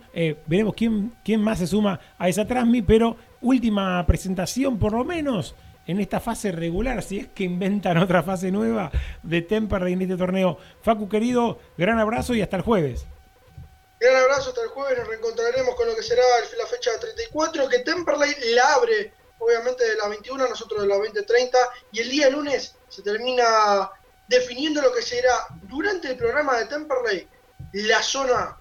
veremos quién, quién más se suma a esa Trasmi, pero última presentación por lo menos en esta fase regular, si es que inventan otra fase nueva de Temperley en este torneo. Facu querido, gran abrazo y hasta el jueves. Gran abrazo, hasta el jueves nos reencontraremos con lo que será la fecha 34, que Temperley la abre, obviamente de las 21, nosotros de las 20.30, y el día lunes se termina definiendo lo que será durante el programa de Temperley la zona.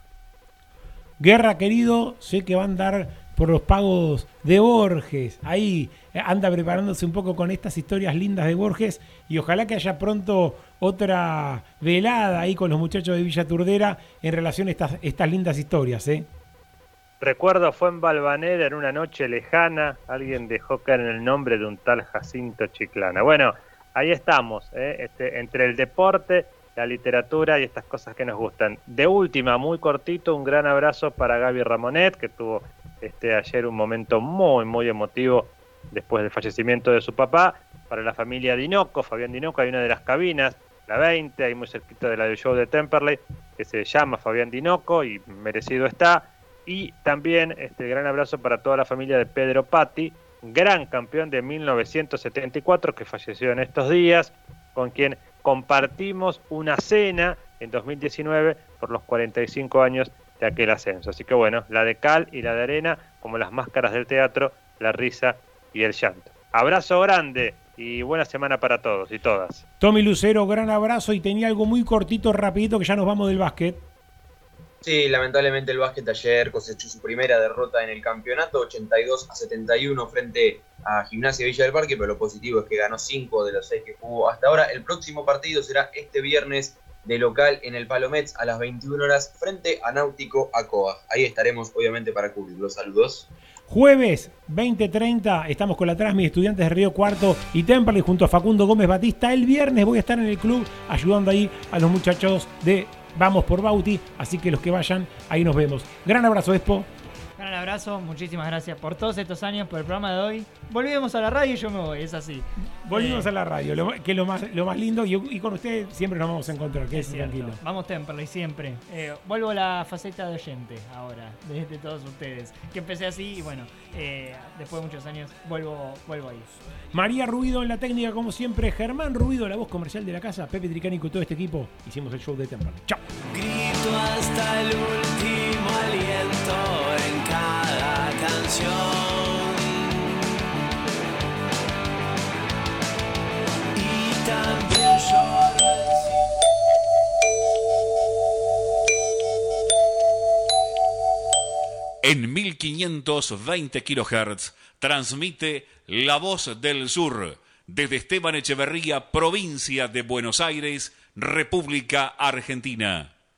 Guerra querido, sé que va a andar por los pagos de Borges. Ahí eh, anda preparándose un poco con estas historias lindas de Borges y ojalá que haya pronto otra velada ahí con los muchachos de Villa Turdera en relación a estas, estas lindas historias. ¿eh? Recuerdo fue en Balvanera en una noche lejana, alguien dejó caer en el nombre de un tal Jacinto Chiclana. Bueno, ahí estamos, ¿eh? este, entre el deporte, la literatura y estas cosas que nos gustan. De última, muy cortito, un gran abrazo para Gaby Ramonet, que tuvo este, ayer un momento muy, muy emotivo después del fallecimiento de su papá. Para la familia Dinoco, Fabián Dinoco, hay una de las cabinas, la 20, ahí muy cerquita de la del show de Temperley, que se llama Fabián Dinoco y merecido está. Y también este gran abrazo para toda la familia de Pedro Patti, gran campeón de 1974 que falleció en estos días, con quien compartimos una cena en 2019 por los 45 años de aquel ascenso. Así que bueno, la de cal y la de arena, como las máscaras del teatro, la risa y el llanto. Abrazo grande y buena semana para todos y todas. Tommy Lucero, gran abrazo y tenía algo muy cortito, rapidito, que ya nos vamos del básquet. Sí, lamentablemente el básquet ayer cosechó su primera derrota en el campeonato, 82 a 71 frente a Gimnasia Villa del Parque, pero lo positivo es que ganó 5 de los 6 que jugó hasta ahora. El próximo partido será este viernes de local en el Palomets a las 21 horas frente a Náutico Acoa. Ahí estaremos obviamente para cubrirlo. Saludos. Jueves 20:30 estamos con la Trasmi Estudiantes de Río Cuarto y Temperley junto a Facundo Gómez Batista. El viernes voy a estar en el club ayudando ahí a los muchachos de Vamos por Bauti, así que los que vayan, ahí nos vemos. Gran abrazo, Expo. Gran abrazo, muchísimas gracias por todos estos años, por el programa de hoy. Volvemos a la radio y yo me voy, es así. Volvimos Eh, a la radio, lo- que es lo más, lo más lindo y, y con ustedes siempre nos vamos a encontrar, que es tranquilo. Vamos Temperley, siempre. Eh, vuelvo a la faceta de oyente ahora, de, de todos ustedes. Que empecé así y bueno, eh, después de muchos años vuelvo, vuelvo ahí. María Ruido en la técnica, como siempre. Germán Ruido, la voz comercial de la casa. Pepe Tricánico y todo este equipo. Hicimos el show de Temperley. Chao. Grito hasta el último en cada canción. Y también lloro En 1520 kHz transmite La Voz del Sur desde Esteban Echeverría, provincia de Buenos Aires, República Argentina.